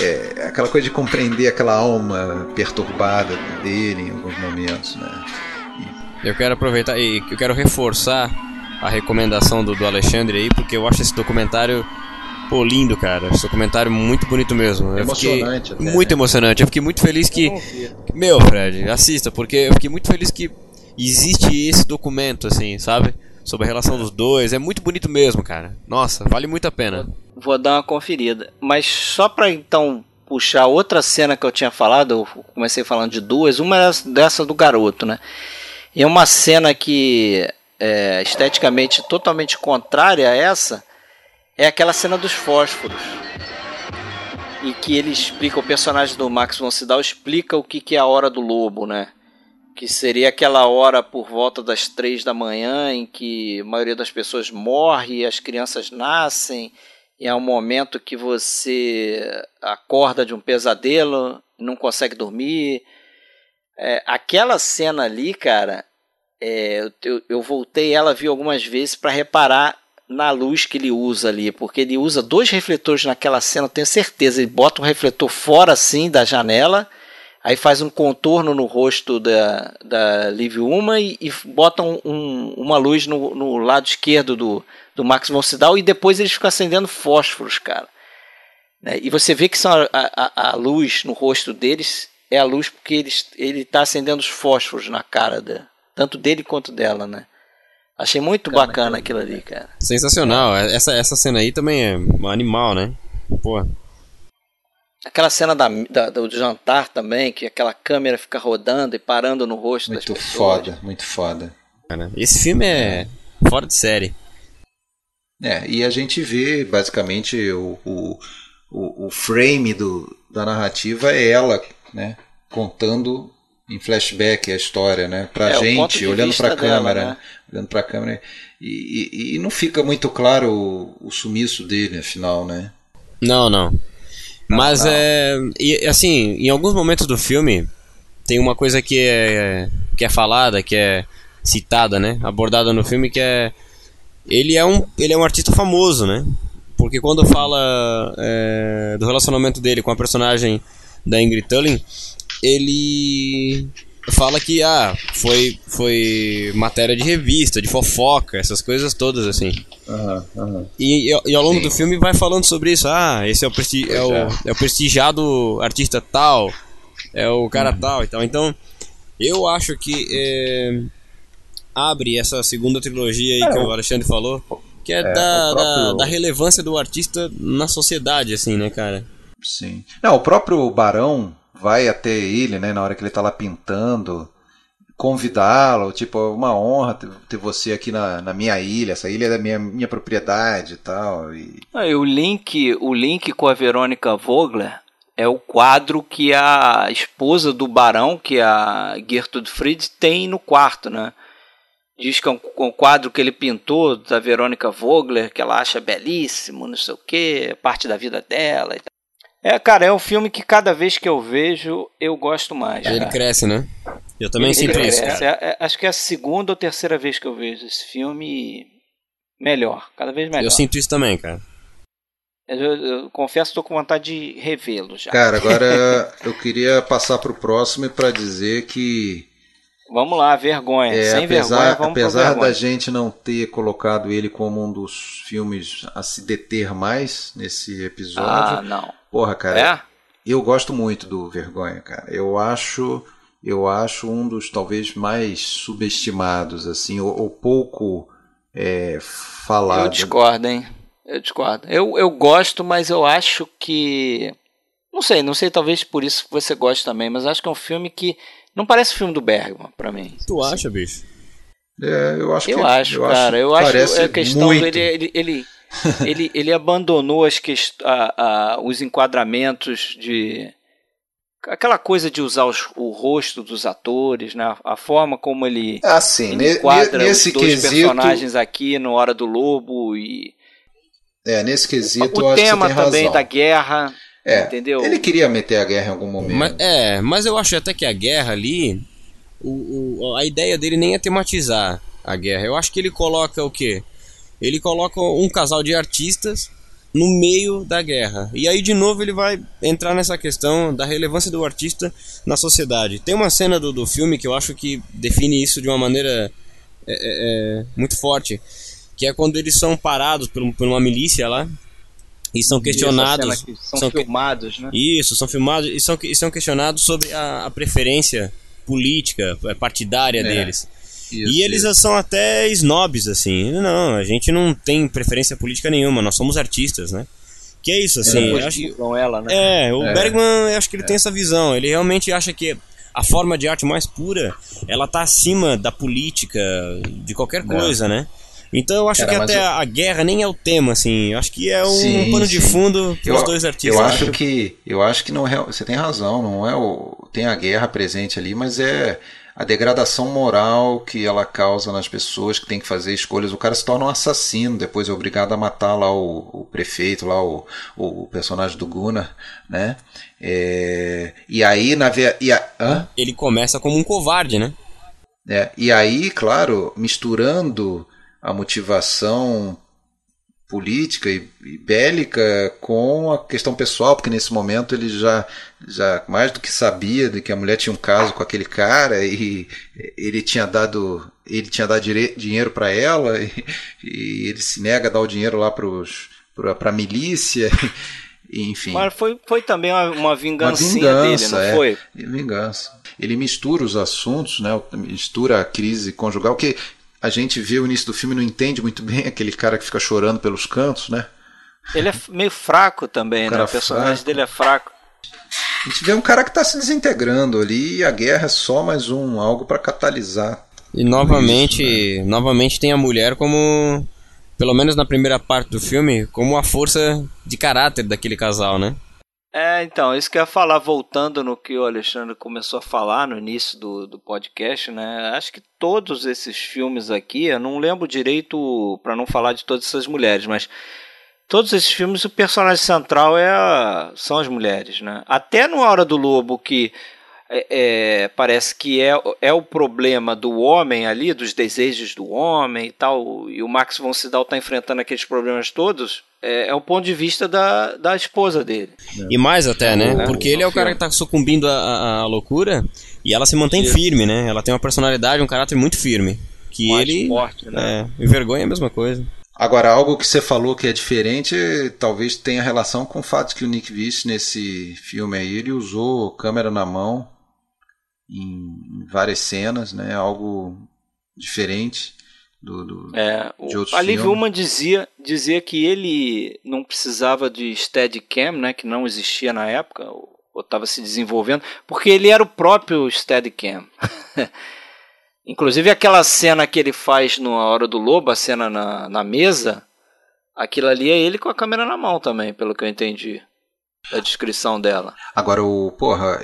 é, aquela coisa de compreender aquela alma perturbada dele em alguns momentos, né? Eu quero aproveitar e eu quero reforçar a recomendação do, do Alexandre aí, porque eu acho esse documentário Pô, lindo, cara. Esse documentário muito bonito mesmo. Eu emocionante até, Muito né? emocionante. Eu fiquei muito feliz que. Meu, Fred, assista, porque eu fiquei muito feliz que existe esse documento, assim, sabe? Sobre a relação dos dois. É muito bonito mesmo, cara. Nossa, vale muito a pena. Vou dar uma conferida. Mas só pra então puxar outra cena que eu tinha falado, eu comecei falando de duas, uma é dessa do garoto, né? E uma cena que é esteticamente totalmente contrária a essa, é aquela cena dos fósforos. E que ele explica, o personagem do Max von Sydow explica o que, que é a hora do lobo, né? Que seria aquela hora por volta das três da manhã em que a maioria das pessoas morre, as crianças nascem, e é um momento que você acorda de um pesadelo, não consegue dormir. É, aquela cena ali, cara, é, eu, eu voltei ela vi algumas vezes para reparar na luz que ele usa ali, porque ele usa dois refletores naquela cena, eu tenho certeza. Ele bota um refletor fora assim da janela, aí faz um contorno no rosto da, da Liv Uma e, e bota um, um, uma luz no, no, lado esquerdo do, do Max von Sydow e depois eles ficam acendendo fósforos, cara. Né? E você vê que são a, a, a, luz no rosto deles é a luz porque eles, ele está acendendo os fósforos na cara da, tanto dele quanto dela, né? Achei muito cara, bacana cara. aquilo ali, cara. Sensacional. É, essa, essa cena aí também é um animal, né? Pô. Aquela cena da, da, do jantar também, que aquela câmera fica rodando e parando no rosto muito das pessoas. Muito foda, muito foda. Esse filme é, é fora de série. É, e a gente vê basicamente o, o, o, o frame do, da narrativa é ela, né? Contando em flashback a história, né? Pra é, gente, olhando pra câmera, né? olhando pra câmera. E, e, e, não fica muito claro o, o, sumiço dele, afinal, né? Não, não. Mas não. é. E, assim, em alguns momentos do filme tem uma coisa que é, que é falada, que é citada, né? Abordada no filme, que é. Ele é um, ele é um artista famoso, né? Porque quando fala é, do relacionamento dele com a personagem da Ingrid Tulling, ele fala que ah, foi, foi matéria de revista, de fofoca, essas coisas todas assim. Uhum, uhum. E, e, ao longo Sim. do filme vai falando sobre isso. Ah, esse é o, presti é o, é. é o prestigiado artista tal, é o cara uhum. tal e tal. Então, eu acho que é, abre essa segunda trilogia aí é, que o Alexandre falou, que é, é da, próprio... da, da relevância do artista na sociedade, assim, né, cara? Sim. Não, o próprio Barão vai até ele, né, na hora que ele está lá pintando, convidá-lo, tipo, é uma honra ter, você aqui na, na, minha ilha, essa ilha é da minha, minha propriedade e tal. E... Ah, e o link, o link com a Verônica Vogler é o quadro que a esposa do barão, que é a Gertrude Fried, tem no quarto, né? Diz que é um, um quadro que ele pintou da Verônica Vogler, que ela acha belíssimo, não sei o que, parte da vida dela e tal. É, cara, é um filme que cada vez que eu vejo, eu gosto mais. Ele cara. cresce, né? Eu também Ele sinto isso. cresce. É, é, acho que é a segunda ou terceira vez que eu vejo esse filme melhor, cada vez melhor. Eu sinto isso também, cara. Eu, eu- eu confesso que estou com vontade de revê-lo já. Cara, agora eu queria passar pro próximo para dizer que Vamos lá, vergonha. é, Sem vergonha, apesar, vamos pro apesar vergonha. da gente não ter colocado ele como um dos filmes a se deter mais nesse Ah, episódio, não. porra, cara, É? eu gosto muito do Vergonha, cara. Eu acho, eu acho um dos talvez mais subestimados, assim, ou, ou pouco é, Eu falado. discordo, hein? Eu discordo. Eu, eu gosto, mas eu acho que. Não sei, não sei, talvez por isso que você goste também, mas acho que é um filme que. Não parece filme do Bergman, pra mim. Tu acha, bicho? É, eu acho Eu que acho, cara. Eu acho parece que a questão muito. dele. Ele, ele, ele, ele abandonou as quest... a, a, os enquadramentos de. Aquela coisa de usar os- o rosto dos atores, né? A forma como ele, Ah, sim. ele enquadra os dois quesito, personagens aqui no Hora do Lobo e. é, nesse quesito eu o acho que tema você tem também razão. da guerra. É, entendeu? Ele queria meter a guerra em algum momento. Mas, é, mas eu acho até que a guerra ali, o, o- a ideia dele nem é tematizar a guerra. Eu acho que ele coloca o quê? Ele coloca um casal de artistas no meio da guerra. E aí, de novo, ele vai entrar nessa questão da relevância do artista na sociedade. Tem uma cena do, do filme que eu acho que define isso de uma maneira é, é, é, muito forte. Que é quando eles são parados por, por uma milícia lá. E são questionados. São, são filmados, né? isso, são filmados e são, e são questionados sobre a, a preferência política, eh, partidária deles. Isso, e eles isso. são até snobs, assim. Não, a gente não tem preferência política nenhuma, nós somos artistas, né? Que é isso, assim. eu acho ela, né? é, o Bergman, eu acho que ele tem essa visão. Ele realmente acha que a forma de arte mais pura, ela tá acima da política, de qualquer coisa, né? Então eu acho Cara, que até eu- a guerra nem é o tema, assim. Eu acho que é um Sim, pano de sim. fundo para os dois artistas. Eu acho que eu acho que não é, você tem razão, não é o tem a guerra presente ali, mas é a degradação moral que ela causa nas pessoas que tem que fazer escolhas. O cara se torna um assassino, depois é obrigado a matar lá o, o prefeito, lá o, o personagem do Gunnar, né? É, e aí na ve- e a, hã? Ele começa como um covarde, né? É, e aí, claro, misturando a motivação política e, e bélica com a questão pessoal, porque nesse momento ele já, já mais do que sabia de que a mulher tinha um caso com aquele cara e ele tinha dado ele tinha dado dinheiro para ela e, e ele se nega a dar o dinheiro lá para a milícia, e, enfim. Mas foi, foi também uma, uma Uma vingancinha dele, vingança, não é. foi? Vingança. Ele mistura os assuntos, né? Mistura a crise conjugal, que a gente vê o início do filme e não entende muito bem aquele cara que fica chorando pelos cantos, né? Ele é meio fraco também, né? Cara O personagem fraco. dele é fraco. A gente vê um cara que está se desintegrando ali e a guerra é só mais um algo para catalisar. E novamente, Isso, novamente tem a mulher como, pelo menos na primeira parte do filme, como a força de caráter daquele casal, né? É, então, isso que eu ia falar, voltando no que o Alexandre começou a falar no início do, do podcast, né? Acho que todos esses filmes aqui, eu não lembro direito para não falar de todas essas mulheres, mas todos esses filmes o personagem central é a- são as mulheres, né? Até no Hora do Lobo, que é, é, parece que é, é o problema do homem ali, dos desejos do homem e tal, e o Max von Sydow está enfrentando aqueles problemas todos, é, é o ponto de vista da, da esposa dele. E mais até, né? É, Porque ele é o cara que tá sucumbindo à, à- loucura e ela se mantém Isso. firme, né? Ela tem uma personalidade, um caráter muito firme. Que Mais ele. forte, né? É, e vergonha é a mesma coisa. Agora, algo que você falou que é diferente, talvez tenha relação com o fato que o Nick Vich, nesse filme aí, ele usou câmera na mão em várias cenas, né? Algo diferente do, do É, de outros a Liv. Ullmann dizia, dizia que ele não precisava de Steadicam, né, que não existia na época, ou estava se desenvolvendo, porque ele era o próprio Steadicam. Inclusive aquela cena que ele faz no A Hora do Lobo, a cena na, na mesa, aquilo ali é ele com a câmera na mão também, pelo que eu entendi. A descrição dela. Agora, o, porra,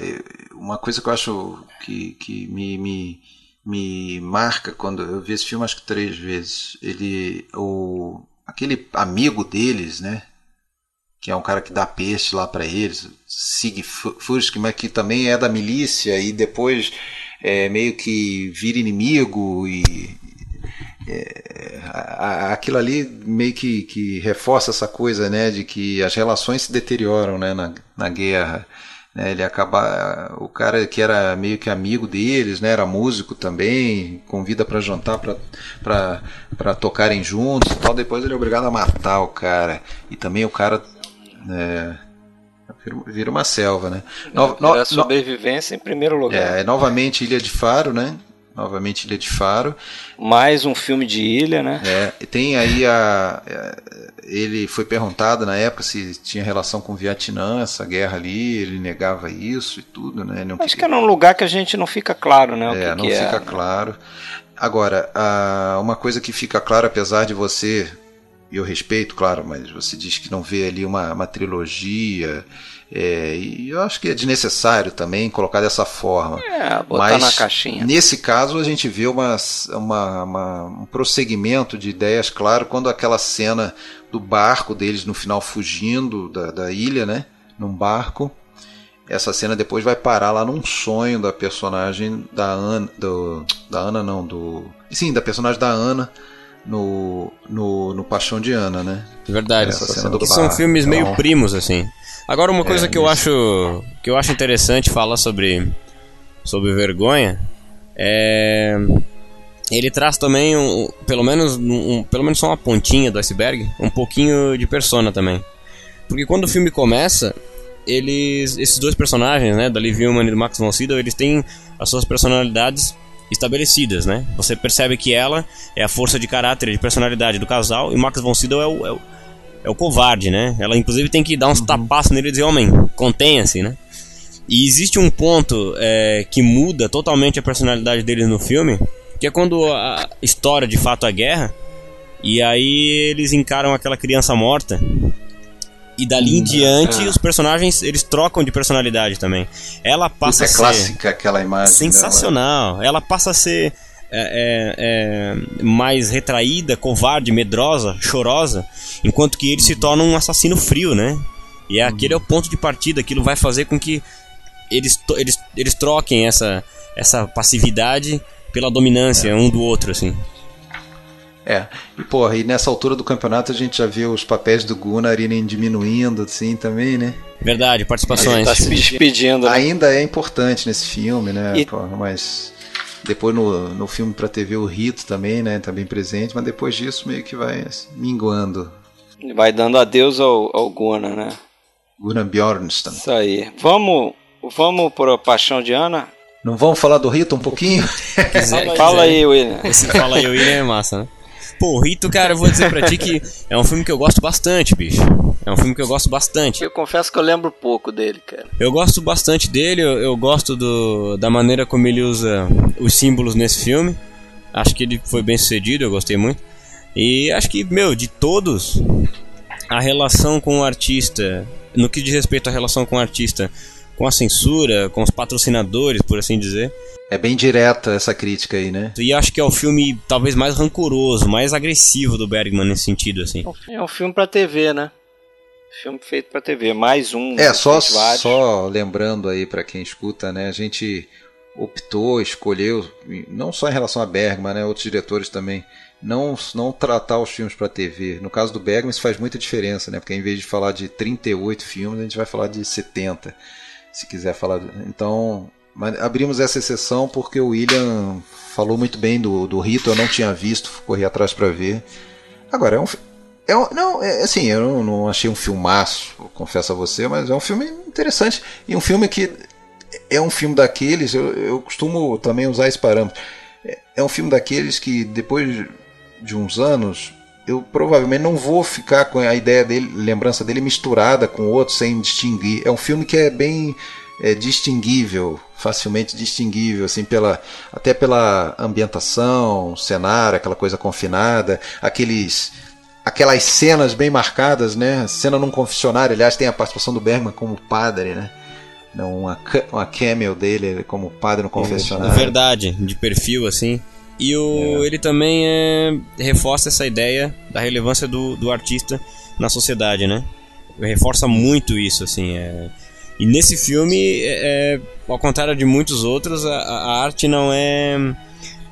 uma coisa que eu acho que, que me, me, me marca quando eu vi esse filme, acho que três vezes. Ele, o, aquele amigo deles, né? Que é um cara que dá peixe lá para eles, Sig Fursk, mas que também é da milícia e depois é, meio que vira inimigo e é, aquilo ali meio que, que reforça essa coisa né de que as relações se deterioram né, na, na guerra né, ele acaba o cara que era meio que amigo deles né era músico também convida para jantar para tocarem juntos e tal depois ele é obrigado a matar o cara. E também o cara é, vira uma selva né. No, no, a sobrevivência no, em primeiro lugar. É novamente Ilha de Faro né novamente Ilha de Faro. Mais um filme de ilha, né? É, tem aí a, a, ele foi perguntado na época se tinha relação com o Vietnã, essa guerra ali, ele negava isso e tudo, né? Não Acho que é num lugar que a gente não fica claro, né? é, que não que fica é. claro. Agora, a, uma coisa que fica clara, apesar de você, eu respeito, claro, mas você diz que não vê ali uma, uma trilogia é, e eu acho que é desnecessário também colocar dessa forma. É, botar Mas, na caixinha. Nesse caso, a gente vê uma, uma, uma, um prosseguimento de ideias, claro, quando aquela cena do barco deles no final fugindo da, da ilha, né? Num barco. Essa cena depois vai parar lá num sonho da personagem da Ana. Do, da Ana, não, do. Sim, da personagem da Ana no, no, no Paixão de Ana, né? Verdade. Essa cena do que são filmes meio então, primos, assim. Agora uma coisa é, que eu acho que eu acho interessante falar sobre sobre vergonha é ele traz também um, pelo menos um, pelo menos só uma pontinha do iceberg, um pouquinho de persona também. Porque quando o filme começa, eles esses dois personagens, né, da Liv Ullmann e do Max von Sydow, eles têm as suas personalidades estabelecidas, né? Você percebe que ela é a força de caráter e de personalidade do casal e Max von Sydow é o, é o é o covarde, né? Ela inclusive tem que dar uns uhum. tapaços nele e dizer, homem, contenha-se, né? E existe um ponto é, que muda totalmente a personalidade dele no filme, que é quando a história de fato é guerra, e aí eles encaram aquela criança morta. E dali em hum, diante, é. os personagens eles trocam de personalidade também. Ela passa Isso é a ser. clássica aquela imagem. Sensacional. Dela. Ela passa a ser é, é, é, mais retraída, covarde, medrosa, chorosa, enquanto que ele se torna um assassino frio, né? E é, aquele é o ponto de partida, aquilo vai fazer com que eles, eles, eles troquem essa, essa passividade pela dominância um do outro, assim. É, e porra, e nessa altura do campeonato a gente já viu os papéis do Gunnar irem diminuindo, assim, também, né? Verdade, participações. Tá se despedindo. Né? Ainda é importante nesse filme, né? E... Porra, mas depois no, no filme para TV o Rito também, né? Tá bem presente, mas depois disso meio que vai assim, minguando. Vai dando adeus ao, ao Gunnar, né? Gunnar Bjornstam. Isso aí. Vamos, vamos a Paixão de Ana? Não vamos falar do Rito um pouquinho? Quiser, fala aí, William. Esse fala aí, William é massa, né? Pô, o Rito, cara, eu vou dizer pra ti que é um filme que eu gosto bastante, bicho. É um filme que eu gosto bastante. Eu confesso que eu lembro pouco dele, cara. Eu gosto bastante dele, eu, eu gosto do, da maneira como ele usa os símbolos nesse filme. Acho que ele foi bem sucedido, eu gostei muito. E acho que, meu, de todos, a relação com o artista, no que diz respeito à relação com o artista, com a censura, com os patrocinadores, por assim dizer, é bem direta essa crítica aí, né? E acho que é o filme talvez mais rancoroso, mais agressivo do Bergman nesse sentido, assim. É um filme para TV, né? Filme feito para TV, mais um. É, só, só lembrando aí para quem escuta, né? A gente optou, escolheu, não só em relação a Bergman, né? Outros diretores também. Não, não tratar os filmes para TV. No caso do Bergman, isso faz muita diferença, né? Porque em vez de falar de 38 filmes, a gente vai falar de 70, se quiser falar. Então, abrimos essa exceção porque o William falou muito bem do, do Rito, eu não tinha visto, corri atrás para ver. Agora, é um. É um, não, é, assim, eu não, não, achei um filmaço, confesso a você, mas é um filme interessante. E um filme que é um filme daqueles, eu, eu costumo também usar esse parâmetro. É, é um filme daqueles que depois de uns anos eu provavelmente não vou ficar com a ideia dele, lembrança dele misturada com outros sem distinguir. É um filme que é bem é, distinguível, facilmente distinguível, assim, pela, até pela ambientação, cenário, aquela coisa confinada, aqueles aquelas cenas bem marcadas, né? Cena num confessionário, aliás, tem a participação do Bergman como padre, né? Uma, uma cameo dele como padre no confessionário. É verdade, de perfil assim. E o, é. ele também é, reforça essa ideia da relevância do, do artista na sociedade, né? Reforça muito isso, assim. É... E nesse filme, é, é ao contrário de muitos outros, a, a, arte não é.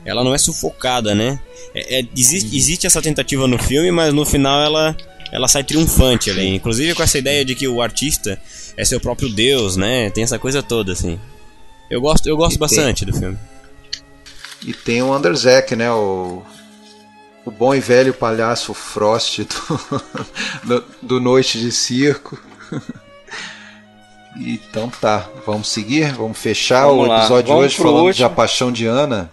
Ela não é sufocada, né? É, é, existe, existe essa tentativa no filme, mas no final ela, ela sai triunfante ali. Inclusive com essa ideia de que o artista é seu próprio Deus, né? Tem essa coisa toda, assim. Eu gosto, eu gosto bastante do filme. E tem o Anderzek, né? O, o bom e velho palhaço Frost do, do, do Noite de Circo. Então tá, vamos seguir? Vamos fechar vamos o episódio de hoje falando último. de A Paixão de Ana.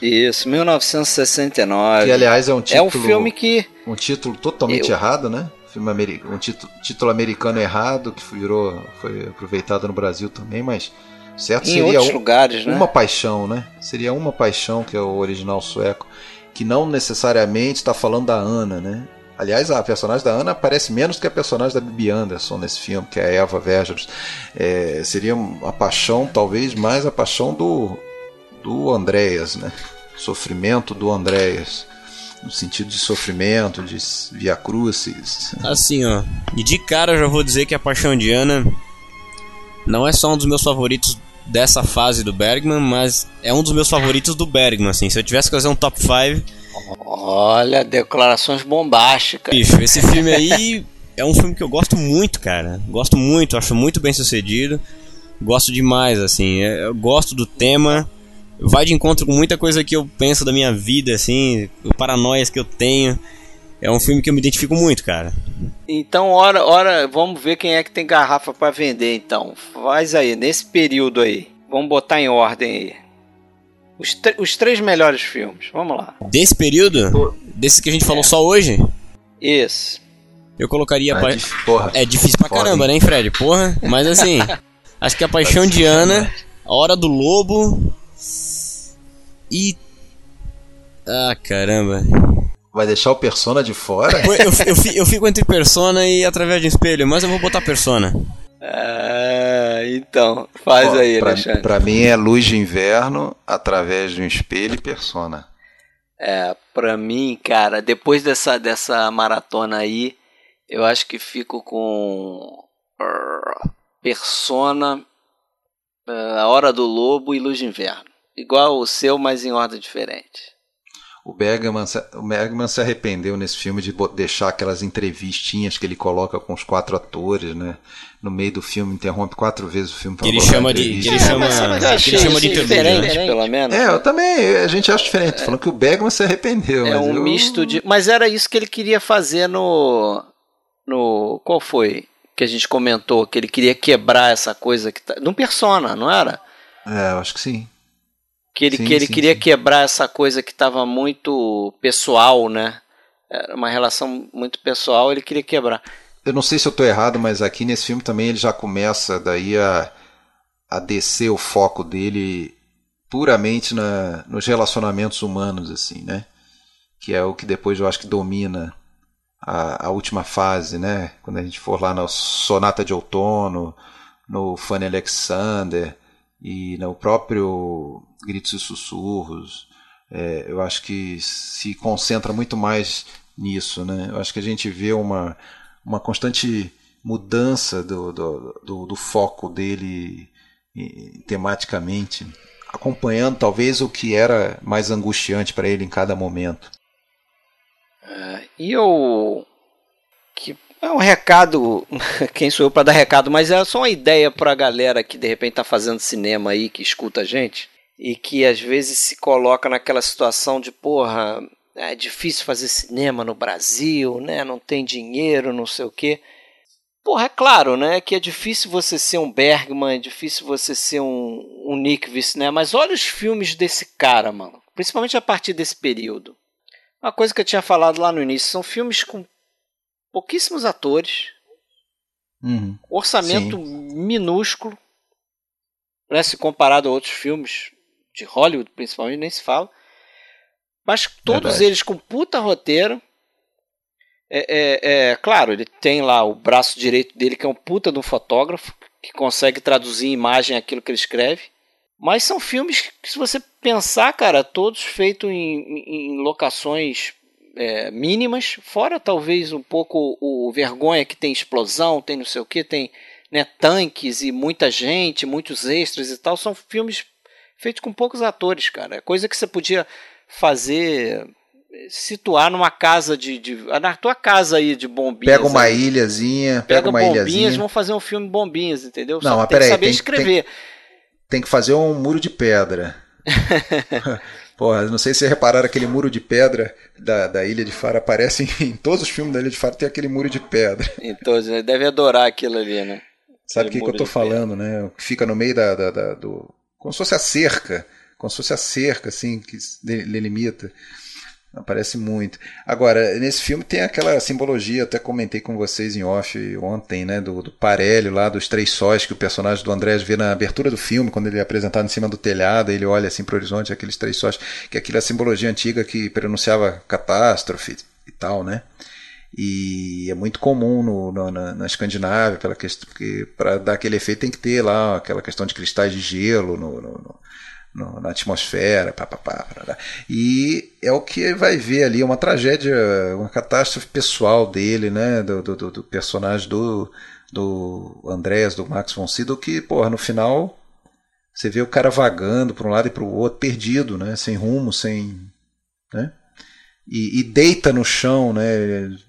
Isso, 1969. Que aliás é um título. É um filme que. Um título totalmente eu... errado, né? Filme americano, um título, título americano errado que virou, foi aproveitado no Brasil também, mas certo em seria um, lugares, né? uma paixão, né? Seria uma paixão que é o original sueco, que não necessariamente está falando da Ana, né? Aliás, a personagem da Ana aparece menos que a personagem da Bibi Anderson nesse filme, que é a Eva Vergers. É, seria a paixão, talvez mais a paixão do, do Andréas, né? Sofrimento do Andréas. No sentido de sofrimento, de via crucis. Assim, ó. E de cara eu já vou dizer que a Paixão de Ana não é só um dos meus favoritos dessa fase do Bergman, mas é um dos meus favoritos do Bergman, assim. Se eu tivesse que fazer um top 5. Olha, declarações bombásticas. Bicho, esse filme aí é um filme que eu gosto muito, cara. Gosto muito, acho muito bem sucedido. Gosto demais, assim. Eu gosto do tema vai de encontro com muita coisa que eu penso da minha vida, assim, paranoias que eu tenho. É um filme que eu me identifico muito, cara. Então, ora, ora, vamos ver quem é que tem garrafa para vender, então. Faz aí, nesse período aí. Vamos botar em ordem aí. Os, os três melhores filmes, vamos lá. Desse período? Desse que a gente falou é. só hoje? Isso. Eu colocaria. É, pa... porra. é difícil pra caramba, né, Fred? Porra. Mas assim, acho que a Paixão de Ana, A Hora do Lobo, e. Ah, caramba. Vai deixar o Persona de fora? Eu, eu, eu, eu fico entre Persona e através de um espelho, mas eu vou botar Persona. Ah, então, faz Ó, aí, pra, Alexandre. Pra mim é Luz de Inverno, através de um espelho e Persona. É, pra mim, cara, depois dessa, dessa maratona aí, eu acho que fico com Persona, A Hora do Lobo e Luz de Inverno igual o seu, mas em ordem diferente. O Bergman, o Bergman se arrependeu nesse filme de deixar aquelas entrevistinhas que ele coloca com os quatro atores, né? No meio do filme, interrompe quatro vezes o filme. Que ele chama de, que ele chama, é, que ele chama de diferente, pelo menos. É, eu também, a gente acha diferente. É, falando que o Bergman se arrependeu. É um eu... misto de, mas era isso que ele queria fazer no, no, qual foi que a gente comentou que ele queria quebrar essa coisa que tá, no Persona, não era? É, eu acho que sim. Que ele, sim, que ele sim, queria sim. quebrar essa coisa que estava muito pessoal, né? Era uma relação muito pessoal, ele queria quebrar. Eu não sei se eu estou errado, mas aqui nesse filme também ele já começa daí a, a descer o foco dele puramente na, nos relacionamentos humanos, assim, né? Que é o que depois eu acho que domina a, a última fase, né? Quando a gente for lá na Sonata de Outono, no Fanny Alexander e no próprio Gritos e Sussurros. É, eu acho que se concentra muito mais nisso. Né? Eu acho que a gente vê uma, uma constante mudança do, do, do, do foco dele tematicamente, acompanhando talvez o que era mais angustiante para ele em cada momento. É, e eu que é um recado, quem sou eu para dar recado, mas é só uma ideia para a galera que de repente está fazendo cinema aí, que escuta a gente, e que às vezes se coloca naquela situação de, porra, é difícil fazer cinema no Brasil, né? Não tem dinheiro, não sei o quê. Porra, é claro, né? Que é difícil você ser um Bergman, é difícil você ser um, um Nickvis, né? Mas olha os filmes desse cara, mano. Principalmente a partir desse período. Uma coisa que eu tinha falado lá no início, são filmes com pouquíssimos atores, uhum. orçamento Sim. minúsculo, né, se comparado a outros filmes de Hollywood, principalmente, nem se fala. Mas todos Verdade. eles com puta roteiro, É, é, é, claro, ele tem lá o braço direito dele, que é um puta de um fotógrafo, que consegue traduzir em imagem aquilo que ele escreve. Mas são filmes que, se você pensar, cara, todos feitos em, em locações é, mínimas, fora talvez um pouco o, Vergonha, que tem explosão, tem não sei o que, tem né, tanques e muita gente, muitos extras e tal. São filmes feitos com poucos atores, cara. É coisa que você podia fazer situar numa casa de, de, na tua casa aí de bombinhas. Pega uma aí. ilhazinha, pega, pega uma bombinhas, ilhazinha. vão fazer um filme bombinhas, entendeu? Não, Só mas tem que peraí, saber tem- escrever. Tem que fazer um muro de pedra. Porra, não sei se vocês repararam aquele muro de pedra da, da Ilha de Faro. Aparece em, em todos os filmes da Ilha de Faro, tem aquele muro de pedra. Então, você deve adorar aquilo ali, né? Sabe o que, que eu tô falando, né? Fica no meio da, da- da- do. Como se fosse a cerca. Como se fosse a cerca, assim, que de- delimita. Aparece muito. Agora, nesse filme tem aquela simbologia, até comentei com vocês em off ontem, né? Do, do parelho lá, dos três sóis que o personagem do Andrés vê na abertura do filme, quando ele é apresentado em cima do telhado, ele olha assim pro horizonte, aqueles três sóis, que é aquela simbologia antiga que pronunciava catástrofe e tal, né? E é muito comum no, no- na, na Escandinávia, pela questão, porque para dar aquele efeito tem que ter lá aquela questão de cristais de gelo no, no- na atmosfera, pá, pá, pá, parará. e é o que vai ver ali, uma tragédia, uma catástrofe pessoal dele, né, do, do, do- do personagem do, do Andrés, do Max von Sydow, que, porra, no final você vê o cara vagando para um lado e para o outro, perdido, né, sem rumo, sem, né, e, e deita no chão, né?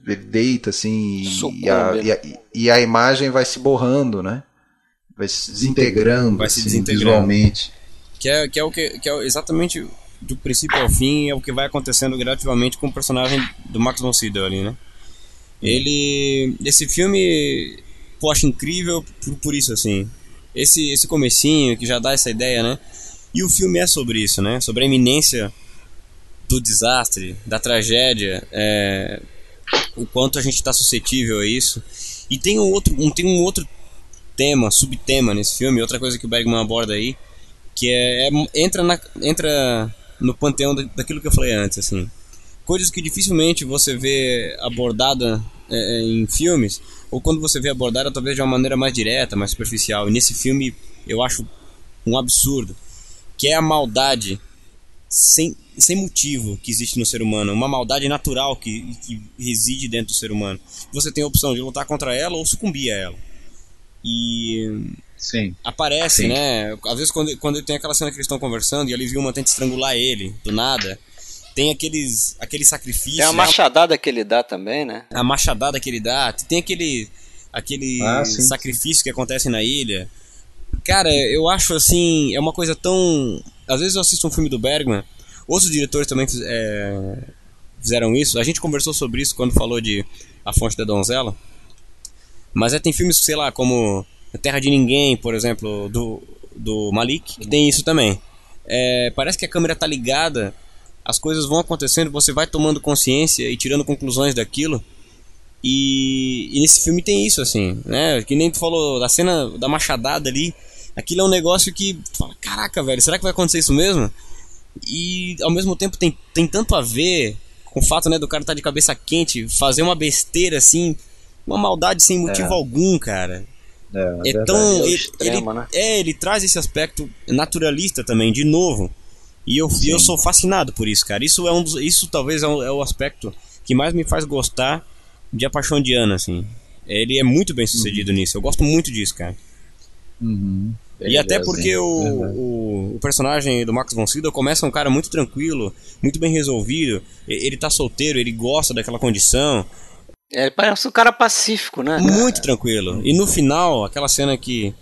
Ele deita assim e- e, a, e, a, e a imagem vai se borrando, né? Vai se desintegrando, Vai se assim, desintegrando. visualmente. Que é, que é o que, que é exatamente do princípio ao fim é o que vai acontecendo gradativamente com o personagem do Max von Sydow ali, né? Ele esse filme pô, acho incrível por, por isso assim. Esse esse comecinho que já dá essa ideia, né? E o filme é sobre isso, né? Sobre a iminência do desastre, da tragédia, é, o quanto a gente está suscetível a isso. E tem um outro, um, tem um outro tema, subtema nesse filme, outra coisa que o Bergman aborda aí, que é, é- entra na, entra no panteão da- daquilo que eu falei antes, assim. Coisas que dificilmente você vê abordada é, é, em filmes, ou quando você vê abordada talvez de uma maneira mais direta, mais superficial. E nesse filme eu acho um absurdo, que é a maldade sem, sem motivo que existe no ser humano, uma maldade natural que, que reside dentro do ser humano. Você tem a opção de lutar contra ela ou sucumbir a ela. E Sim. aparece, Sim. né? Às vezes quando, quando tem aquela cena que eles estão conversando e ali viu uma tenta estrangular ele, do nada. Tem aqueles, aqueles sacrifícios. É a machadada que ele dá também, né? a machadada que ele dá, tem aquele aquele Ah, sim, sacrifício que acontece na ilha. Cara, eu acho assim, é uma coisa tão. Às vezes eu assisto um filme do Bergman, outros diretores também é, fizeram isso. A gente conversou sobre isso quando falou de A Fonte da Donzela. Mas é, tem filmes, sei lá, como Terra de Ninguém, por exemplo, do, do Malik, que tem isso também. É, parece que a câmera tá ligada, as coisas vão acontecendo, você vai tomando consciência e tirando conclusões daquilo. E, e nesse filme tem isso, assim, né? Que nem tu falou da cena da machadada ali. Aquilo é um negócio que tu fala, caraca, velho, será que vai acontecer isso mesmo? E ao mesmo tempo tem, tem tanto a ver com o fato, né, do cara estar de cabeça quente, fazer uma besteira assim, uma maldade sem motivo É. algum, cara. É, É tão. é Ele, extremo, ele- né? É, ele traz esse aspecto naturalista também, de novo. E eu, eu sou fascinado por isso, cara. Isso é um dos, Isso talvez é, um- é o aspecto que mais me faz gostar de A Paixão de Ana, assim. Ele é muito bem sucedido Uhum. nisso. Eu gosto muito disso, cara. E até porque o, o, o personagem do Max von Sydow começa um cara muito tranquilo, muito bem resolvido. Ele tá solteiro, ele gosta daquela condição. É, Ele parece um cara pacífico, né? Muito tranquilo. E no final, aquela cena que,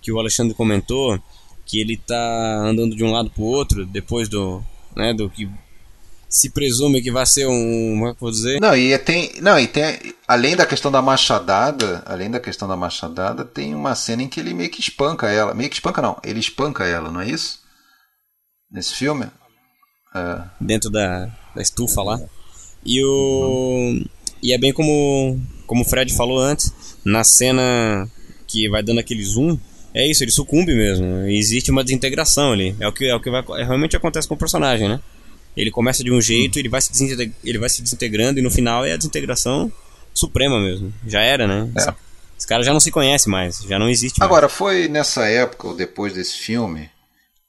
que o Alexandre comentou, que ele tá andando de um lado pro outro, depois do. né, do que se presume que vai ser um. Como é que eu vou dizer? Não, e tem, não, e tem além da questão da machadada, além da questão da machadada, tem uma cena em que ele meio que espanca ela, meio que espanca não, ele espanca ela, não é isso? Nesse filme? É. Dentro da, da estufa lá. E o. E é bem como, como o Fred falou antes, na cena que vai dando aquele zoom, é isso, ele sucumbe mesmo. Existe uma desintegração ali. É o que, é o que vai, é, realmente acontece com o personagem, né? Ele começa de um jeito, ele, vai se ele vai se desintegrando e no final é a desintegração suprema mesmo. Já era, né? É. Os caras já não se conhecem mais, já não existe mais. Agora, foi nessa época, ou depois desse filme,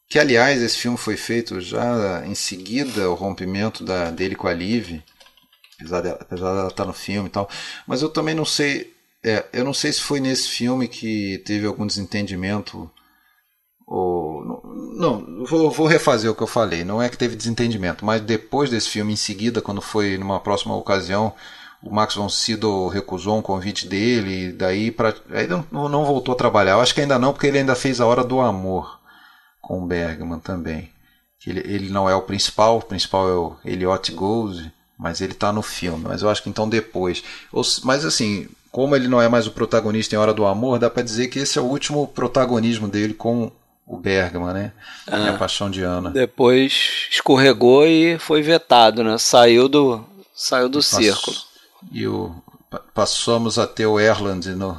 que aliás esse filme foi feito já em seguida ao rompimento da, dele com a Liv, apesar dela, apesar dela estar no filme e tal. Mas eu também não sei, é, eu não sei se foi nesse filme que teve algum desentendimento ou não, vou, vou, refazer o que eu falei. Não é que teve desentendimento, mas depois desse filme, em seguida, quando foi numa próxima ocasião, o Max von Sydow recusou um convite dele, daí para aí não, não voltou a trabalhar. Eu acho que ainda não, porque ele ainda fez a Hora do Amor com Bergman também. Ele, ele não é o principal, o principal é o Elliot Gould, mas ele está no filme. Mas eu acho que então depois. Mas assim, como ele não é mais o protagonista em Hora do Amor, dá para dizer que esse é o último protagonismo dele com o Bergman, né? Ah, Minha Paixão de Ana. Depois escorregou e foi vetado, né? Saiu do, saiu do círculo. E o, passamos a ter o Erland no,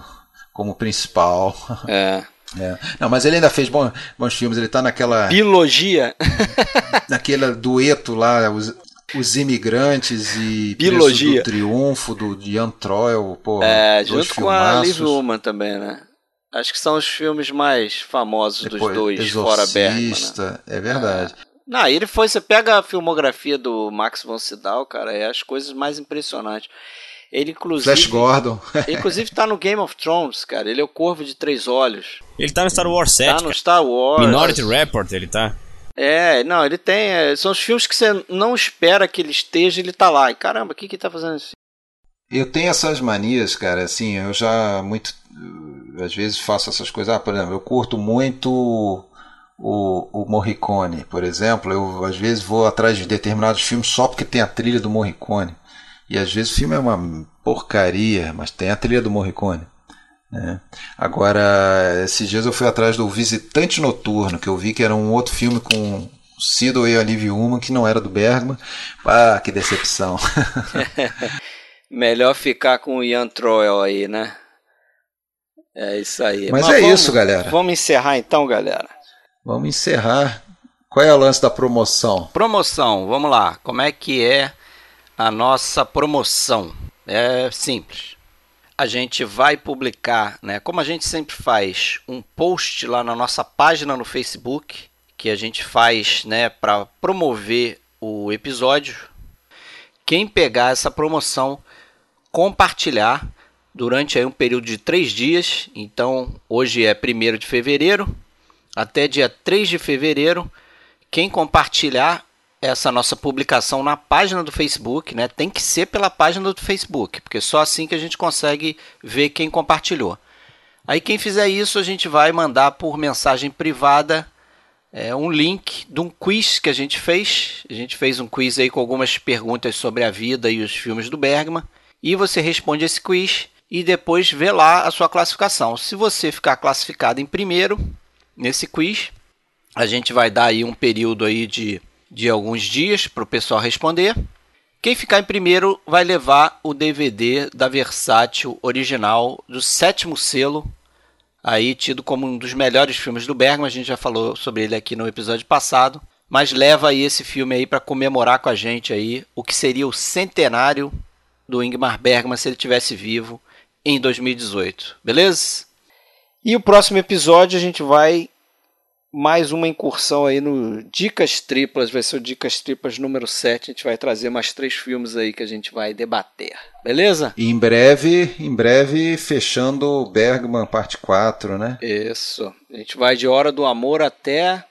como principal. É. É. Não, mas ele ainda fez bons, bons filmes. Ele tá naquela. Biologia. naquele dueto lá, os, os Imigrantes e Biologia. do Triunfo, do Ian Troil. Pô, é, junto com a Liv Ullman também, né? Acho que são os filmes mais famosos Depois, dos dois, fora Bergman. Né? É verdade. É. Não, ele foi. Você pega a filmografia do Max von Sydow, cara, é as coisas mais impressionantes. Ele, inclusive. Flash Gordon. ele, inclusive, tá no Game of Thrones, cara. Ele é o Corvo de Três Olhos. Ele tá no Star Wars 7. Tá no Star Wars. Minority Report, ele tá. É, não, ele tem. É, são os filmes que você não espera que ele esteja, ele tá lá. E caramba, o que que tá fazendo isso? Eu tenho essas manias, cara, assim, eu já muito. Às vezes faço essas coisas. Ah, por exemplo, eu curto muito o, o Morricone, por exemplo. Eu às vezes vou atrás de determinados filmes só porque tem a trilha do Morricone. E às vezes o filme é uma porcaria, mas tem a trilha do Morricone. Né? Agora, esses dias eu fui atrás do Visitante Noturno, que eu vi que era um outro filme com Sido e Olivia Uma, que não era do Bergman. Ah, que decepção. Melhor ficar com o Ian Troel aí, né? É isso aí. Mas, Mas é vamos, isso, galera. Vamos encerrar então, galera. Vamos encerrar. Qual é o lance da promoção? Promoção, vamos lá. Como é que é a nossa promoção. É simples. A gente vai publicar, né, como a gente sempre faz, um post lá na nossa página no Facebook, que a gente faz né, para promover o episódio. Quem pegar essa promoção, compartilhar durante aí um período de três dias. Então, hoje é 1 de fevereiro, até dia 3 de fevereiro. Quem compartilhar essa nossa publicação na página do Facebook, né? Tem que ser pela página do Facebook, porque só assim que a gente consegue ver quem compartilhou. Aí quem fizer isso, a gente vai mandar por mensagem privada é, um link de um quiz que a gente fez. A gente fez um quiz aí com algumas perguntas sobre a vida e os filmes do Bergman. E você responde esse quiz e depois vê lá a sua classificação. Se você ficar classificado em primeiro nesse quiz, a gente vai dar aí um período aí de de alguns dias para o pessoal responder. Quem ficar em primeiro vai levar o DVD da Versátil original do sétimo selo, aí tido como um dos melhores filmes do Bergman. A gente já falou sobre ele aqui no episódio passado, mas leva aí esse filme aí para comemorar com a gente aí o que seria o centenário do Ingmar Bergman se ele tivesse vivo em 2018. Beleza? E o próximo episódio a gente vai mais uma incursão aí no Dicas Triplas, vai ser o Dicas Triplas número 7. A gente vai trazer mais três filmes aí que a gente vai debater. Beleza? E em breve, em breve, fechando Bergman parte 4, né? Isso. A gente vai de Hora do Amor até.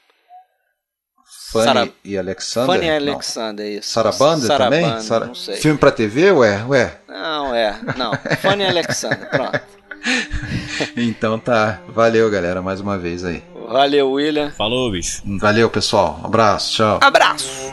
Fanny Sarah... e Alexander? Fanny e Alexander, não. isso. Sarabanda também? Banda, Sara... não sei. Filme pra TV, ué? Ué? Não, é. Não. Fanny e Alexander, pronto. então tá. Valeu, galera, mais uma vez aí. Valeu, William. Falou, bicho. Valeu, pessoal. Abraço, tchau. Abraço.